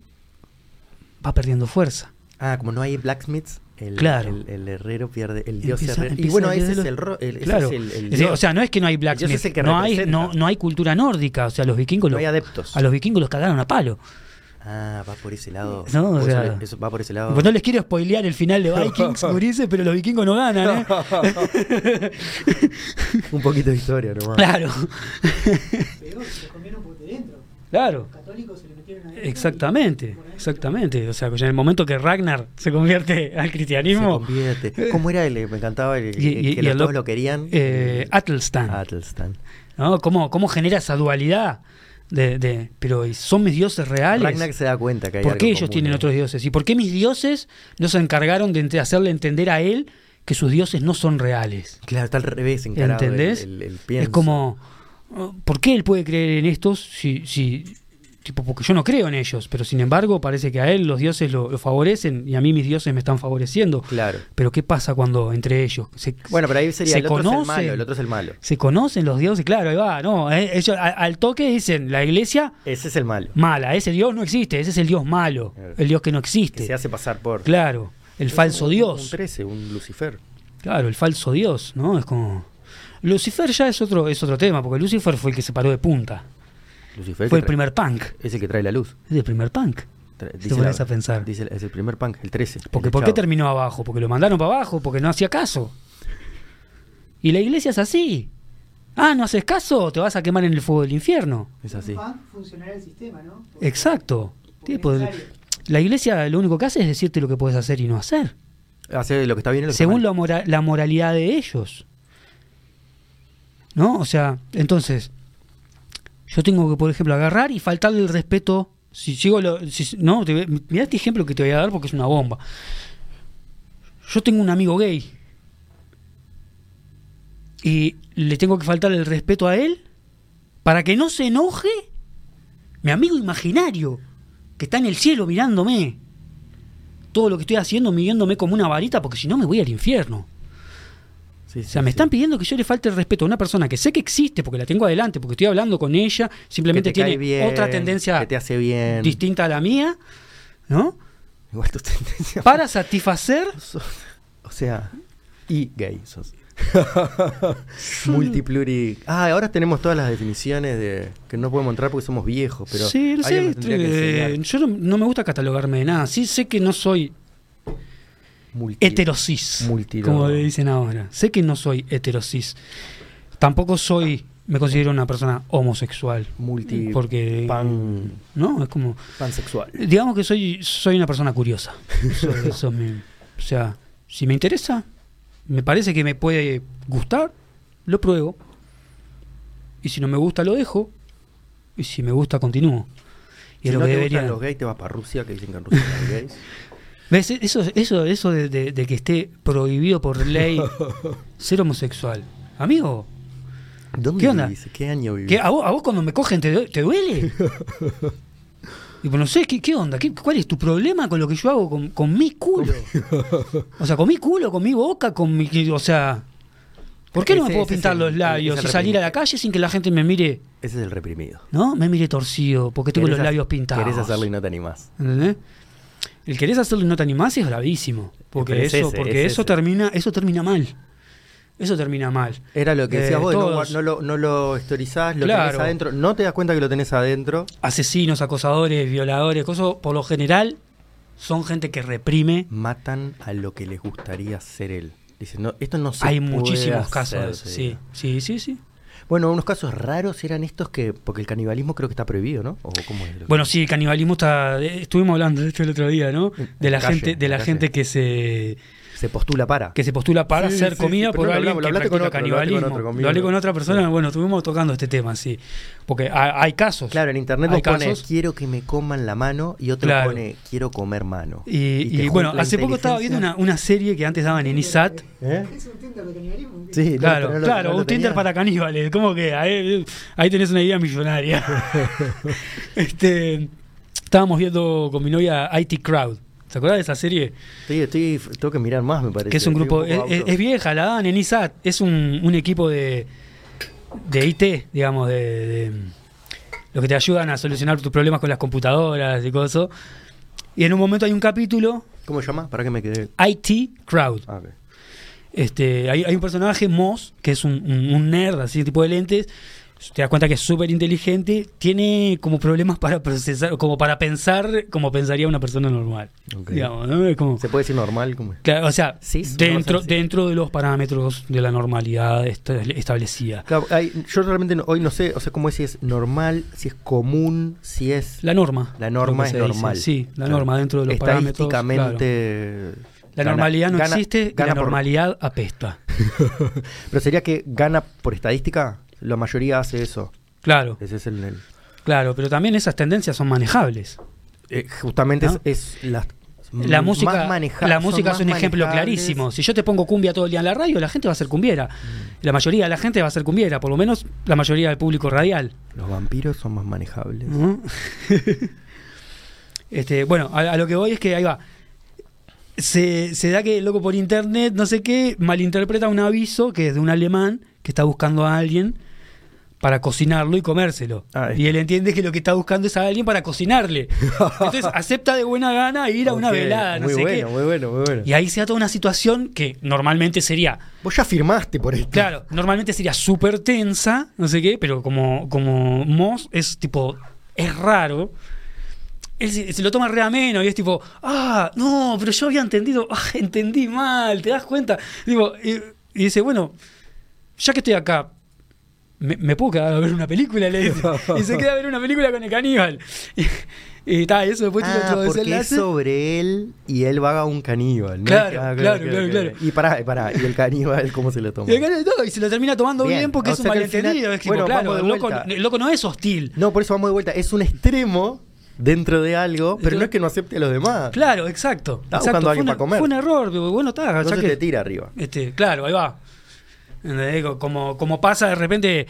va perdiendo fuerza. Ah, como no hay blacksmiths, el, Claro. el, el herrero pierde, el dios Empieza- herrero. Y bueno, ese es el, ro- el- Claro. Es dios. o sea, no es que no hay blacksmith, no, hay, no, no hay cultura nórdica, o sea, los vikingos, no hay adeptos. a los vikingos los cagaron a palo. Ah, va por ese lado. No, o eso sea- le- eso va por ese lado. Pues no les quiero spoilear el final de Vikings, gurises, pero los vikingos no ganan, ¿eh? Un poquito de historia nomás. Claro, Peor, se comieron por dentro. claro. Los católicos se le metieron adentro. Exactamente, exactamente. O sea, en el momento que Ragnar se convierte al Se cristianismo, convierte. ¿Cómo era el? Me encantaba el, Y- y- que y los el todos lo- lo querían. eh, Atelstan, Atelstan. ¿no? ¿Cómo, ¿Cómo genera esa dualidad? De, de, pero ¿y ¿son mis dioses reales? Ragnar se da cuenta que hay ¿Por algo qué ellos común tienen otros dioses? ¿Y por qué mis dioses no se encargaron de hacerle entender a él que sus dioses no son reales? Claro, está al revés encarado. ¿Entendés? El, el Es como, ¿por qué él puede creer en estos si, si, tipo, porque yo no creo en ellos, pero sin embargo parece que a él los dioses lo, lo favorecen y a mí mis dioses me están favoreciendo? Claro. Pero ¿qué pasa cuando entre ellos? ¿Se, Bueno, pero ahí sería se el otro es el malo, el otro es el malo. ¿Se conocen los dioses? Claro, ahí va, no, eh, ellos a- al toque dicen, la iglesia Ese es el malo. mala, ese dios no existe, ese es el dios malo, Claro. el dios que no Que existe. se hace pasar por. Claro, el Es falso un- dios. Un 13, un Lucifer. Claro, el falso dios, ¿no? Es como... Lucifer ya es otro, es otro tema, porque Lucifer fue el que se paró de punta. Lucifer Fue el primer punk. Es el que trae la luz. Es el primer punk. Dice te pones la- a pensar. Dice, es el primer punk, el 13. el Porque, ¿Por qué terminó abajo? Porque lo mandaron para abajo, porque no hacía caso. Y la iglesia es así. Ah, no haces caso, te vas a quemar en el fuego del infierno. Es así. Funcionará el sistema, ¿no? Porque- Exacto. porque Sí, es pues, la iglesia lo único que hace es decirte lo que puedes hacer y no hacer. Hace lo que está bien y lo que según está la, mora- la moralidad de ellos. ¿No? O sea, entonces, yo tengo que, por ejemplo, agarrar y faltarle el respeto. Si sigo lo. si- no, te, este ejemplo que te voy a dar porque es una bomba. Yo tengo un amigo gay. Y le tengo que faltar el respeto a él para que no se enoje mi amigo imaginario que está en el cielo mirándome todo lo que estoy haciendo midiéndome como una varita porque si no me voy al infierno. Sí, O sea, me están pidiendo que yo le falte el respeto a una persona que sé que existe porque la tengo adelante, porque estoy hablando con ella, simplemente tiene bien, otra tendencia Que te hace bien. distinta a la mía, ¿no? Igual tus tendencias. Para satisfacer O sea, y gay sos. Multipluri. Ah, ahora tenemos todas las definiciones de que no podemos entrar porque somos viejos, pero sí, no alguien sé, que eh, yo no, no me gusta catalogarme de nada. Sí sé que no soy Multi- heterosis, como le dicen ahora. Sé que no soy heterosis. Tampoco soy, me considero una persona homosexual. multi Porque, pan ¿no? Es como, pansexual. digamos que soy, soy una persona curiosa. Eso- eso me- o sea, si me interesa, me parece que me puede gustar, lo pruebo. Y si no me gusta, lo dejo. Y si me gusta, continúo. Y Si es lo no que te debería. gustan los gays, te vas para Rusia, que dicen que en Rusia no hay gays. ¿Ves? Eso, eso, eso de, de- de que esté prohibido por ley ser homosexual. Amigo, ¿Dónde ¿Qué onda? vivís? ¿Qué año vivís? ¿qué, a, vos, a vos cuando me cogen te, te duele? Y pues no sé, ¿qué, qué onda? ¿Qué, ¿Cuál es tu problema con lo que yo hago con, con mi culo? O sea, con mi culo, con mi boca, con mi... O sea, ¿por qué no me puedo pintar el- los labios y salir a la calle sin que la gente me mire, Ese es el reprimido. ¿no? Me mire torcido, porque tengo los labios pintados. Querés hacerlo y no te animás. ¿Entendés? El querés hacerlo y no te animás es gravísimo. Porque es eso, ese, porque es eso ese. termina, eso termina mal. Eso termina mal. Era lo que Eh, decías vos, no, todos. no lo, no lo historizás, lo Claro. tenés adentro, no te das cuenta que lo tenés adentro, Asesinos, acosadores, violadores, cosas, por lo general, son gente que reprime. matan a lo que les gustaría ser él. Dicen, no, esto no se Hay puede muchísimos casos hacer, de eso. te Sí, sí, sí, sí. Bueno, unos casos raros eran estos que, porque el canibalismo creo que está prohibido, ¿no? ¿O cómo es? Bueno, sí, el canibalismo está. eh, Estuvimos hablando de esto el otro día, ¿no? De la calle, gente, de la calle. gente que se Se postula para. que se postula para Sí, hacer sí, comida por lo alguien hablamos, lo que hablaste con practica otro, lo con canibalismo. otro, conmigo lo hablé con otra persona, Sí. bueno, estuvimos tocando este tema, sí. Porque hay, hay casos. Claro, en internet hay vos pones casos. quiero que me coman la mano y otro Claro. pone quiero comer mano. Y, bueno, hace poco estaba viendo una, una serie que antes daban en ISAT. ¿Eh? Es un Tinder de canibalismo. Sí, Claro, no lo- claro, no lo un Tinder para caníbales. ¿Cómo que? Ahí, ahí tenés una idea millonaria. este, estábamos viendo con mi novia IT Crowd. ¿Se acuerdas de esa serie? Estoy, estoy, tengo que mirar más, me parece. Que es un grupo, es, auto. es- es vieja, la dan en ISAT. Es un, un equipo de, de IT, digamos, de, de- los que te ayudan a solucionar tus problemas con las computadoras y cosas. Y en un momento hay un capítulo, ¿Cómo se llama? Para que me quede. IT Crowd. Ah. Este, hay, hay un personaje, Moss, que es un, un- un nerd, así tipo de lentes. Te das cuenta que es súper inteligente. Tiene como problemas para procesar, como para pensar como pensaría una persona normal. Como- ¿Se puede decir normal? ¿Cómo es? claro, o sea, Sí, dentro, dentro de los parámetros de la normalidad esta- establecida. Claro, hay- yo realmente no- hoy no sé, o sea, cómo es si es normal, si es común, si es... La norma. La norma es dice. normal. Sí, la Claro. norma dentro de los parámetros. claro. Estadísticamente... La gana- normalidad no gana- existe y gana la por- normalidad apesta. Pero sería que gana por estadística, la mayoría hace eso. Claro, Ese es el... el- claro, pero también esas tendencias son manejables. eh, justamente ¿No? es, es la... La más música, maneja- la música más es un ejemplo clarísimo. Si yo te pongo cumbia todo el día en la radio, la gente va a ser cumbiera. La mayoría de la gente va a ser cumbiera, por lo menos la mayoría del público radial. Los vampiros son más manejables. ¿no? este, bueno, a, a lo que voy es que ahí va. Se, se da que el loco por internet, no sé qué, malinterpreta un aviso que es de un alemán que está buscando a alguien para cocinarlo y comérselo. Ah, y él entiende que lo que está buscando es a alguien para cocinarle. Entonces acepta de buena gana ir a una velada, no muy sé bueno, qué. muy bueno, muy bueno. Y ahí se da toda una situación que normalmente sería, Vos ya firmaste por esto. claro, normalmente sería súper tensa, no sé qué, pero como, como Moss es tipo, es raro. él se, se lo toma re ameno y es tipo, ah, no, pero yo había entendido, ah, entendí mal, ¿te das cuenta? Digo, y, y dice, bueno, ya que estoy acá, ¿me, me puedo quedar a ver una película? Le dice. y se queda a ver una película con el caníbal. Y, y eso después tiene Ah, otro porque es desenlace. sobre él y él va a un caníbal. ¿no? Claro, Ah, claro, claro, claro. Y pará, y pará, y el caníbal, ¿cómo se lo toma? Y, el caníbal, no, y se lo termina tomando bien, Bien, porque o es un que final- malentendido. es tipo, bueno, claro, el loco, el loco no es hostil. No, por eso vamos de vuelta. Es un extremo dentro de algo, pero no es que no acepte a los demás. Claro, exacto. Exacto. buscando a alguien para comer. fue un error, bueno, está, Entonces que- te tira arriba. Este, claro, ahí va. Como, como pasa de repente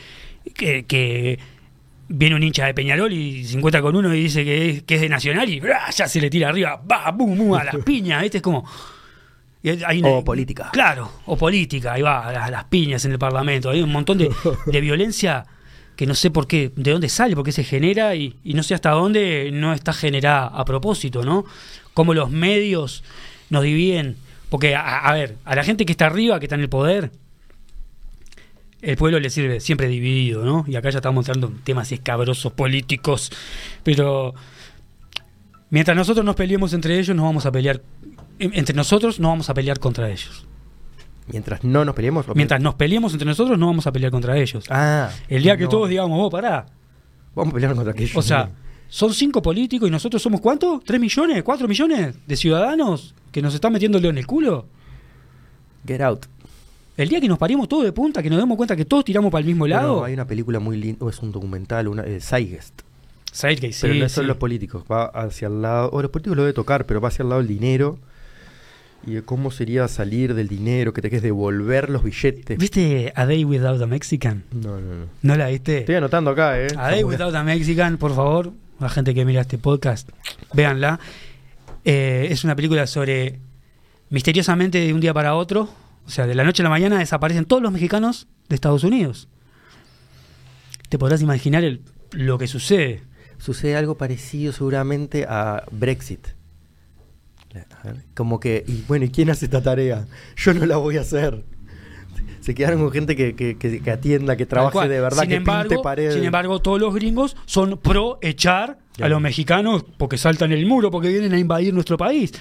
que, que viene un hincha de Peñarol y se encuentra con uno y dice que es, que es de Nacional y ¡bra! ya se le tira arriba, va, bum, bum, a las piñas, ¿viste? Es como... y hay una- O política. Claro, o política, ahí va, a las, piñas en el Parlamento. Hay un montón de, de violencia que no sé por qué, de dónde sale, por qué se genera y, y no sé hasta dónde no está generada a propósito, ¿no? Cómo los medios nos dividen. Porque, a, a ver, a la gente que está arriba, que está en el poder, el pueblo le sirve siempre dividido, ¿no? Y acá ya estamos entrando en temas escabrosos políticos, pero mientras nosotros nos peleemos entre ellos, nos vamos a pelear, en- entre nosotros no vamos a pelear contra ellos. Mientras no nos peleemos. Mientras nos peleemos entre nosotros, no vamos a pelear contra ellos. Ah. El día que no. todos digamos, vos, pará. Vamos a pelear contra aquellos. O sea, son cinco políticos y nosotros somos ¿cuántos? ¿Tres millones? ¿Cuatro millones de ciudadanos que nos están metiendo el dedo en el culo? Get out. El día que nos parimos todos de punta, que nos demos cuenta que todos tiramos para el mismo lado. Bueno, hay una película muy linda, o es un documental, una, eh, Zeitgeist. Zeitgeist, pero sí, no son sí. los políticos, va hacia el lado, o los políticos lo debe tocar, pero va hacia el lado del dinero y de cómo sería salir del dinero, que te quedes devolver los billetes. ¿Viste A Day Without a Mexican? No, no, no. ¿No la viste? Estoy anotando acá, ¿eh? A Day Without a Mexican, por favor, la gente que mira este podcast, véanla. Eh, es una película sobre misteriosamente de un día para otro, o sea, de la noche a la mañana desaparecen todos los mexicanos de Estados Unidos. Te podrás imaginar el- lo que sucede. Sucede algo parecido seguramente a Brexit. Como que, y bueno, ¿y quién hace esta tarea? Yo no la voy a hacer. Se quedaron con gente que, que, que- que atienda, que trabaje de verdad, sin que embargo, pinte paredes. Sin embargo, todos los gringos son pro echar a los mexicanos porque saltan el muro, porque vienen a invadir nuestro país.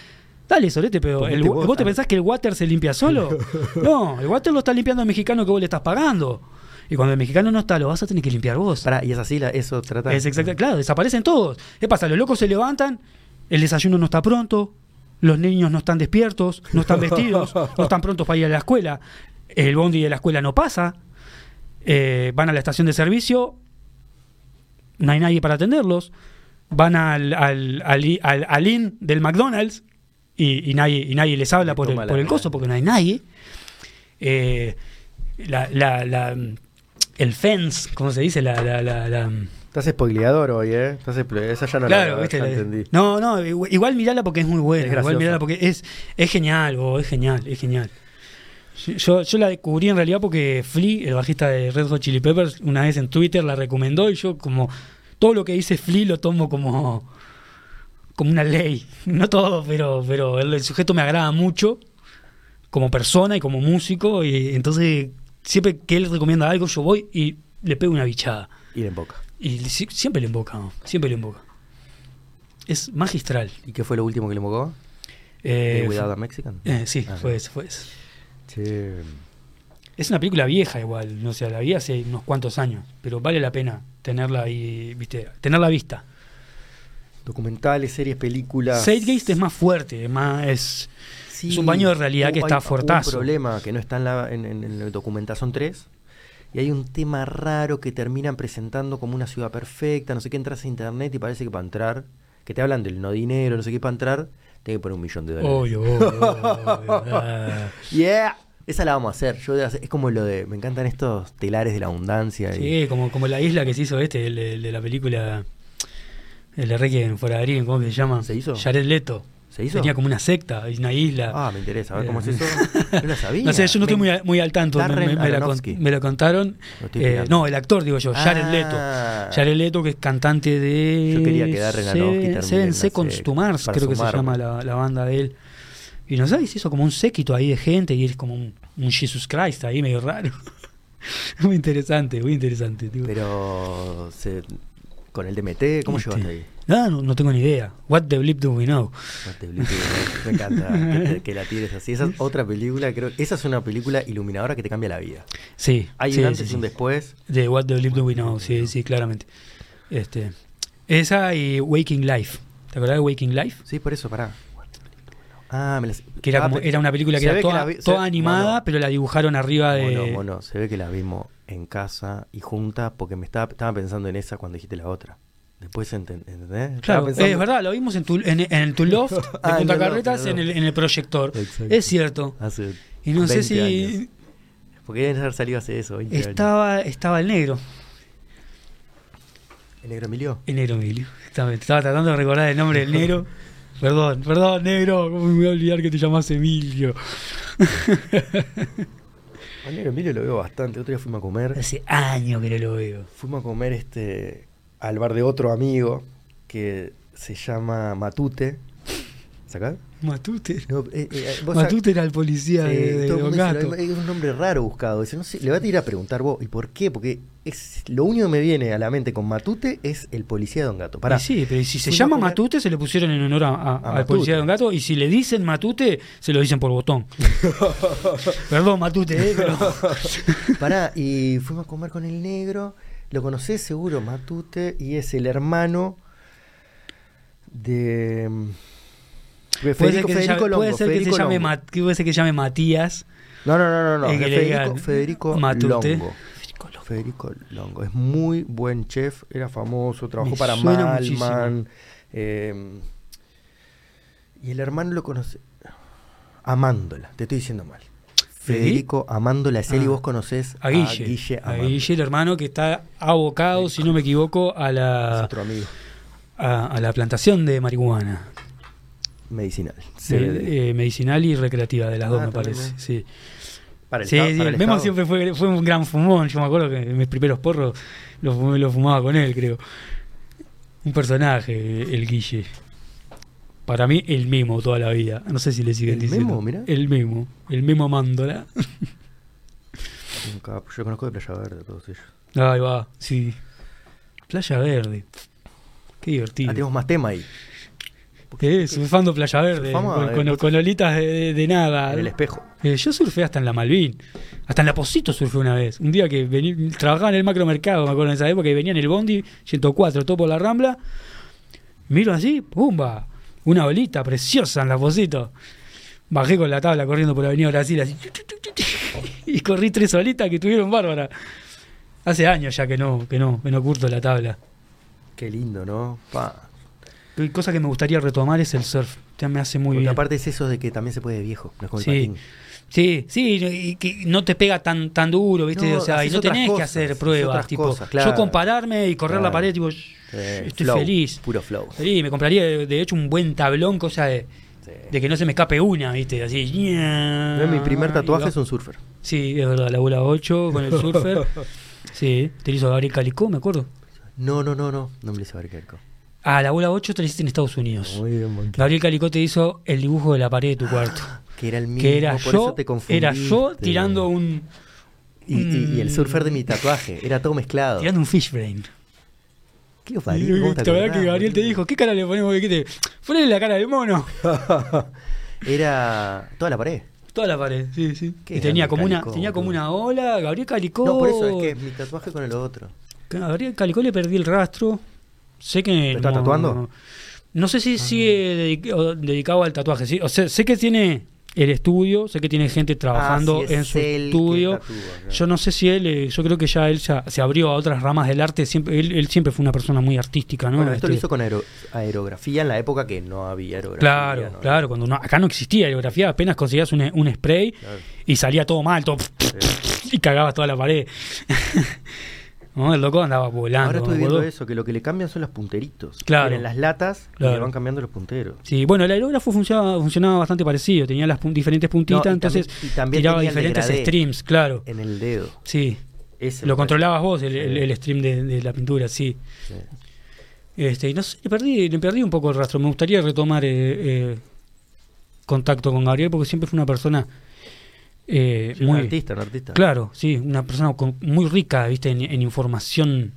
Dale, Sorete, pero el- vos, ¿vos te pensás que el water se limpia solo? No, el water lo está limpiando el mexicano que vos le estás pagando. Y cuando el mexicano no está, lo vas a tener que limpiar vos. Pará, y es así, la, eso trata. Es exacto, claro, desaparecen todos. ¿Qué pasa? Los locos se levantan, el desayuno no está pronto, los niños no están despiertos, no están vestidos, no están prontos para ir a la escuela, el bondi de la escuela no pasa, eh, van a la estación de servicio, no hay nadie para atenderlos, van al, al, al, al- al inn del McDonald's y, y nadie, y nadie les habla por el, por el coso porque no hay nadie. Eh, la, la, la- el fence, ¿cómo se dice? La, la, la, la- Estás spoileador hoy, ¿eh? Estás esa ya no claro, la, viste. ya la- entendí. No, no, igual, igual mirala porque es muy buena. Es igual mirala porque es, es genial, bo, es genial, es genial. Yo, yo la descubrí en realidad porque Flea, el bajista de Red Hot Chili Peppers, una vez en Twitter la recomendó y yo como todo lo que dice Flea lo tomo como como una ley. No todo, pero, pero el, el sujeto me agrada mucho como persona y como músico y entonces siempre que él recomienda algo yo voy y le pego una bichada. Ir en boca. Y si- siempre le ¿no? siempre le invoca. Es magistral. ¿Y qué fue lo último que le invocó? Eh, Without a Mexican. eh, sí, Ah, fue eso, fue eso. Che. Es una película vieja igual, no sé, la vi hace unos cuantos años, pero vale la pena tenerla ahí, viste, tenerla vista. Documentales, series, películas. Zeitgeist es más fuerte, es más es Sí, es un baño de realidad que está fuertazo. un problema que no está en, la, en, en, en el documentación 3. Y hay un tema raro que terminan presentando como una ciudad perfecta. No sé qué entras a internet y parece que para entrar, que te hablan del no dinero, no sé qué, para entrar, tengo que poner un millón de dólares. Obvio, obvio, obvio, ah. Yeah, esa la vamos a hacer. Yo es como lo de, me encantan estos telares de la abundancia. y- Sí, como, como la isla que se hizo este, el, el de la película El de Requiem for a Dream, ¿cómo se llama? ¿Se hizo? Jared Leto. ¿Se hizo? Tenía como una secta, una isla. Ah, me interesa. A ver cómo es Eh, eso. No lo sabía. No sé, yo no estoy muy, a- muy al tanto. Me, me- la, con- me la contaron. Eh, no, el actor, digo yo, Jared Ah. Leto. Jared Leto, que es cantante de. Yo quería que Darren Aronofsky termine Seven en la Seconds serie, to Mars, creo que se llama la, la banda de él. Y no sé, se hizo como un séquito ahí de gente y es como un, un Jesus Christ ahí medio raro. muy interesante, muy interesante. tipo. Pero se- con el DMT, ¿cómo Este, llegaste ahí? No, no, no tengo ni idea. What the blip do we know? No te olvides, Me encanta que, la tires así. Esa es otra película, creo. Esa es una película iluminadora que te cambia la vida. Sí. Hay sí, un antes sí, y un después. De What the Blip Do We Know, sí, sí, claramente. Este, esa y Waking Life. ¿Te acordás de Waking Life? Sí, por eso, pará. Ah, me las... Que era, Ah, como, era una película que era toda, vi- animada, mono, pero la dibujaron arriba de. mono, mono. Se ve que la vimos en casa y juntas porque me estaba, estaba pensando en esa cuando dijiste la otra. Después, enten- ¿entendés? Estaba Claro, pensando- es verdad, lo vimos en, tu, en, en el Tu Loft de Ah, en Punta el loft, Carretas en el en el, loft. en el proyector. Exacto. Es cierto. Hace Y no sé 20 si años. Porque deben haber salido hace eso, 20 años. estaba, estaba el negro, ¿El negro Emilio? el negro Emilio. Estaba, estaba tratando de recordar el nombre del negro. Perdón, perdón, negro, ¿cómo me voy a olvidar que te llamas Emilio? Al negro Emilio lo veo bastante. Otro día fuimos a comer. Hace años que no lo veo. Fuimos a comer este al bar de otro amigo que se llama Matute. ¿Sacás? Matute. No, eh, eh, vos Matute era el policía de, eh, de Don Gato. es un nombre raro buscado. Dice, no sé, le va a ir a preguntar vos. ¿Y por qué? Porque es lo único que me viene a la mente con Matute es el policía de Don Gato. Pará. Y sí, pero si se llama Matute, se le pusieron en honor a, a- al policía de Don Gato. Y si le dicen Matute, se lo dicen por botón. Perdón, Matute, ¿eh? pero- Pará, y fuimos a comer con el negro. Lo conocés seguro, Matute, y es el hermano de. De Puede ser Federico, que, se Federico llame, puede Longo, ser que se Federico llame Longo. Ma- que puede ser que se llame Matías. No, no, no, no, no. Eh, es Federico, Federico Matute. Longo. Federico Longo. Es muy buen chef, era famoso, trabajó Me para suena Malman. eh, y el hermano lo conoce. Amándola, te estoy diciendo mal. Federico Amándola es él y Ah. vos conocés A Guille. a Amándola. Guille, el hermano que está abocado, si no me equivoco, a Es la, otro amigo. a, a la plantación de marihuana. Medicinal. De- eh, medicinal y recreativa, de las dos, Ah, me parece. Sí. Para el Sí, estado- sí, para el Memo estado. siempre fue, fue un gran fumón. Yo me acuerdo que en mis primeros porros lo, fumé- lo fumaba con él, creo. Un personaje, el Guille. Para mí, el Memo toda la vida. No sé si le siguen ¿El diciendo. Memo, mirá? El Memo. El Memo Mándola. Un capo. Yo conozco de Playa Verde todos ellos. Ahí va, sí. Playa Verde. Qué divertido. Ah, tenemos más tema ahí. Eh, surfando Playa Verde. Surfamos, con, eh, con- con olitas de, nada. En el espejo. Eh, yo surfé hasta en la Malvin. Hasta en la Posito surfé una vez. Un día que vení- trabajaba en el macromercado, me acuerdo en esa época, que venía en el Bondi 104, todo por la Rambla. Miro así, ¡pumba! Una bolita preciosa en la Posito. Bajé con la tabla corriendo por la Avenida Brasil así. Y corrí tres olitas que tuvieron bárbara. Hace años ya que no, que no, que no curto la tabla. Qué lindo, ¿no? Pa. Cosa que me gustaría retomar es el surf. Ya me hace muy Porque bien. aparte es eso de que también se puede de viejo, no es como el Sí. Sí, sí, y que no te pega tan tan duro, ¿viste? No, o sea, y no tenés que hacer pruebas, tipo, cosas, claro. yo compararme y correr la pared, tipo, Eh, estoy flow, feliz. Puro flow. Sí, me compraría de, hecho un buen tablón, cosa de, Sí. de que no se me escape una, ¿viste? Así. Yo, mi primer tatuaje es un surfer. Sí, es verdad, la bola 8 con el surfer. sí, te lo hizo Gabriel Calicó, me acuerdo. No, no, no, no. No me lo hice ver Kerko. Ah, la bola 8 te la hiciste en Estados Unidos. Muy bien. Gabriel Calicó te hizo el dibujo de la pared de tu cuarto. Que era el mismo. que era por yo, eso te era yo confundiste. tirando un Y, y- y el surfer de mi tatuaje. Era todo mezclado. tirando un fish brain. ¿Qué os parió? ¿Cómo te la verdad acordás, que Gabriel te dijo, ¿qué cara le ponemos? ¿Qué te... La cara del mono. Era toda la pared. Toda la pared, sí, sí. Y tenía como una, tenía como una ola, Gabriel Calicó. No, por eso es que es mi tatuaje con el otro. A Gabriel Calicó le perdí el rastro. Sé que. ¿Pero está no, tatuando? No sé si sigue dedic- o- dedicado al tatuaje. ¿sí? O sea, sé que tiene el estudio, sé que tiene gente trabajando Ah, sí, en su estudio. tatúa, claro. Yo no sé si él, eh, yo creo que ya él ya se abrió a otras ramas del arte. Siempre, él, él siempre fue una persona muy artística, ¿no? Bueno, esto lo Este, hizo con aero- aerografía en la época que no había aerografía. Claro, ¿no? claro. Cuando no- acá no existía aerografía, apenas conseguías un, un spray Claro. y salía todo mal, todo Sí. y cagabas toda la pared. no, el loco andaba volando. Ahora estoy viendo eso, que lo que le cambian son los punteritos. Claro. En las latas y Claro. le van cambiando los punteros. Sí, bueno, el aerógrafo funcionaba, funcionaba bastante parecido, tenía las pun- diferentes puntitas, No, y entonces también- y también tiraba diferentes streams, claro. En el dedo. Sí, Ese lo controlabas vos, el, el- Sí. el stream de, de la pintura, sí. sí. Este, y no sé, le perdí, le perdí un poco el rastro. Me gustaría retomar eh, eh, contacto con Gabriel porque siempre fue una persona eh, Sí, un artista, un artista. claro, sí, una persona con- muy rica, viste, en, en información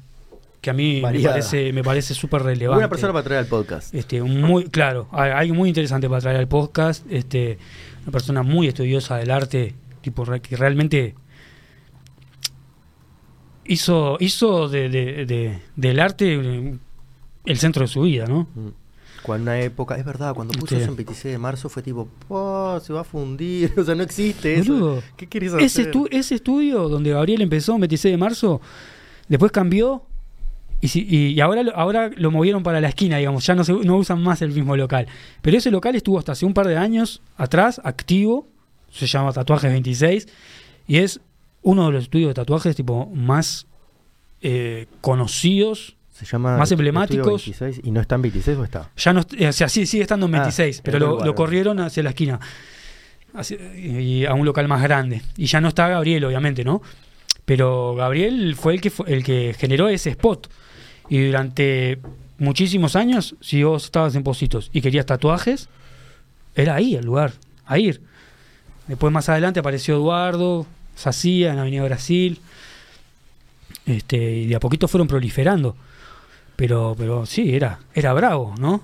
que a mí me parece, me parece súper relevante. Buena persona para traer al podcast. Este, muy, claro, hay algo muy interesante para traer al podcast. Este, una persona muy estudiosa del arte, tipo que realmente hizo, hizo de, de- de- del arte eh, el centro de su vida, ¿no? Mm. Cuando una época, es verdad, cuando puso eso en 26 de marzo fue tipo, oh, se va a fundir, o sea, no existe eso. Boludo, ¿Qué querés hacer? Ese, estu- ese estudio donde Gabriel empezó el 26 de marzo, después cambió y, si- y- y ahora, lo- ahora lo movieron para la esquina, digamos, ya no, se, no usan más el mismo local. Pero ese local estuvo hasta hace un par de años atrás, activo, se llama Tatuajes 26, y es uno de los estudios de tatuajes tipo más eh, conocidos. Se llama más emblemáticos. 26, ¿Y no está en 26 o está? Ya no, eh, o sea, sí, sigue estando en Ah, 26, pero en otro lo, corrieron hacia la esquina. Hacia- y a un local más grande. Y ya no está Gabriel, obviamente, ¿no? Pero Gabriel fue el que, fue- el que generó ese spot. Y durante muchísimos años, si vos estabas en Positos y querías tatuajes, era ahí el lugar, a ir. Después más adelante apareció Eduardo, Sacía en Avenida Brasil. Este, y de a poquito fueron proliferando. Pero, pero sí, era, era bravo, ¿no?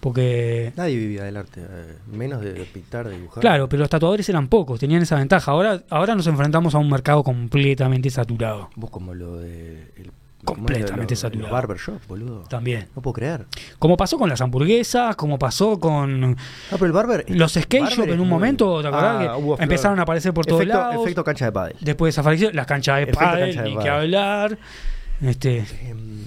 Porque Nadie vivía del arte, eh, menos de pintar, de dibujar. Claro, pero los tatuadores eran pocos, tenían esa ventaja. Ahora, ahora nos enfrentamos a un mercado completamente saturado. Vos como lo de... el- Completamente ¿cómo es lo- saturado. Los barbershop, boludo. También. No puedo creer. Como pasó con las hamburguesas, como pasó con No, pero el barber... los skate barber shop en un muy- momento, ¿te acordás? Ah, que empezaron a aparecer por todos lados. Efecto cancha de pádel. Después desapareció las canchas de Efecto pádel, cancha de ni pádel. que hablar. Este, Em,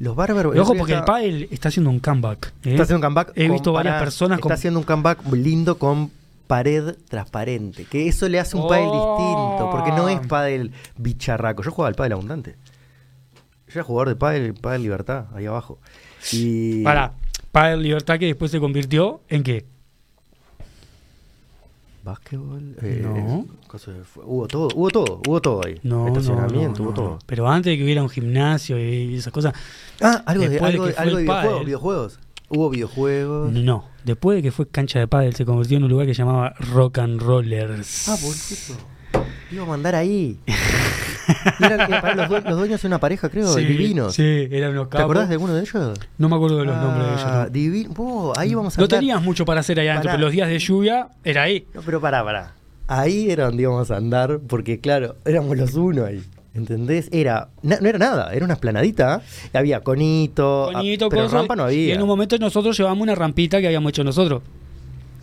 los ojo día porque el pádel está haciendo un comeback. ¿eh? Está haciendo un comeback. He visto varias personas Está con- haciendo un comeback lindo con pared transparente. Que eso le hace un pádel Oh. distinto. Porque no es pádel bicharraco. Yo jugaba al pádel abundante. Yo era jugador de pádel, pádel libertad, ahí abajo. Y. Para, pádel libertad que después se convirtió en qué? Básquetbol. eh, No. cosa de fu- hubo todo, hubo todo, hubo todo ahí. No, Estacionamiento, no, no, hubo todo. no. Pero antes de que hubiera un gimnasio y esas cosas, Ah, algo de, algo, de- algo videojuegos, videojuegos. Hubo videojuegos. no. Después de que fue cancha de pádel, se convirtió en un lugar que se llamaba Rock and Rollers. Ah, boludo. Iba a mandar ahí. Para los, due- los dueños de una pareja, creo, Sí, divinos. Sí, eran unos ¿Te capos. acordás de alguno de ellos? No me acuerdo de los nombres de ellos. Ah, no. divino. Ahí vamos a No andar. tenías mucho para hacer allá adentro, Pará. pero los días de lluvia era ahí. No, pero pará, pará. Ahí era donde íbamos a andar, porque claro, éramos los uno ahí. ¿Entendés? Era, no era nada, era una esplanadita. Había conito, ah, Bonito, pero coso, rampa no había. Y en un momento nosotros llevamos una rampita que habíamos hecho nosotros.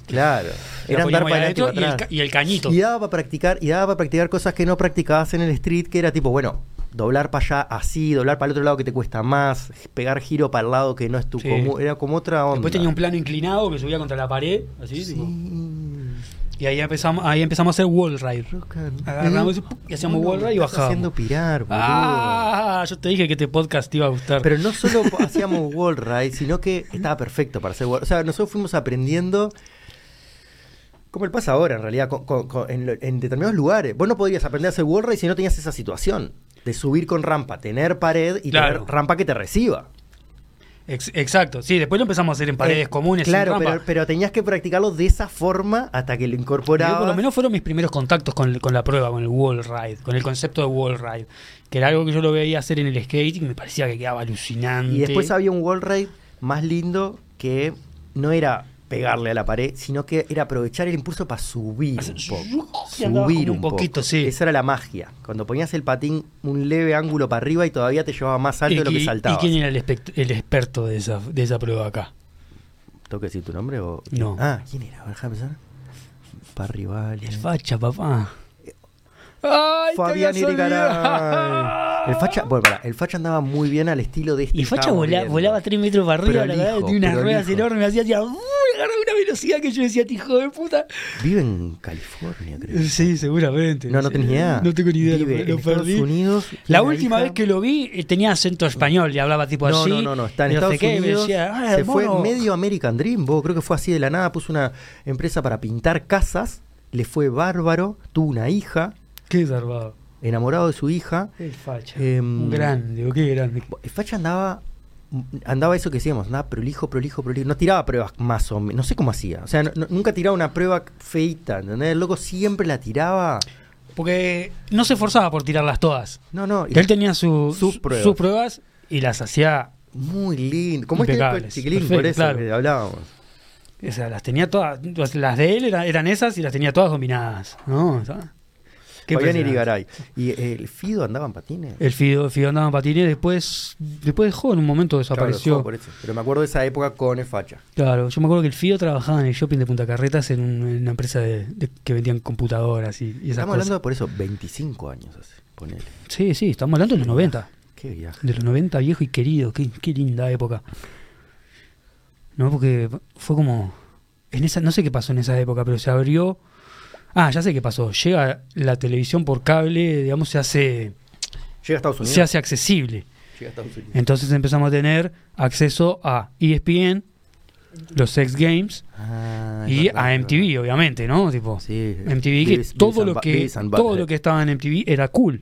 Claro. La Era andar para adentro y el, atrás. y el cañito. Y daba para practicar, y daba para practicar cosas que no practicabas en el street, que era tipo, bueno, doblar para allá así, doblar para el otro lado que te cuesta más, pegar giro para el lado que no es tu Sí. común. Era como otra onda. Después tenía un plano inclinado que subía contra la pared, así. Sí. tipo. Y ahí empezamos, ahí empezamos a hacer wall ride. Agarramos y hacíamos wall ride y bajábamos. haciendo pirar, boludo. Ah, yo te dije que este podcast te iba a gustar. Pero no solo hacíamos wall ride, sino que estaba perfecto para hacer wall O sea, nosotros fuimos aprendiendo. Como el pasa ahora, en realidad, con- con- con- en, determinados lugares. Vos no podrías aprender a hacer wall ride si no tenías esa situación. De subir con rampa, tener pared y Claro. tener rampa que te reciba. Ex- exacto, sí, después lo empezamos a hacer en paredes Eh, comunes. sin Claro, rampa. pero, pero tenías que practicarlo de esa forma hasta que lo Yo, incorporabas. por lo menos fueron mis primeros contactos con, con la prueba, con el wall ride, con el concepto de wall ride, que era algo que yo lo veía hacer en el skate y me parecía que quedaba alucinante. Y después había un wall ride más lindo que no era pegarle a la pared, sino que era aprovechar el impulso para subir un poco. andaba Subir un poquito, poco. sí. Esa era la magia. Cuando ponías el patín un leve ángulo para arriba y todavía te llevaba más alto ¿Y, de lo que saltabas. ¿Y quién era el, el experto de esa, de esa prueba acá? ¿Tengo que decir tu nombre o...? No. Ah, ¿quién era? Déjame pensar. Parrival. El facha, papá. Ay, Fabián. Irigaray. El facha, bueno, pará, el facha andaba muy bien al estilo de este. Y que Facha estábamos vola- viendo. volaba 3 metros para arriba, la verdad, tenía unas ruedas enormes, hacía, hacía, agarraba una velocidad que yo decía, "Este hijo de puta. Vive en California, creo. Sí, seguramente. No, no ni idea. No tengo ni idea, Vive lo, en lo Estados perdí. Unidos. La última hija. vez que lo vi eh, tenía acento español y hablaba tipo No, así. no, no, no, está en no sé Estados qué, me Unidos. decía, "Ah, se el fue mono". medio American Dream, creo que fue así de la nada, puso una empresa para pintar casas, le fue bárbaro, tuvo una hija, Qué zarpado. enamorado de su hija. Qué facha. Un grande, o qué grande. El Facha andaba andaba eso que decíamos, andaba prolijo, prolijo, prolijo. No tiraba pruebas más o menos, no sé cómo hacía. O sea, no- no- nunca tiraba una prueba feita, ¿entendés? El loco siempre la tiraba Porque no se esforzaba por tirarlas todas. No, no. Él tenía su- Sus pruebas. sus pruebas y las hacía, Muy lindo. Como este chiquilín, por eso claro. que hablábamos. o sea, las tenía todas, las de él eran, eran esas y las tenía todas dominadas, ¿no? ¿Sabes? Qué Fabián. Irigaray. ¿Y el Fido andaba en patines? El Fido, Fido andaba en patines, después, después dejó, en un momento desapareció. dejó por eso. Pero me acuerdo de esa época con facha. Claro, yo me acuerdo que el Fido trabajaba en el shopping de Punta Carretas en, un- en una empresa de, de- que vendían computadoras y, y esas Estamos cosas. hablando por eso, 25 años hace, ponele. Sí, sí, estamos hablando de los 90. Qué viaje. De los 90, viejo y querido. Qué, qué linda época. No, porque fue como. En esa, no sé qué pasó en esa época, pero se abrió. Ah, ya sé qué pasó. Llega la televisión por cable, digamos, se hace, Llega a Estados Unidos. se hace accesible. Llega a Estados Unidos. Entonces empezamos a tener acceso a ESPN, los Sex Games Ah, y verdad, a MTV, verdad. obviamente, ¿no? Tipo, Sí. MTV, que todo lo que todo lo que estaba en MTV era cool.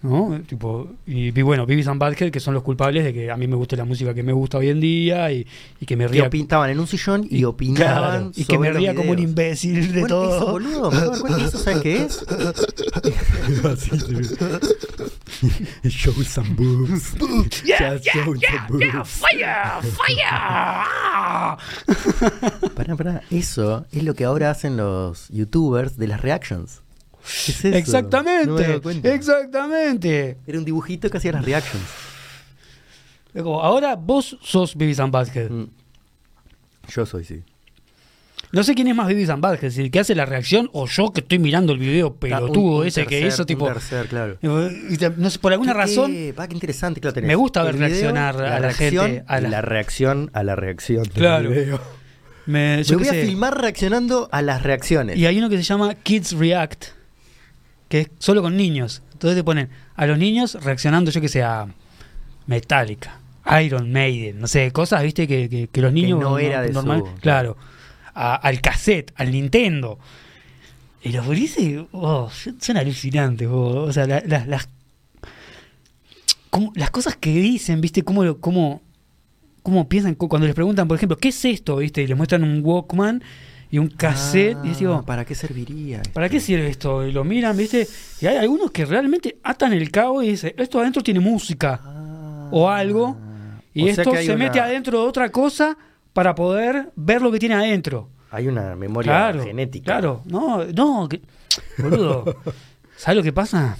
¿No? Tipo, y, y bueno, Beavis and Butthead, que son los culpables de que a mí me guste la música que me gusta hoy en día y, y que me Que ría opin- estaban en un sillón y, y- opinaban. claro, y que me ría como un imbécil de Bueno, todo. Eso, boludo, ¿eso sabes qué es? Show some boobs. Yeah, Just yeah, show some yeah, boobs. yeah, fire, fire. Pará, pará. Eso es lo que ahora hacen los youtubers de las reactions. ¿Qué es eso? No me he Exactamente, exactamente. Era un dibujito que hacía las reactions. Como, ahora vos sos Beavis and Butthead. Mm. Yo soy, sí. No sé quién es más and Butthead, si el que hace la reacción o yo que estoy mirando el video pelotudo Un- un ese que hizo, un tipo... tercer, claro. y te- No sé, por alguna ¿Qué- razón... qué? Pa, qué interesante que lo tenés. Me gusta ver video, reaccionar a la reacción gente, a la- la reacción a la reacción. del Claro. video. Me, yo Me voy a filmar reaccionando a las reacciones. Y hay uno que se llama Kids React, que es solo con niños. Entonces te ponen a los niños reaccionando, yo que sé, a Metallica, Iron Maiden, no sé, cosas, viste, que, que- que los niños no era de normal, su- claro, a- al cassette, al Nintendo. Y los gurises, oh, son alucinantes, oh, o sea, la- la- las las cosas que dicen, viste, cómo, cómo, cómo piensan cu- cuando les preguntan, por ejemplo, ¿qué es esto? viste, y les muestran un Walkman y un cassette, y digo, Ah, ¿Para qué serviría? esto? ¿Para qué sirve esto? Y lo miran, ¿viste? Y hay algunos que realmente atan el cabo y dicen, esto adentro tiene música. Ah. O algo, Y O esto se una- mete adentro de otra cosa para poder ver lo que tiene adentro. Hay una memoria Claro, genética. claro. No, no, que- boludo. ¿Sabes lo que pasa?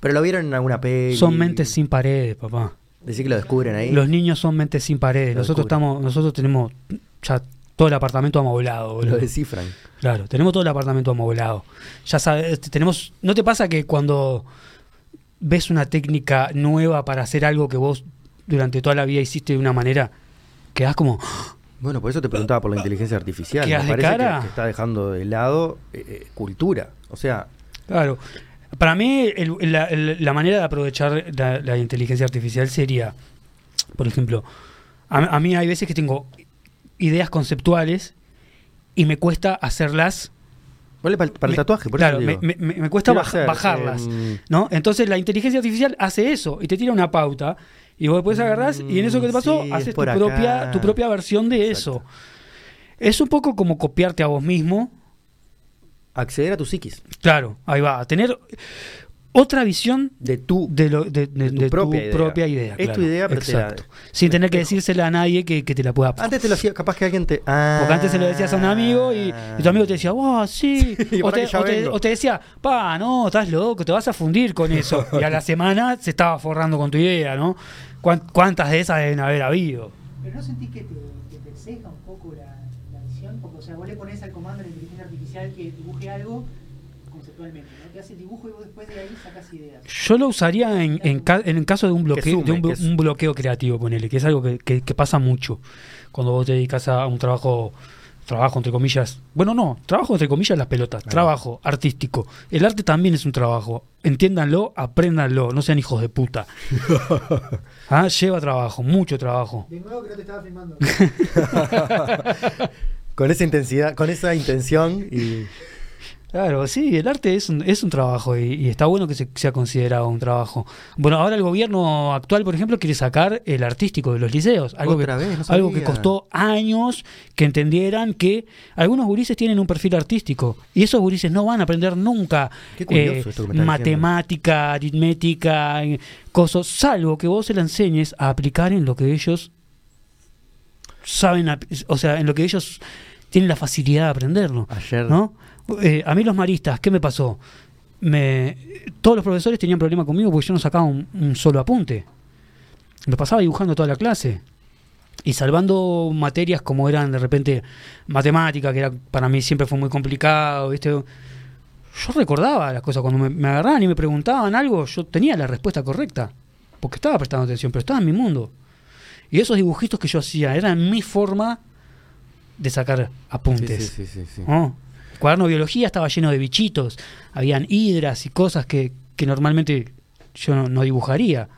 Pero lo vieron en alguna peli. Son mentes sin paredes, papá. Decir que lo descubren ahí. Los niños son mentes sin paredes. Lo Nosotros descubren. estamos, nosotros tenemos ya todo el apartamento amoblado, boludo. lo descifran. Claro, tenemos todo el apartamento amoblado. Ya sabes, este, tenemos. ¿No te pasa que cuando ves una técnica nueva para hacer algo que vos durante toda la vida hiciste de una manera, quedás como. Bueno, por eso te preguntaba por la inteligencia artificial. ¿Quedas Me parece que- cara? Que, está dejando de lado eh, eh, cultura. O sea, Claro. Para mí, el- la, el- la manera de aprovechar la, la inteligencia artificial sería, por ejemplo, a, a mí hay veces que tengo ideas conceptuales y me cuesta hacerlas. vale para, para el Me- tatuaje, por claro, eso me, cuesta baj- bajarlas. em, ¿no? Entonces la inteligencia artificial hace eso y te tira una pauta y vos después agarrás y en eso que te pasó Mm, sí, haces es tu acá. propia, tu propia versión de Exacto. eso. Es un poco como copiarte a vos mismo. acceder a tu psiquis. Claro, ahí va, a tener otra visión De tu. de, lo, de, de- De tu de propia tu idea. propia idea. Es tu idea, pero te la- Exacto. Sin tener que decírsela a nadie que, que te la pueda... Antes te lo hacía, capaz que alguien te. Ah, Porque antes se lo decías a un amigo y, y tu amigo te decía, wow, sí. O, te, que ya o te- vengo. o te decía, pa, no, estás loco, te vas a fundir con eso. Y a la semana se estaba forrando con tu idea, ¿no? ¿Cuán- ¿Cuántas de esas deben haber habido? Pero no sentís que te, que te ceja un poco la, la visión, porque o sea, vos le pones al comando de la inteligencia artificial que dibuje algo conceptualmente, ¿no? Te hace el dibujo y vos después de ahí sacas ideas. Yo lo usaría en, en, ca- en el caso de un bloqueo, sume, de un, bloqueo creativo, ponele, que es algo que, que- que pasa mucho cuando vos te dedicas a un trabajo, trabajo entre comillas, bueno, no, trabajo entre comillas las pelotas, trabajo artístico. El arte también es un trabajo, entiéndanlo, apréndanlo, no sean hijos de puta. Ah, Lleva trabajo, mucho trabajo. De nuevo que no te estaba filmando. Con esa intensidad, con esa intención y. Claro, sí, el arte es un, es un trabajo y, y está bueno que se, sea considerado un trabajo. Bueno, ahora el gobierno actual, por ejemplo, quiere sacar el artístico de los liceos. Algo, que, Otra vez, no algo que sabía. costó años que entendieran que algunos gurises tienen un perfil artístico y esos gurises no van a aprender nunca eh, matemática, aritmética, eh, cosas, salvo que vos se la enseñes a aplicar en lo que ellos saben, o sea, en lo que ellos tienen la facilidad de aprenderlo. Ayer. ¿no? Eh, a mí los maristas, ¿qué me pasó? Me, todos los profesores tenían problema conmigo porque yo no sacaba un, un solo apunte. Me pasaba dibujando toda la clase. Y salvando materias como eran de repente matemática, que era, para mí siempre fue muy complicado, ¿viste? Yo recordaba las cosas. Cuando me, me agarraban y me preguntaban algo, yo tenía la respuesta correcta. Porque estaba prestando atención, pero estaba en mi mundo. Y esos dibujitos que yo hacía eran mi forma de sacar apuntes. sí, sí, sí, sí. ¿no? El cuaderno de biología estaba lleno de bichitos, habían hidras y cosas que, que normalmente yo no, no dibujaría.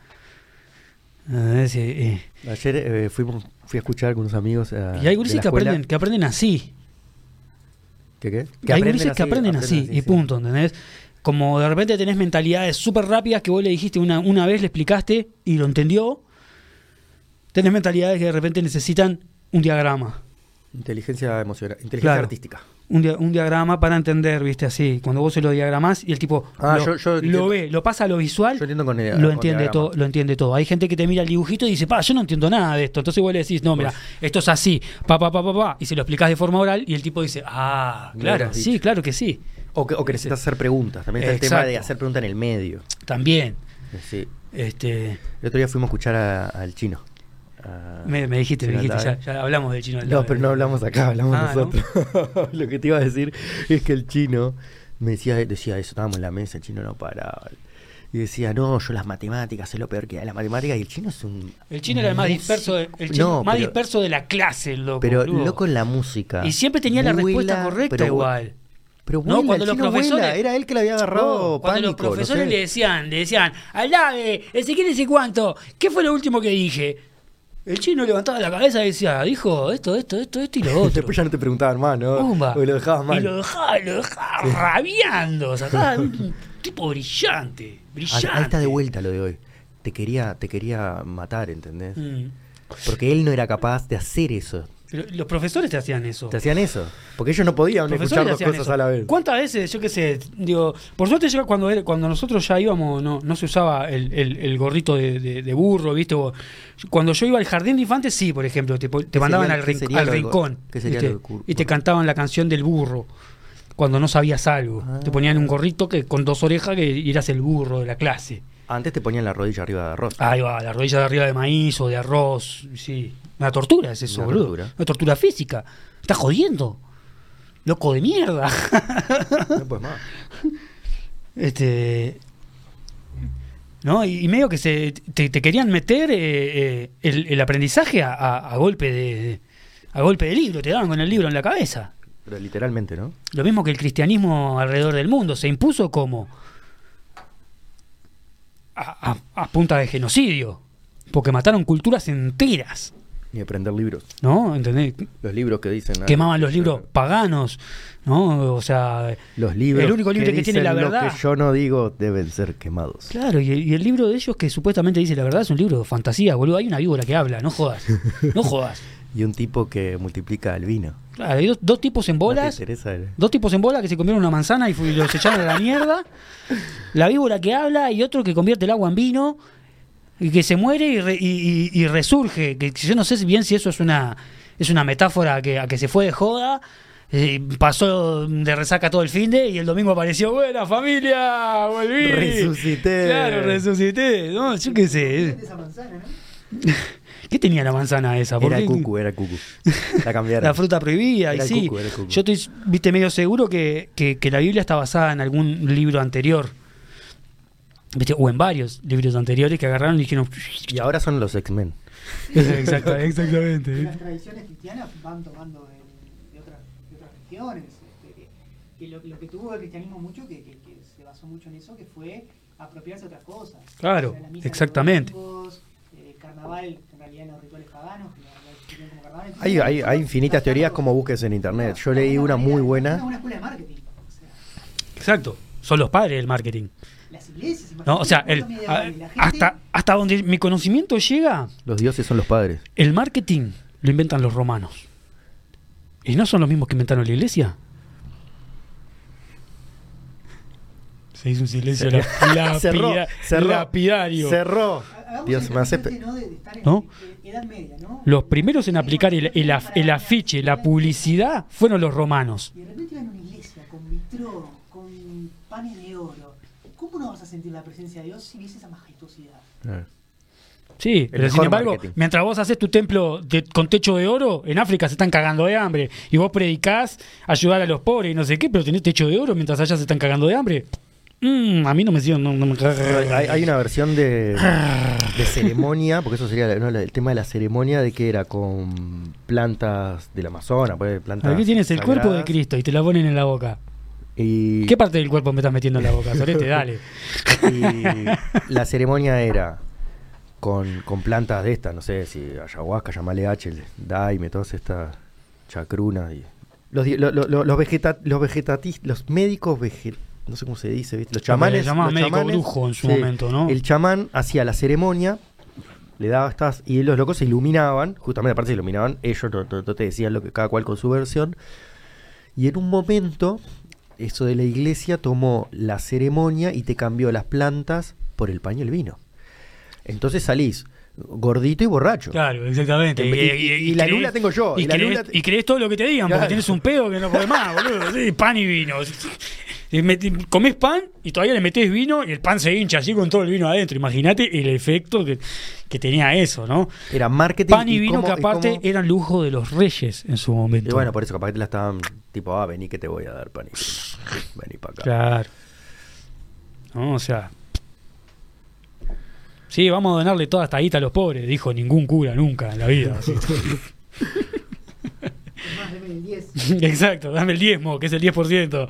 Ese, eh, Ayer eh, fuimos, fui a escuchar con unos amigos. eh, y hay gurises que aprenden, que aprenden así. ¿Qué qué? hay gurises que aprenden así, y sí. punto, ¿entendés? Como de repente tenés mentalidades súper rápidas que vos le dijiste una, una vez, le explicaste y lo entendió. Tenés mentalidades que de repente necesitan un diagrama. Inteligencia emocional, inteligencia Claro. artística. Un, dia- un diagrama para entender, viste, así. Cuando vos se lo diagramás y el tipo Ah, lo, yo- yo lo entiendo. ve, lo pasa a lo visual, Yo entiendo con el- lo entiende todo, lo entiende todo. Hay gente que te mira el dibujito y dice, pa, yo no entiendo nada de esto. Entonces vos le decís, no, mira, Pues- esto es así, pa, pa, pa, pa, pa, y se lo explicás de forma oral y el tipo dice, ah, claro, sí, dicho. claro que sí. O que, o que necesitas hacer preguntas. También está el tema de hacer preguntas en el medio. También, Sí. este, El otro día fuimos a escuchar al chino. A- me, me dijiste, me dijiste, ya, ya hablamos del chino del No, pero no hablamos acá, hablamos Ah, ¿no? nosotros. Lo que te iba a decir es que el chino me decía, decía eso, estábamos en la mesa, el chino no paraba. Y decía, no, yo las matemáticas es lo peor que hay. Las matemáticas y el chino es un. El chino era el más disperso, de, el chino No, más pero- disperso de la clase, el loco. Pero loco en la música. Y siempre tenía la respuesta correcta pero- igual. Pero No, vuela, cuando el los profesores- vuela, Era él que le había agarrado Oh, cuando pánico. los profesores no sé. le decían, le decían, Alave, ese quién ese cuánto, ¿qué fue lo último que dije? El chino levantaba la cabeza y decía, dijo esto, esto, esto, esto y lo otro. Después ya no te preguntaban más, ¿no? Pumba. Porque lo dejabas mal. Y lo dejaba, lo dejaba rabiando. O sea, estaba un tipo brillante, brillante. Ahí está de vuelta lo de hoy. Te quería, te quería matar, ¿entendés? Mm. Porque él no era capaz de hacer eso. Pero los profesores te hacían eso. Te hacían eso. Porque ellos no podían escuchar dos cosas eso. a la vez. ¿Cuántas veces, yo qué sé, digo, por suerte ya cuando, cuando nosotros ya íbamos, no, no se usaba el, el- el gorrito de, de- de burro, ¿viste? Cuando yo iba al jardín de infantes, sí, por ejemplo, te, te ¿Qué mandaban sería- al, al rincón ¿viste? y te cantaban la canción del burro. Cuando no sabías algo, Ah. te ponían un gorrito que con dos orejas que eras el burro de la clase. Antes te ponían la rodilla arriba de arroz. Ahí va, la rodilla de arriba de maíz o de arroz, sí. Una tortura es eso, Una boludo. tortura. Una tortura física. Estás jodiendo. Loco de mierda. No puedes más. Este. ¿No? Y, y medio que se te, te querían meter eh, eh, el, el aprendizaje a, a- a golpe de, a golpe de libro, te daban con el libro en la cabeza. Pero literalmente, ¿no? Lo mismo que el cristianismo alrededor del mundo, se impuso como a, a- a punta de genocidio, porque mataron culturas enteras, Ni aprender libros. ¿no? ¿Entendés? Los libros que dicen. ah, Quemaban los libros paganos, ¿no? O sea, Los libros. El único libro que tiene dicen la Lo verdad. que yo no digo deben ser quemados. Claro, y, y el libro de ellos que supuestamente dice la verdad es un libro de fantasía, boludo. Hay una víbora que habla, no jodas. No jodas. Y un tipo que multiplica el vino. Claro, hay dos, dos tipos en ¿No bolas. el- Dos tipos en bola que se comieron una manzana y y los echaron a la mierda. La víbora que habla y otro que convierte el agua en vino y que se muere y, re- y- y- y resurge. Que yo no sé si bien si eso es una es una metáfora a que, a que se fue de joda. eh, pasó de resaca todo el fin de y el domingo apareció, buena familia, volví. Resucité. Claro, resucité. No, yo qué sé. De esa manzana, ¿no? ¿Qué tenía la manzana esa? ¿Por Era qué? cucu, era cucu. La cambiaron. La fruta prohibida, y sí. cuco, era cuco. Yo estoy, viste, medio seguro que, que- que la Biblia está basada en algún libro anterior. ¿Viste? O en varios libros anteriores que agarraron y dijeron. Y ahora son los X-Men. Exacta- exactamente. Las tradiciones cristianas van tomando de, de otras, de otras religiones. este, que, que lo, lo que tuvo el cristianismo mucho, que, que- que se basó mucho en eso, que fue apropiarse de otras cosas. Claro, la misa de exactamente. domingos, eh, carnaval, en realidad en los rituales paganos, como carnaval. Hay, Entonces, hay, hay infinitas teorías como busques en internet. Yo leí una muy buena. una escuela de marketing. o sea, Exacto. Son los padres del marketing. ¿No? O sea, el, a- gente- hasta, hasta donde mi conocimiento llega, Los dioses son los padres. el marketing lo inventan los romanos. ¿Y no son los mismos que inventaron la iglesia? Se hizo un silencio lapida- Cerró, cerró, lapidario. Cerró. Dios me hace ¿no? de, de estar en ¿No? en Edad Media, ¿no? Los primeros en aplicar el, el af- el afiche, la publicidad, fueron los romanos. Y de repente iban a una iglesia con vitrón, con panes de oro. ¿Cómo no vas a sentir la presencia de Dios si ves esa majestuosidad? Sí, pero sin embargo, marketing. mientras vos haces tu templo de- con techo de oro, en África se están cagando de hambre. Y vos predicás ayudar a los pobres y no sé qué, pero tenés techo de oro mientras allá se están cagando de hambre. Mm, a mí no me siento. No, no me Hay, hay una versión de, de ceremonia, porque eso sería ¿no? el tema de la ceremonia de que era con plantas del Amazonas, pues, plantas Aquí tienes el cuerpo de Cristo y te la ponen en la boca. Y, ¿Qué parte del cuerpo me estás metiendo en la boca, Sorete? Dale. y la ceremonia era con, con plantas de estas, no sé si ayahuasca, llamale H, daime, todas estas chacrunas. Y los, lo- lo- lo- los, vegeta, los vegetatis- los médicos vege- no sé cómo se dice, ¿viste? los chamanes. le los médico chamanes, brujo en su momento, ¿no? El chamán hacía la ceremonia, le daba estas, y los locos se iluminaban, justamente aparte se iluminaban, ellos no, no- no te decían lo que cada cual con su versión. Y en un momento, eso de la iglesia tomó la ceremonia y te cambió las plantas por el paño y el vino. Entonces salís gordito y borracho. Claro, exactamente. Y- y- y la lula tengo yo, Y, la lula- creés todo lo que te digan, porque tienes un pedo que no podés más, boludo. Sí, pan y vino. Comés pan y todavía le metés vino y el pan se hincha así con todo el vino adentro. Imagínate el efecto que, que tenía eso, ¿no? Era marketing. Pan y vino cómo- que aparte cómo- eran lujo de los reyes en su momento. Y bueno, por eso capaz que te la estaban tipo, ah, vení que te voy a dar pan y vino. Vení para acá. Claro. No, o sea. Sí, vamos a donarle toda esta guita a los pobres, dijo ningún cura nunca en la vida. así. Es más, deme el 10. Exacto, dame el diezmo, que es el 10%.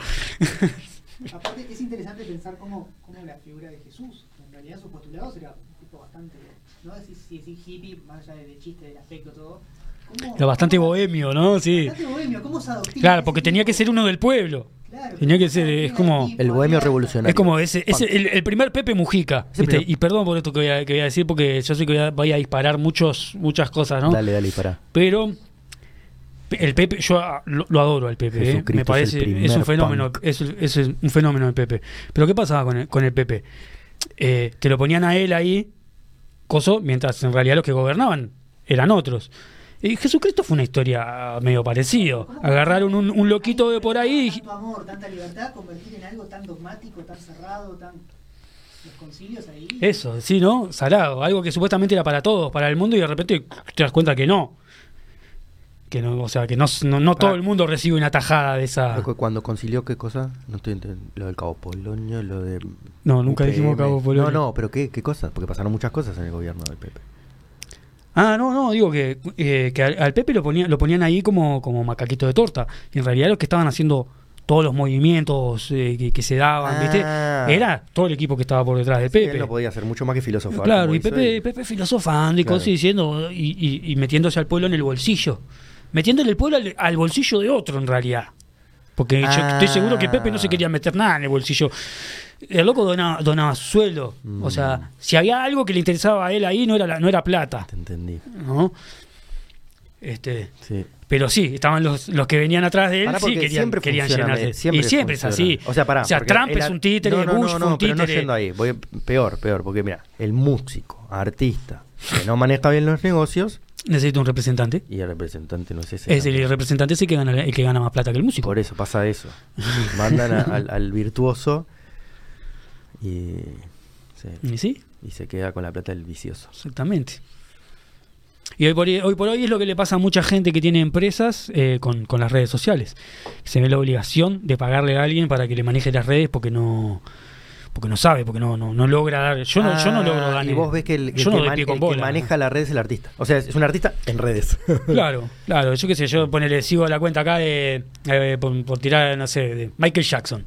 Aparte, es interesante pensar cómo, cómo la figura de Jesús, en realidad sus postulados era un tipo bastante, no decir si decir hippie, más allá de, de chiste, del aspecto, todo. ¿Cómo- Era bastante bohemio, ¿no? Sí. Bastante bohemio, ¿cómo se Claro, porque tenía que ser uno del pueblo. Claro, tenía que ¿cómo se ser, es adoctrina como- el bohemio revolucionario. Es como ese, ese el, el primer Pepe Mujica. Y perdón por esto que voy a, que voy a decir, porque yo sé que voy a, voy a disparar muchos, muchas cosas, ¿no? Dale, dale, para. Pero el Pepe, yo ah, lo, lo adoro al Pepe, ¿eh? Me es parece, el es, primer un fenómeno, es, es un fenómeno el Pepe. Pero ¿qué pasaba con el, con el Pepe? Eh, te lo ponían a él ahí, coso, mientras en realidad los que gobernaban eran otros. Y Jesucristo fue una historia medio parecido. ¿Cómo- Agarraron un, un loquito de por ahí Tanto amor, tanta libertad, convertir en algo tan dogmático, tan cerrado, tan. Los concilios ahí. Eso, sí, ¿no? Salado, algo que supuestamente era para todos, para el mundo, y de repente te das cuenta que no. Que no, o sea, que no, no, no todo Ah. el mundo recibe una tajada de esa. Cuando concilió, ¿qué cosa? No estoy entendiendo. Lo del Cabo Polonio, lo de. No, nunca UPM. dijimos Cabo Polonio. No, no, pero ¿qué, ¿qué cosa? Porque pasaron muchas cosas en el gobierno del Pepe. Ah, no, no, digo que, eh, que al, al Pepe lo, ponía, lo ponían ahí como, como macaquito de torta. Y en realidad los que estaban haciendo todos los movimientos eh, que, que se daban, ¿viste? Ah. Era todo el equipo que estaba por detrás de Él Pepe. no podía hacer mucho más que filosofar. Claro, y Pepe. Pepe filosofando y Claro. cosas diciendo y, y- y metiéndose al pueblo en el bolsillo. Metiéndole el pueblo al, al bolsillo de otro en realidad. Porque yo Ah. estoy seguro que Pepe no se quería meter nada en el bolsillo. El loco donaba, donaba su sueldo. O Mm. sea, si había algo que le interesaba a él ahí, no era, la- no era plata. Te entendí. ¿no? Este, Sí. pero sí, estaban los, los que venían atrás de él, sí querían, siempre querían llenarse. siempre y siempre es así. O sea, pará, porque Trump el es un títere, no, no, Bush no, fue un no, pero no títere. yendo ahí. Voy peor, peor, porque mira, el músico, artista, que no maneja bien los negocios Necesita un representante. y el representante no es ese. Es el representante ese que gana, el que gana más plata que el músico. Por eso pasa eso. Mandan a- al, al virtuoso y, sí, ¿Y sí? y se queda con la plata del vicioso. Exactamente. Y hoy por, hoy, hoy por hoy es lo que le pasa a mucha gente que tiene empresas eh, con, con las redes sociales. Se ve la obligación de pagarle a alguien para que le maneje las redes porque no porque no sabe, porque no, no, no logra dar. Yo no, yo no logro Ah, dar. Y vos ves que el, que, yo no que man- el que maneja la red es el artista. O sea, es un artista en redes. Claro, claro. Yo qué sé, yo ponele, sigo la cuenta acá de, eh, por, por tirar, no sé, de Michael Jackson.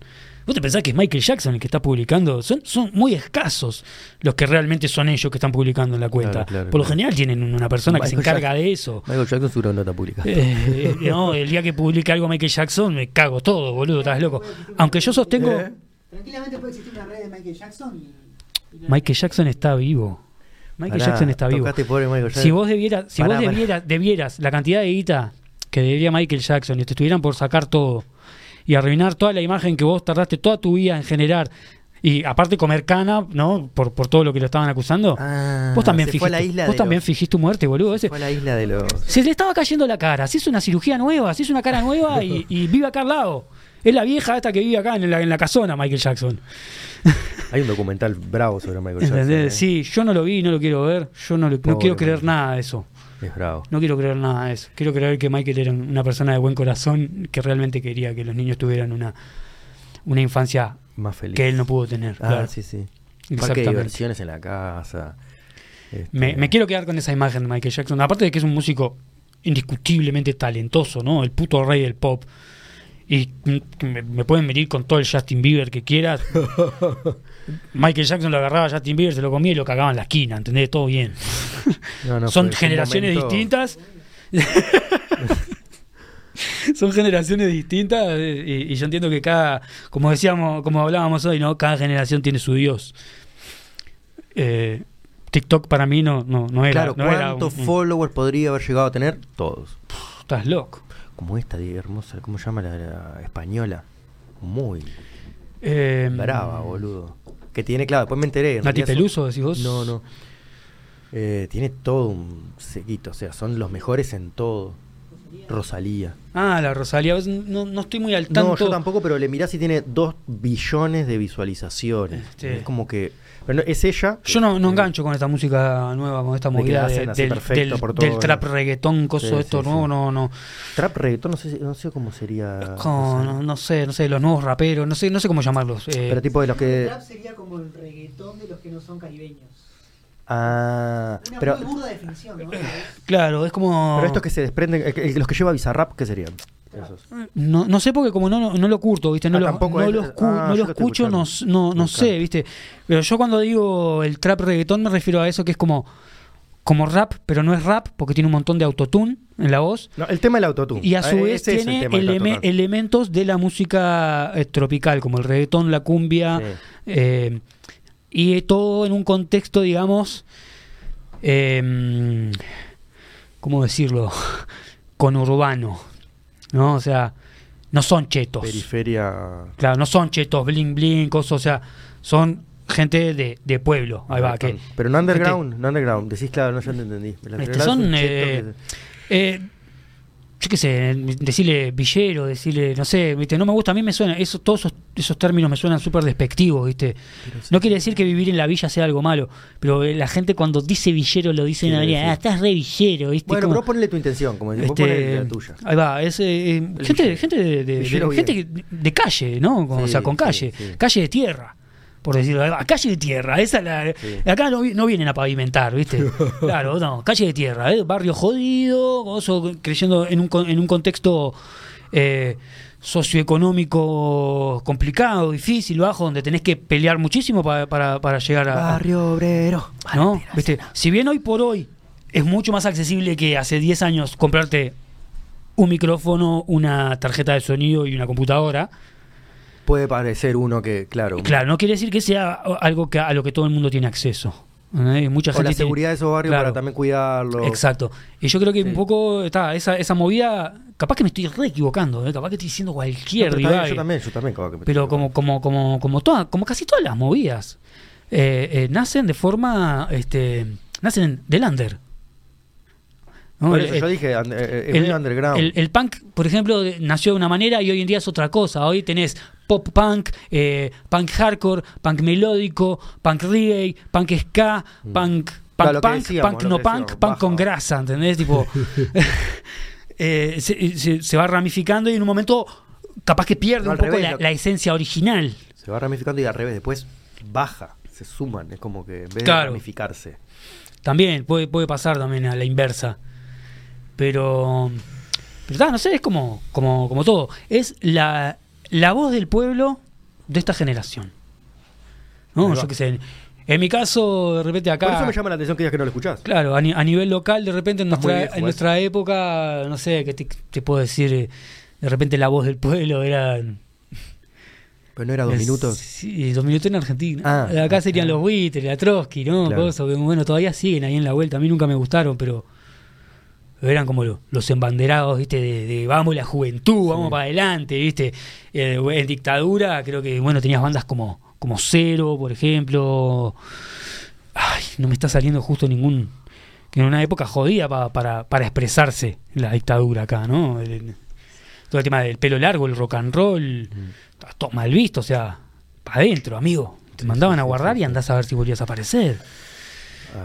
¿Vos te pensás que es Michael Jackson el que está publicando? Son, son muy escasos los que realmente son ellos que están publicando en la cuenta. Claro, claro, Por lo claro. general tienen una persona que se encarga de eso. Michael Jackson seguro no está publicado. Eh, eh, no, el día que publique algo Michael Jackson me cago todo, boludo, estás loco. Aunque yo sostengo, Eh. Tranquilamente puede existir una red de Michael Jackson y. y no- Michael Jackson está vivo. Michael Pará, Jackson está vivo. Michael. Si vos debieras, si Pará, vos debieras, debieras la cantidad de guita que debería Michael Jackson y te estuvieran por sacar todo y arruinar toda la imagen que vos tardaste toda tu vida en generar y aparte comer cana, ¿no? Por, por todo lo que lo estaban acusando. Ah, vos también fijiste, la isla vos también los- fijiste tu muerte, boludo. Ese, Fue la isla de los. se le estaba cayendo la cara, se hizo una cirugía nueva, se hizo una cara nueva y, y vive acá al lado. Es la vieja esta que vive acá en la, en la casona, Michael Jackson. Hay un documental bravo sobre Michael Jackson. ¿eh? Sí, yo no lo vi, no lo quiero ver. Yo no, lo- no quiero creer nada de eso. Es bravo. No quiero creer nada de eso. Quiero creer que Michael era una persona de buen corazón que realmente quería que los niños tuvieran una, una infancia Más feliz. que él no pudo tener. Ah, claro. sí, sí. Parque de diversiones en la casa. Este, Me, me quiero quedar con esa imagen de Michael Jackson. Aparte de que es un músico indiscutiblemente talentoso, ¿no? El puto rey del pop. Y me, me pueden venir con todo el Justin Bieber que quieras. Michael Jackson lo agarraba a Justin Bieber, se lo comía y lo cagaba en la esquina, ¿entendés? Todo bien. No, no, Son generaciones momento- distintas. Son generaciones distintas y, y yo entiendo que cada, como decíamos, como hablábamos hoy, ¿no? Cada generación tiene su Dios. Eh, TikTok para mí no, no, no era. Claro, no ¿cuántos un- followers podría haber llegado a tener? Todos. Estás loco. Como esta de hermosa, ¿cómo se llama la, la española? Muy Eh, brava, boludo. Que tiene, claro, después me enteré. en Nati Peluso, decís vos. No, no. Eh, tiene todo un sequito, o sea, son los mejores en todo. Rosalía. Ah, la Rosalía. No, no estoy muy al tanto. No, yo tampoco, pero le mirás y tiene dos billones de visualizaciones. Este- Es como que. Pero no, es ella. Yo no, no engancho con esta música nueva, con esta movida de- del, perfecto del- por del todo. trap reggaetón, coso Sí, esto sí, nuevo, sí. no, no. Trap reggaetón, no sé, no sé cómo sería. Como, no sé. no, no sé, no sé, los nuevos raperos, no sé, no sé cómo llamarlos. eh, Pero tipo de los El que. rap sería como el reggaetón de los que no son caribeños. Ah. Una Pero, muy burda definición, ¿no? claro, es como. pero estos que se desprenden. eh, los que lleva Bizarrap, ¿qué serían? Esos. No, no sé porque como no, no, no lo curto, ¿viste? No, Ah, lo, tampoco no es- ah, no escucho, no, no, no sé. ¿viste? Pero yo cuando digo el trap reggaetón me refiero a eso que es como, como rap, pero no es rap porque tiene un montón de autotune en la voz. No, el tema del autotune. Y a su Ah, vez ese es el tiene eleme- elementos de la música eh, tropical, como el reggaetón, la cumbia, Sí. eh, y todo en un contexto, digamos, eh, ¿cómo decirlo? Conurbano, ¿no? O sea, no son chetos. Periferia. Claro, no son chetos, bling bling, cosas, o sea, son gente de, de pueblo. Ahí va, que, Pero no underground, no underground. Decís, claro, no, yo no entendí. Este, son, eh, Eh, yo qué sé, decirle villero, decirle, no sé, ¿viste? no me gusta, a mí me suena, eso, todos esos, esos términos me suenan súper despectivos, ¿viste? No quiere decir que vivir en la villa sea algo malo, pero eh, la gente cuando dice villero lo dice manera, sí. ah, estás re villero, ¿viste? Bueno, Como, pero ponle tu intención, como vos este, ponele la tuya. Ahí va, es eh, eh, gente, gente, de, de- gente de, calle, ¿no? o Sí, sea, con calle, calle de tierra. Por decirlo, va, calle de tierra, esa es la, Sí. acá no, no vienen a pavimentar, ¿viste? claro, no, calle de tierra, ¿eh? barrio jodido, gozo, creyendo en un, en un contexto eh, socioeconómico complicado, difícil, bajo, donde tenés que pelear muchísimo pa- para, para llegar a, a- Barrio obrero. ¿no? ¿Viste? Si bien hoy por hoy es mucho más accesible que hace 10 años comprarte un micrófono, una tarjeta de sonido y una computadora, Puede parecer uno que, claro. claro, no quiere decir que sea algo que, a lo que todo el mundo tiene acceso. ¿eh? Mucha o gente la tiene- seguridad de esos barrios Claro. para también cuidarlo. Exacto. Y yo creo que Sí. un poco está esa, esa movida, capaz que me estoy re equivocando, ¿eh? capaz que estoy diciendo No, cualquier pero bien, divague. yo también, yo también. capaz que me pero como como como como todas como casi todas las movidas eh, eh, nacen de forma este nacen del under ¿no? Por El- eso el- yo dije, and- eh, el, muy underground. el- el punk por ejemplo nació de una manera y hoy en día es otra cosa hoy tenés pop punk eh, punk hardcore punk melódico punk reggae punk ska Mm. punk punk Claro, punk decíamos, punk no punk punk con grasa ¿entendés? tipo eh, se, se- se va ramificando y en un momento capaz que pierde No, un poco revés, la, esencia original Se va ramificando y al revés, después baja, se suman. Es como que en vez de ramificarse. También puede, puede pasar también a la inversa. Pero, pero no sé, es como, como, como todo. Es la, la voz del pueblo de esta generación. ¿No? Yo qué sé. En mi caso, de repente acá. Por eso me llama la atención que digas que no lo escuchás. Claro, a, ni- a nivel local, de repente en nuestra, viejo, en nuestra época, no sé, ¿qué te, te puedo decir? Eh, De repente la voz del pueblo era... Pero no era dos es- minutos. Sí, dos minutos en Argentina. Ah, Acá ah, serían ah. los Buitres, la Trotsky, ¿no? Claro. Cosas que, bueno, todavía siguen ahí en la vuelta. A mí nunca me gustaron, pero eran como lo- los embanderados, ¿viste? De, de vamos la juventud, vamos para adelante, ¿viste? Eh, en dictadura creo que, bueno, tenías bandas como, como Cero, por ejemplo. Ay, no me está saliendo justo ningún... Que en una época jodida pa- para, para expresarse la dictadura acá, ¿no? El- todo el tema del pelo largo, el rock and roll, estaba todo mal visto, o sea, para adentro, amigo. Te mandaban a guardar y andás a ver si volvías a aparecer.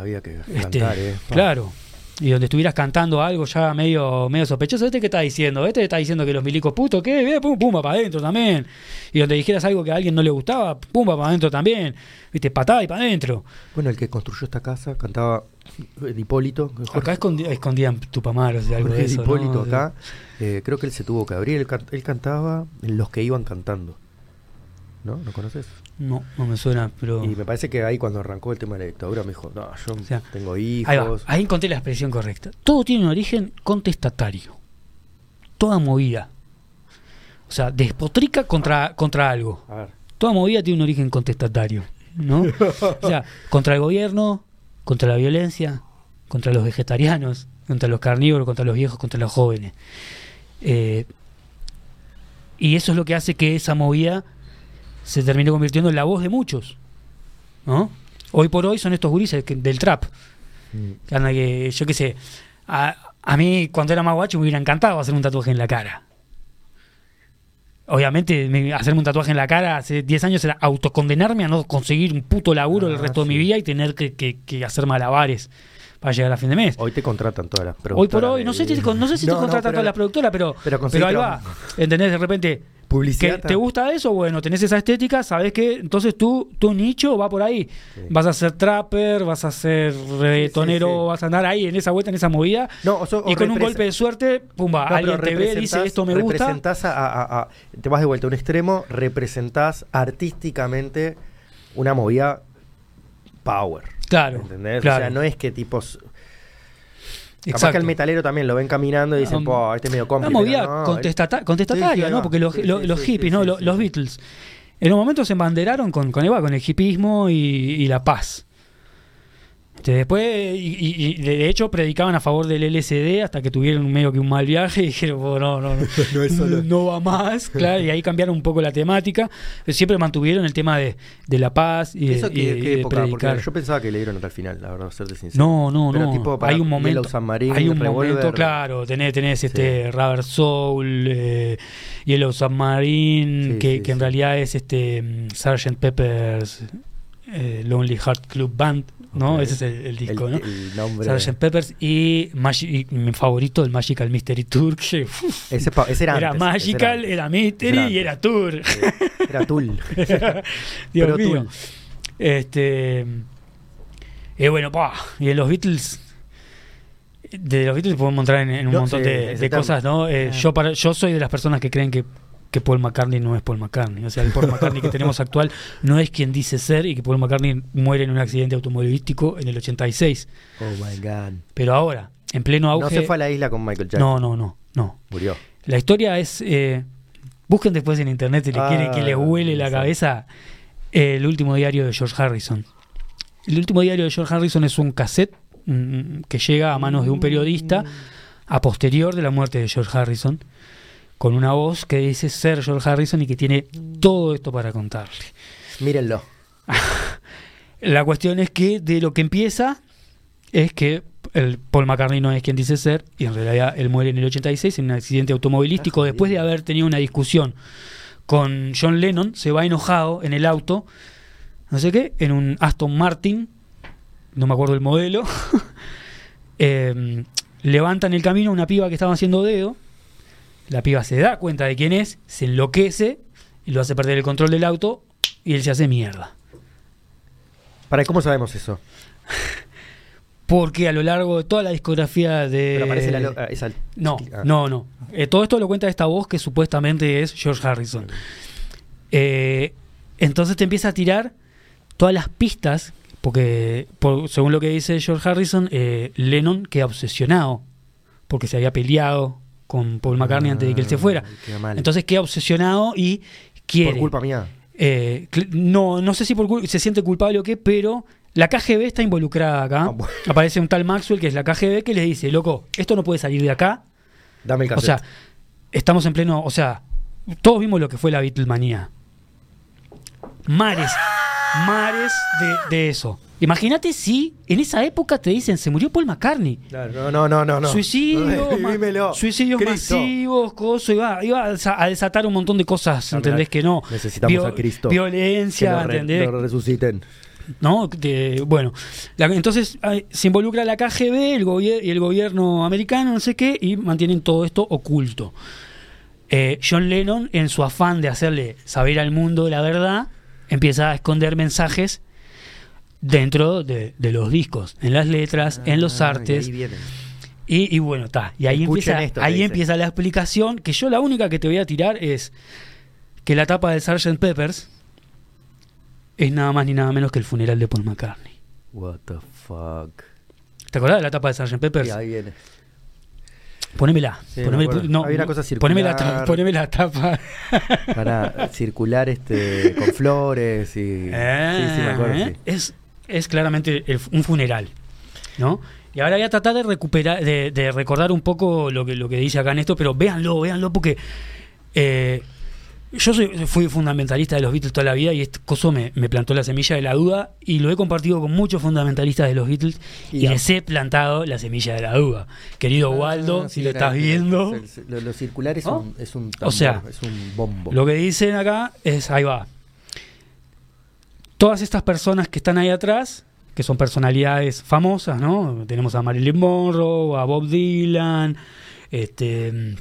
Había que Este, cantar, ¿eh? Claro. Y donde estuvieras cantando algo ya medio, medio sospechoso, ¿este qué está diciendo? ¿Este está diciendo que los milicos putos qué? Bien, pum, pumba para adentro también. Y donde dijeras algo que a alguien no le gustaba, pumba para adentro también. Viste, patada y para adentro. Bueno, el que construyó esta casa cantaba el Hipólito. Jorge, Acá escondi- escondían tupamaros de algo de eso. Hipólito ¿no? acá. eh, creo que él se tuvo que abrir. Él, can- él cantaba los que iban cantando. ¿No? ¿No conoces? No, no me suena, pero. Y me parece que ahí cuando arrancó el tema de la dictadura me dijo, no, yo sea, tengo hijos. Ahí va, ahí encontré la expresión correcta. Todo tiene un origen contestatario. Toda movida. O sea, despotrica contra, contra algo. A ver. Toda movida tiene un origen contestatario. ¿No? O sea, contra el gobierno, contra la violencia, contra los vegetarianos, contra los carnívoros, contra los viejos, contra los jóvenes. Eh, y eso es lo que hace que esa movida se termine convirtiendo en la voz de muchos. ¿No? Hoy por hoy son estos gurises que- del trap. Mm. Que anda que, yo qué sé, a, a mí cuando era más guacho me hubiera encantado hacer un tatuaje en la cara. Obviamente, me- hacerme un tatuaje en la cara hace 10 años era autocondenarme a no conseguir un puto laburo el Ah, resto de mi vida y tener que, que- que hacer malabares para llegar a fin de mes. Hoy te contratan todas las Hoy productoras. por hoy, no sé, si te- no sé si te No, no, contratan pero- todas las productoras, pero, pero pero, ahí va. ¿Entendés? De repente, Publicidad. ¿Que ¿Te gusta eso? Bueno, tenés esa estética, sabes que entonces tú, tu nicho va por ahí. Sí. Vas a ser trapper, vas a ser reggaetonero, Sí, sí, sí. vas a andar ahí en esa vuelta, en esa movida. No, o so- o y con un golpe de suerte, pumba, No, alguien te ve, dice esto me gusta. representás a, a- a- te vas de vuelta a un extremo, representás artísticamente una movida power. Claro, ¿Entendés? claro. O sea, no es que tipos. Capaz que el metalero también lo ven caminando y dicen, Um, po, este es medio Una cómplice. movida No, contestata- contestataria, Sí, sí, ahí ¿no? va. Porque los, Sí, los- hippies, ¿no? los, Beatles. En un momento se embanderaron con, con, con el hippismo y, y la paz. Este, después, y, y- y de hecho, predicaban a favor del LSD hasta que tuvieron un medio que un mal viaje y dijeron, "Oh, no, no, no, No es solo- no va más, claro, y ahí cambiaron un poco la temática, pero siempre mantuvieron el tema de, de la paz y de, ¿Eso y qué, de- qué y de época? Porque predicar. yo pensaba que le dieron hasta el final, la verdad, serte sincero. No, no, Pero no. tipo para hay un momento. Hay un Revolver. momento, claro. Tenés, tenés este Rubber Soul, eh, Yellow Submarine, Sí, que, sí, que en realidad es este mm, Sgt. Pepper's eh, Lonely Heart Club Band, ¿no? Ese es el, el disco, el, ¿no? el nombre. Sgt. Peppers y, Magi- y mi favorito, el Magical Mystery Tour. que, uf, Ese, era, era antes, Magical, antes. era Mystery y era era Tour. Era Tool. Dios Pero mío. Tool. Este. Y bueno, pa, y en los Beatles. De los Beatles podemos entrar en, en un No, montón sí, de, cosas, ¿no? Eh, yo, para, yo soy de las personas que creen que, que Paul McCartney no es Paul McCartney. O sea, el Paul McCartney que tenemos actual no es quien dice ser y que Paul McCartney muere en un accidente automovilístico en el 86. Oh my god. Pero ahora, en pleno auge. No se fue a la isla con Michael Jackson. no, no, no, no. Murió. La historia es. eh, busquen después en internet si le Ah, quieren que les huele la sí. cabeza eh, el último diario de George Harrison. El último diario de George Harrison es un cassette mm, que llega a manos de un periodista a posterior de la muerte de George Harrison, con una voz que dice ser George Harrison y que tiene todo esto para contarle. Mírenlo. La cuestión es que de lo que empieza es que el Paul McCartney no es quien dice ser y en realidad él muere en el 86 en un accidente automovilístico Ah, después de haber tenido una discusión con John Lennon, se va enojado en el auto, no sé qué, en un Aston Martin, no me acuerdo el modelo, eh, levantan el camino una piba que estaba haciendo dedo, la piba se da cuenta de quién es, se enloquece y lo hace perder el control del auto y él se hace mierda. ¿Para cómo sabemos eso? Porque a lo largo de toda la discografía de. Pero aparece la lo- ah, esa- No, ah. no, no. Eh, todo esto lo cuenta esta voz que supuestamente es George Harrison. Eh, entonces te empieza a tirar todas las pistas, porque por- según lo que dice George Harrison, eh, Lennon queda obsesionado, porque se había peleado con Paul McCartney antes de que él se fuera. Ah, queda. Entonces queda obsesionado y quiere... por culpa mía. Eh, no, no sé si por se siente culpable o qué, pero la KGB está involucrada acá. Ah, bueno. Aparece un tal Maxwell, que es la KGB, que le dice, loco, esto no puede salir de acá. Dame el O cassette. sea, estamos en pleno, o sea, todos vimos lo que fue la Beatlemanía. Mares, mares de, de eso. Imagínate si en esa época te dicen, se murió Paul McCartney. Claro, no, no, no, no. no. Suicidios, Dímelo. suicidios Cristo. masivos, cosas, iba, iba a desa- a desatar un montón de cosas, ¿entendés que no? Necesitamos a Cristo. Que Violencia, re- ¿entendés? lo resuciten. ¿no? De- bueno, la- entonces se involucra la KGB el y el gobierno americano, no sé qué, y mantienen todo esto oculto. Eh, John Lennon, en su afán de hacerle saber al mundo la verdad, empieza a esconder mensajes dentro de, de los discos, en las letras, en los Ah, y artes. ahí vienen. Y, y bueno, está. Y ahí, Escuchen empieza, esto ahí empieza la explicación, que yo la única que te voy a tirar es que la tapa de Sgt. Peppers es nada más ni nada menos que el funeral de Paul McCartney. What the fuck. ¿Te acordás de la tapa de Sgt. Peppers? Y ahí viene. Ponémela. Sí, ponémela- me acuerdo. no, Había una cosa poneme la, circular. ta- poneme la tapa. Para circular este con flores y. sí, sí, me acuerdo, Eh, sí. es, es claramente el- un funeral. ¿No? Y ahora voy a tratar de recuperar, de, de recordar un poco lo que, lo que dice acá en esto, pero véanlo, véanlo, porque eh, yo soy, fui fundamentalista de los Beatles toda la vida y este coso me, me plantó la semilla de la duda y lo he compartido con muchos fundamentalistas de los Beatles y, les he plantado la semilla de la duda. Querido Waldo, Ah, si lo estás viendo, Lo, lo circular es, un, es un O sea, es un bombo. Lo que dicen acá es, ahí va. Todas estas personas que están ahí atrás, que son personalidades famosas, ¿no? Tenemos a Marilyn Monroe, a Bob Dylan, este,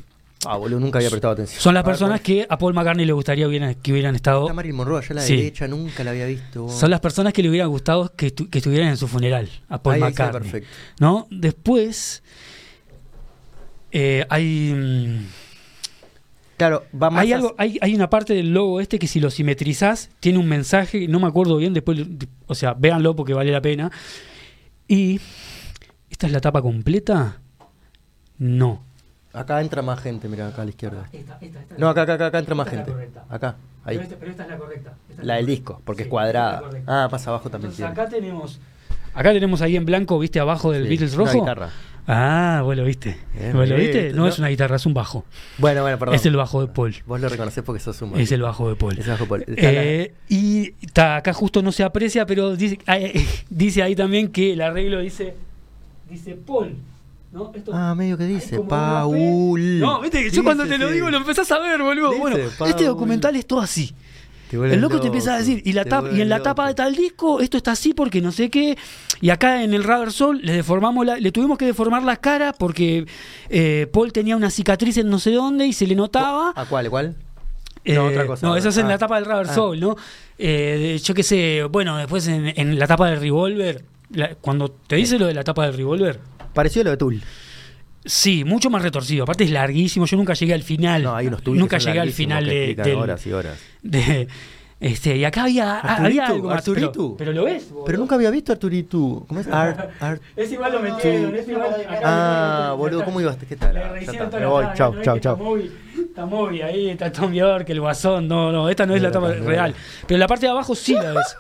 Ah, boludo, nunca había prestado atención. son las personas que a Paul McCartney le gustaría hubieran- que hubieran estado, Está Marilyn Monroe allá a la Sí. derecha, nunca la había visto. son las personas que le hubieran gustado que, que estuvieran en su funeral, a Paul Ahí, ahí McCartney. perfecto. ¿no? Después eh, hay mm, Claro, va más Hay, algo, hay, hay una parte del logo este que si lo simetrizás tiene un mensaje, no me acuerdo bien, después, o sea, véanlo porque vale la pena. Y, ¿esta es la tapa completa? No. Acá entra más gente, mira, acá a la izquierda. Esta, esta, esta, No, acá, acá, acá, acá entra más gente. Acá, ahí. Pero, esta, pero esta es la correcta. es La del disco, porque Sí, es cuadrada. es. Ah, pasa abajo también Entonces acá tenemos, acá tenemos ahí en blanco, ¿viste abajo del Sí, Beatles una rojo? guitarra. Ah, vos lo viste. ¿Vos lo viste? No, ¿no? es una guitarra, es un bajo. Bueno, bueno, perdón. Es el bajo de Paul. Vos lo reconocés porque sos un. Es el bajo de Paul. Es el bajo de Paul. La- Eh, y ta, acá justo no se aprecia, pero dice, eh, dice ahí también que el arreglo dice dice Paul. ¿no? Esto- Ah, medio que dice, Paul. No, viste que yo cuando te lo digo lo empezás a ver, boludo. Dice, bueno, Paul. este documental es todo así. El loco te empieza a decir, y, la tapa, y en la tapa de tal disco, esto está así porque no sé qué. Y acá en el Rubber Soul le deformamos la, le tuvimos que deformar la cara porque eh, Paul tenía una cicatriz en no sé dónde y se le notaba. ¿A cuál? ¿Cuál? Eh, No, otra cosa No, eso es en Ah. la tapa del Rubber Ah. Soul, ¿no? Eh, de- yo qué sé, bueno, después en, en la tapa del Revolver, la- cuando te dice lo de la tapa del Revolver, Pareció lo de Tool. Sí, mucho más retorcido. Aparte es larguísimo, yo nunca llegué al final. No, hay unos Nunca llegué al final de, del- horas y horas. de- este, y acá había, había algo más. Pero, lo ves. boludo. Pero nunca había visto a Arturito. ¿Cómo es? Art, Art. Es igual lo metieron, es igual. acá Ah, lo- boludo, ¿cómo ibas? ¿Qué tal? Me voy. Chau, chau, Está chau. Está Moby ahí, está Tom York, el guasón. No, no, esta no es la no. real. Pero la parte de abajo sí lo es.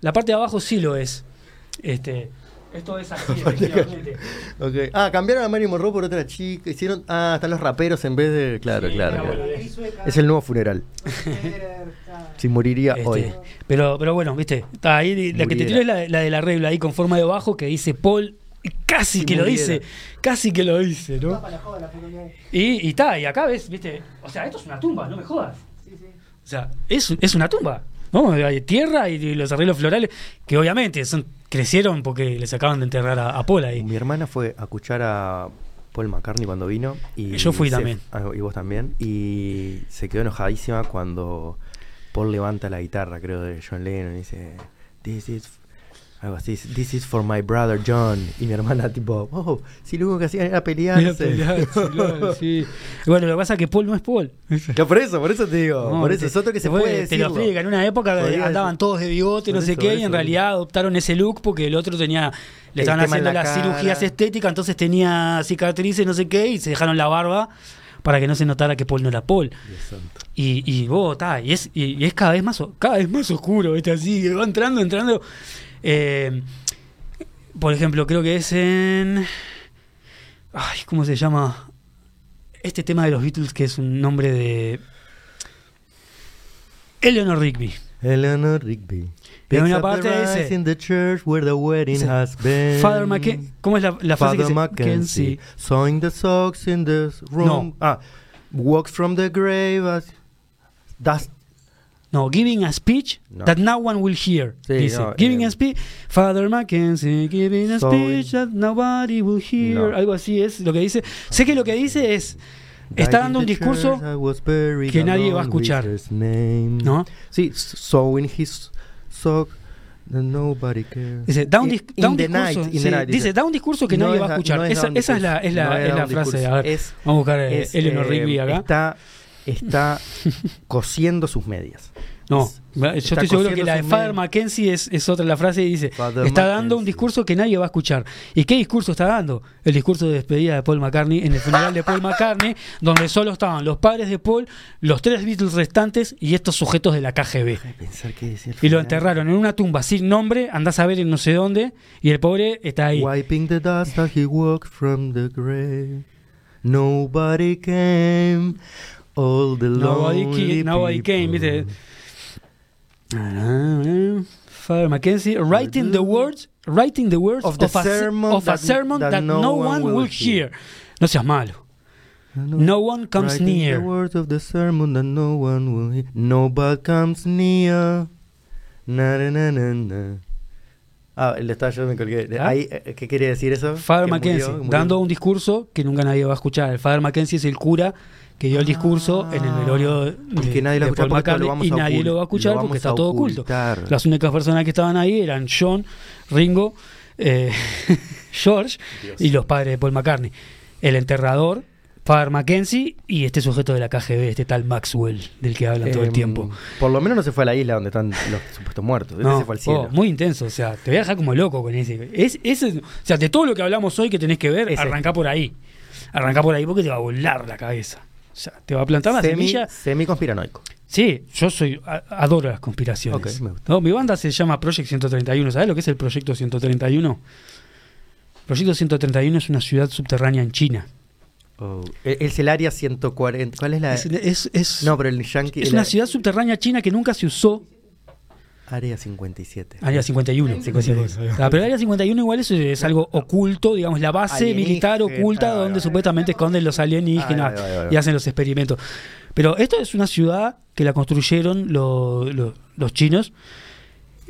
La parte de abajo sí lo es. Este, esto es así, efectivamente. Ah, cambiaron a Marilyn Monroe por otra chica. Hicieron. Ah, están los raperos en vez de. Claro, Sí, claro. Es el nuevo funeral. Si moriría Este, hoy. pero, pero bueno, viste, está ahí la que te tiro es la, la de la regla ahí con forma de bajo que dice Paul. Casi Si que lo dice, casi que lo dice, ¿no? Y, y está, y acá ves, viste, o sea, esto es una tumba, no me jodas. Sí, sí. O sea, es, es una tumba. ¿No? Hay tierra y, y los arreglos florales que obviamente son crecieron porque les acaban de enterrar a, a Paul ahí. Mi hermana fue a escuchar a Paul McCartney cuando vino. Y Yo fui se- también. ah, y vos también. Y se quedó enojadísima cuando Paul levanta la guitarra, creo, de John Lennon y dice: This is Algo así, this is for my brother John. Y mi hermana, tipo, oh, si lo único que hacían era pelearse. Era pelearse, claro, sí. Bueno, lo que pasa es que Paul no es Paul. Ya por eso, por eso te digo. No, por eso te- es otro que se te puede Te lo explica. En una época Podría andaban decir- todos de bigote, no Por sé eso, qué, por y en eso. realidad adoptaron ese look porque el otro tenía. Le El estaban haciendo la las cara. cirugías estéticas, entonces tenía cicatrices, no sé qué, y se dejaron la barba para que no se notara que Paul no era Paul. Y, y vos, ta, y es, y, y es cada vez más cada vez más oscuro, ¿viste? Así, va entrando, entrando. Eh, por ejemplo, creo que es en. Ay, ¿cómo se llama? Este tema de los Beatles, que es un nombre de. Eleanor Rigby. Eleanor Rigby. Pero una parte dice- in the church where the wedding Dice, has been. Father Mackenzie. ¿Cómo es la, la frase que Father dice? Mackenzie. Sewing the socks in the room. No. Ah, walks from the grave as. No, giving a speech No. that no one will hear. Sí, dice, no, giving eh, a speech, Father Mackenzie, giving a So- speech that nobody will hear. No. Algo así es lo que dice. Sé que lo que dice es, está dando un discurso que nadie va a escuchar. ¿no? Sí, sewing his sock that nobody cares. Dice, da un, discurso. un discurso que No nadie va a escuchar. esa es la, frase. A ver, Es- vamos a buscar eh, Eleanor eh, Rigby acá. Está, está cosiendo sus medias. No, Es- yo estoy seguro que la de Father. Mackenzie es, es otra la frase y dice, Father está dando un discurso que nadie va a escuchar. ¿Y qué discurso está dando? El discurso de despedida de Paul McCartney en el funeral de Paul McCartney, donde solo estaban los padres de Paul, los tres Beatles restantes y estos sujetos de la KGB. Y lo enterraron en una tumba sin nombre, andás a ver en no sé dónde, y el pobre está ahí. Wiping the dust as he walked from the grave. Nobody came. All the Nobody, lonely nobody came. ¿viste? Father Mackenzie, writing the words, writing the words Of the a, se- sermon of a that- sermon that that no one will hear. No seas malo. No one comes near. The words of the sermon that no one will hear. Nobody comes near. Na, na, na. Ah, el estaba yo me colgué. ¿Ah? Eh, ¿Qué quiere decir eso? Father Mackenzie, murió, murió. dando un discurso que nunca nadie va a escuchar. El Father Mackenzie es el cura que dio el discurso en el velorio de, Y que nadie lo de Paul lo McCartney vamos y a nadie lo va a escuchar porque está todo oculto. Las únicas personas que estaban ahí eran John, Ringo, eh, George Dios. y los padres de Paul McCartney. El enterrador, Father Mackenzie y este sujeto de la KGB, este tal Maxwell, del que hablan todo el Em, tiempo. Por lo menos no se fue a la isla donde están los supuestos muertos. No, se fue al oh, muy intenso, o sea, te voy a dejar como loco con ese. Es, ese- o sea, de todo lo que hablamos hoy que tenés que ver, Ese. arrancá por ahí. Arrancá por ahí porque te va a volar la cabeza. O sea, te va a plantar la semi, semilla. semi conspiranoico. Sí, yo soy a- adoro las conspiraciones. Ok, me gusta. No, mi banda se llama Project 131. ¿Sabes lo que es el Proyecto 131? Proyecto 131 es una ciudad subterránea en China. Oh, e- Es el área 140. ¿Cuál es la.? Es, es- es- no, pero el Yankee. es el una ciudad subterránea china que nunca se usó. Área 57. Área 51. 51. Ah, pero el área 51 igual es, es algo oculto, digamos, la base Alienígena. militar oculta Ah, donde ah, supuestamente esconden los alienígenas Ah, y hacen los experimentos. Pero esto es una ciudad que la construyeron lo- lo- los chinos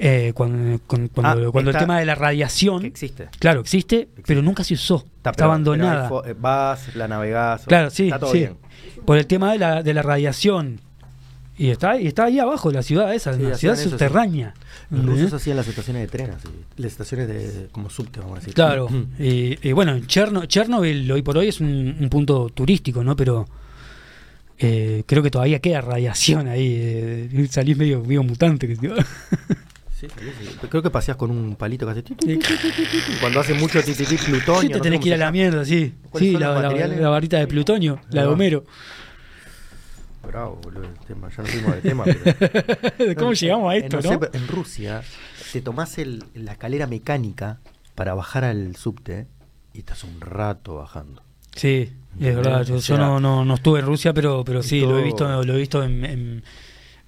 eh, cuando, con- cuando, Ah, cuando el tema de la radiación, existe. claro, existe, pero nunca se usó. Está, pero- abandonada. pero eh, vas, la navegás. Claro, sí, Está todo sí. bien. Por el tema de la, de la radiación. Y está, y está ahí abajo la ciudad esa, Sí, una ciudad eso, sí. subterránea. Los rusos hacían las estaciones de tren, así, las estaciones de como subte, vamos a decir. Claro, Mm. y, y bueno, Cherno- Chernobyl hoy por hoy es un, un punto turístico, ¿no? Pero eh, creo que todavía queda radiación ahí. eh, salís medio, medio mutante. que- Sí. Creo que paseas con un palito que hace. Cuando hace mucho titití plutonio. Sí, no te tenés que ir a la mierda, sí. ¿Cuáles Sí, la, la- varita de plutonio, la de. Homero. Bravo, boludo, el tema. Ya no fuimos de tema. pero- ¿Cómo llegamos a En- esto, no no? sé, pero en Rusia te tomás el- la escalera mecánica para bajar al subte y estás un rato bajando. Sí, es verdad. Yo, O yo sea, no, no, no estuve en Rusia, pero, pero sí, lo he visto, lo he visto en, en,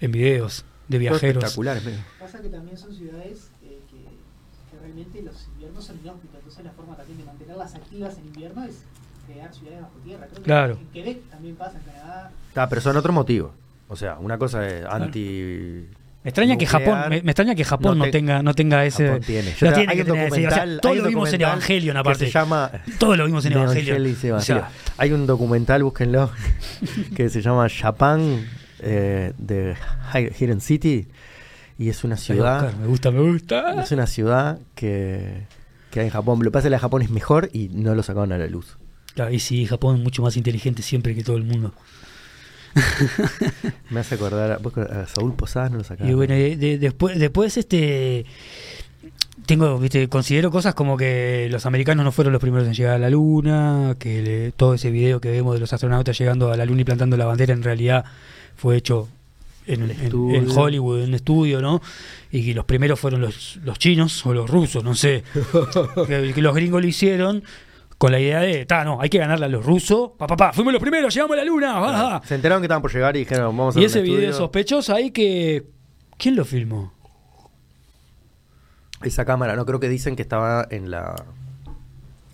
en videos de viajeros. espectacular. Pasa que también son ciudades eh, que, que realmente los inviernos son inhóspitos, entonces la forma también de mantenerlas activas en invierno es crear ciudades bajo tierra. Creo que Claro. En Quebec también pasa, en Canadá. Ah, pero son otro motivo. O sea, una cosa es anti. Me extraña que. Japón, me, me extraña que Japón no, te- tenga, no tenga ese. Japón tiene. no Yo te- tiene hay que tener ese- o sea, todo hay lo vimos en Evangelion, que aparte. se llama Todo lo vimos en Evangelion. O sea. Hay un documental, búsquenlo, que se llama Japan eh, de Hi- Hidden City. Y es una ciudad. buscar, Me gusta, me gusta. Es una ciudad que, que hay en Japón. Lo que pasa es que la de Japón es mejor y no lo sacaron a la luz. Claro, y sí, Japón es mucho más inteligente siempre que todo el mundo. Me hace acordar a, a Saúl Posadas, no lo sacaron. Y bueno, de- de- después, después este tengo, viste, considero cosas como que los americanos no fueron los primeros en llegar a la luna, que le- todo ese video que vemos de los astronautas llegando a la luna y plantando la bandera en realidad fue hecho en, En en- Hollywood, en un estudio, ¿no? Y que los primeros fueron los, los chinos o los rusos, no sé. que, que los gringos lo hicieron con la idea de, ta, no, hay que ganarle a los rusos. Pa, pa, pa, fuimos los primeros, llegamos a la luna. va". Se enteraron que estaban por llegar y dijeron, vamos a Y ese un video sospechoso ahí que... ¿Quién lo filmó? Esa cámara, no creo que dicen que estaba en la.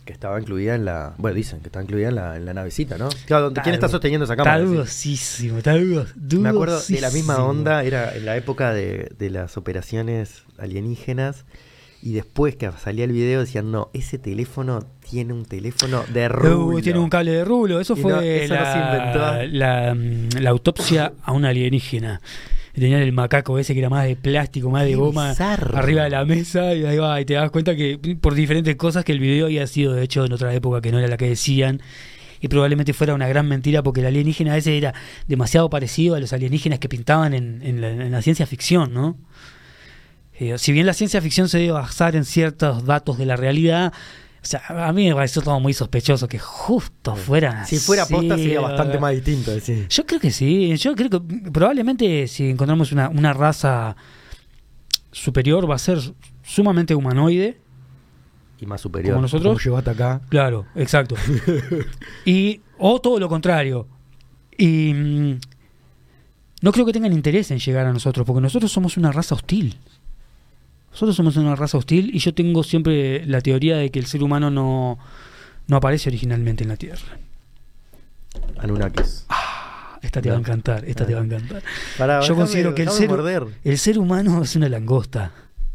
Que estaba incluida en la. Bueno, dicen que estaba incluida en la, en la navecita, ¿no? Claro, donde, ¿quién está sosteniendo esa cámara? Está Sí. dudosísimo, está dudos- Me acuerdo de la misma dudosísimo. onda, era en la época de, de las operaciones alienígenas. Y después que salía el video decían, no, ese teléfono tiene un teléfono de Uh, rulo. tiene un cable de rulo. Eso Y fue no, eso la, autopsia a un alienígena. Tenían el macaco ese que era más de plástico, más de goma, bizarro. arriba de la mesa y ahí va, y te das cuenta que por diferentes cosas que el video había sido hecho en otra época que no era la que decían y probablemente fuera una gran mentira porque el alienígena ese era demasiado parecido a los alienígenas que pintaban en, en la, en la ciencia ficción, ¿no? Eh, si bien la ciencia ficción se debe basar en ciertos datos de la realidad, o sea, a mí me pareció todo muy sospechoso que justo fuera Si fuera posta sería eh, bastante más distinto. Yo creo que sí, yo creo que probablemente si encontramos una, una raza superior va a ser sumamente humanoide, Y más superior. ¿Como nosotros? ¿Cómo llegó hasta acá? claro, exacto. y o todo lo contrario. Y mm, no creo que tengan interés en llegar a nosotros, porque nosotros somos una raza hostil. Nosotros somos una raza hostil y yo tengo siempre la teoría de que el ser humano no, no aparece originalmente en la Tierra. Anunnakis. Ah, Esta te va a encantar, esta te va a encantar. Pará, Yo déjame- considero que el ser, morder. el ser humano es una langosta.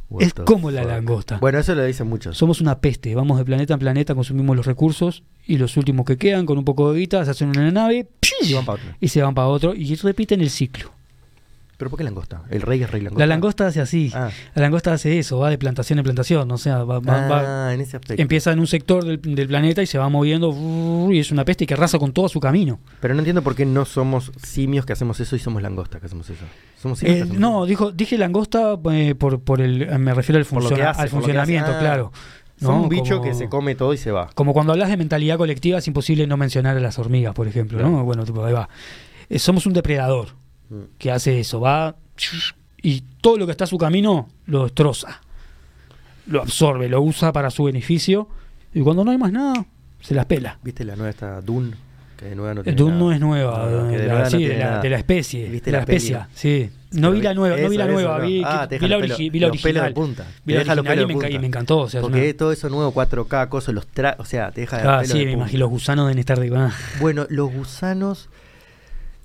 What es como la langosta. Bueno, eso lo dicen muchos. Somos una peste, vamos de planeta en planeta, consumimos los recursos y los últimos que quedan con un poco de guita se hacen una nave Y y se van para otro y repiten el ciclo. ¿Pero por qué langosta? El rey es rey langosta. La langosta hace así, Ah, la langosta hace eso, va de plantación en plantación, o sea, va- va- va- Ah, en ese aspecto. empieza en un sector del, del planeta y se va moviendo y es una peste que arrasa con todo su camino. Pero no entiendo por qué no somos simios que hacemos eso y somos langostas que hacemos eso. Somos simios Eh, que hacemos no, eso. dijo, dije langosta eh, por, por el, eh, me refiero al, funciona- hace, funcionamiento. Ah. claro. Somos ¿no? un bicho Como- que se come todo y se va. Como cuando hablas de mentalidad colectiva es imposible no mencionar a las hormigas, por ejemplo, ¿no? Bueno, tipo, ahí va. Eh, somos un depredador Mm. que hace eso, va y todo lo que está a su camino lo destroza, lo absorbe, lo usa para su beneficio y cuando no hay más nada, se las pela. ¿Viste la nueva esta Dune? Que de nueva no Eh, tiene Dune nada. no es nueva, No, que de la- no sí, de, la, nada. de la especie, ¿Viste de la, la especie, sí. No vi la nueva, no vi la nueva, vi. Ah, vi la, origi- vi la pelos de original. punta. Vi la original y me, y encantó. O sea, es Porque una- todo eso nuevo 4K, cosas, los tra o sea, te deja de Ah, sí, de me imagino, los gusanos deben estar de más. Bueno, los gusanos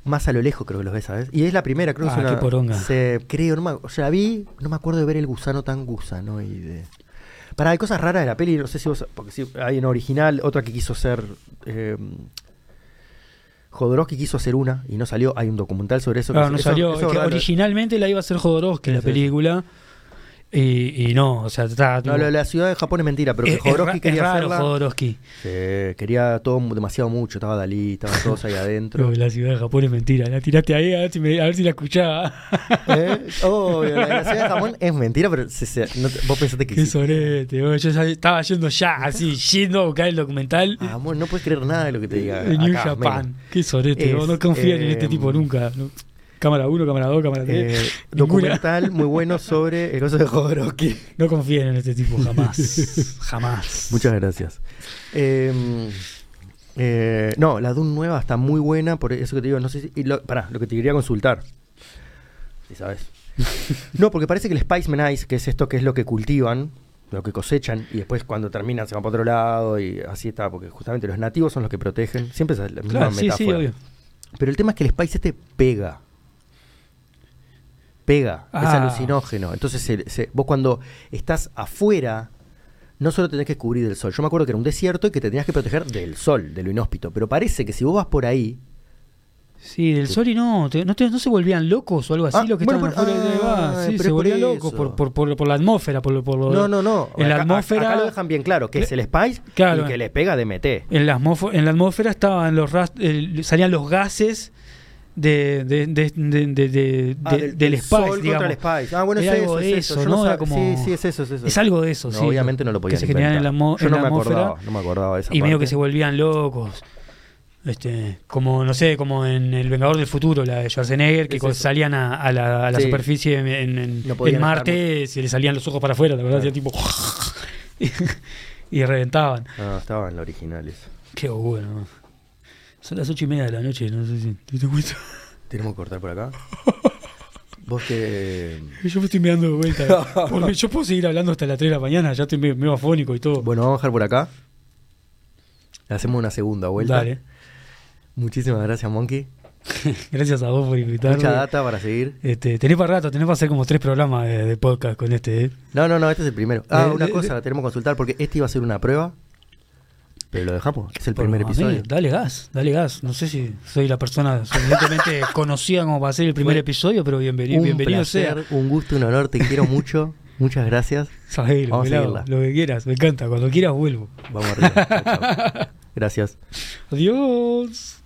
más a lo lejos creo que los ves, ¿sabes? Y es la primera, creo que Ah, es una... qué poronga. Se, creo, no me, o sea, vi, no me acuerdo de ver el gusano tan gusano y de... Para, hay cosas raras de la peli, no sé si vos... Porque sí, hay una original, otra que quiso ser... Eh, Jodorowsky quiso hacer una y no salió. Hay un documental sobre eso. Claro, no eso- salió. eso es que originalmente la iba a hacer Jodorowsky, la sí, película. Y, y no, o sea, está. No, de la ciudad de Japón es mentira, pero que Jodorowsky quería raro hacerla. Jodorowsky. Sí, quería todo demasiado mucho. Estaba Dalí, estaban todos ahí adentro. Pero la ciudad de Japón es mentira. La tiraste ahí a ver si, me- a ver si la escuchaba. ¿Eh? Obvio, la la ciudad de Japón es mentira, pero se- se- no vos pensaste que Qué sí. sorete. Yo estaba yendo ya, así, yendo a buscar el documental Ah, amor, no puedes creer nada de lo que te diga. New acá, Japan. menos. Qué sorete. Es, vos no confían en este eh, tipo nunca. ¿no? Cámara 1, cámara 2, cámara 3. Eh, documental muy bueno sobre el oso de Jodorowsky. No confíen en este tipo jamás. jamás. Muchas gracias. Eh, eh, no, la Dune nueva está muy buena, por eso que te digo, no sé si... y lo, pará, lo que te quería consultar. Si sabes. no, porque parece que el Spiceman Ice, que es esto que es lo que cultivan, lo que cosechan, y después cuando terminan se van para otro lado, y así está, porque justamente los nativos son los que protegen. Siempre es la misma Claro, sí, metáfora. sí, obvio. Pero el tema es que el Spice este pega. Pega, es Ah. alucinógeno. Entonces, se- se- vos cuando estás afuera, no solo tenés que cubrir del sol. Yo me acuerdo que era un desierto y que te tenías que proteger del sol, de lo inhóspito. Pero parece que si vos vas por ahí, Sí, del no, te- no, te- no se volvían locos o algo así Ah, los que bueno, estaban pero- afuera de ah, gas. Sí, se es por volvían locos por, por, por, por la atmósfera, por, por lo- No, no, no. En la atmósfera. Acá lo dejan bien claro, que es el Spice Claro. y que les pega DMT. En la, atmósfera, en la atmósfera estaban los rast- salían los gases de, de, de, de- de- de- Ah, de- del, Spice, sol digamos. contra el Spice. Ah, bueno, Era es algo eso, de es eso. eso, Yo ¿no? Era como- Sí, sí, es eso, es eso. Es algo de eso, No, sí. obviamente no lo podían Que se generaban en la, Yo en no la me acordaba, no me acordaba de esa y medio parte. que se volvían locos. Este, como, no sé, como en El Vengador del Futuro, la de Schwarzenegger, que Es salían a, a la, a la Sí. superficie en, No en estar Marte, se le salían los ojos para afuera, la verdad, Claro. hacía tipo. y, reventaban. Ah, estaba en la original eso. Qué bueno. Son las ocho y media de la noche, no sé si te diste cuenta. Tenemos que cortar por acá. Vos que. Yo me estoy mirando de vuelta. Porque yo puedo seguir hablando hasta las 3 de la mañana, ya estoy medio, medio afónico y todo. Bueno, vamos a dejar por acá. Hacemos una segunda vuelta. Dale. Muchísimas gracias, Monkey. Gracias a vos por invitarme. Mucha data para seguir. Este, tenés para rato, tenés para hacer como tres programas de, de podcast con este, ¿eh? No, no, no, este es el primero. Ah, Eh, una eh, cosa, la tenemos que consultar porque este iba a ser una prueba. Pero lo dejamos. Es el primer episodio. dale gas, dale gas. No sé si soy la persona suficientemente conocida como para hacer el primer episodio, pero bienvenido, un bienvenido placer, sea. un gusto, un honor. Te quiero mucho. Muchas gracias. Vamos que a lo que quieras, me encanta. Cuando quieras vuelvo. Vamos arriba. Chao, chao. Gracias. Adiós.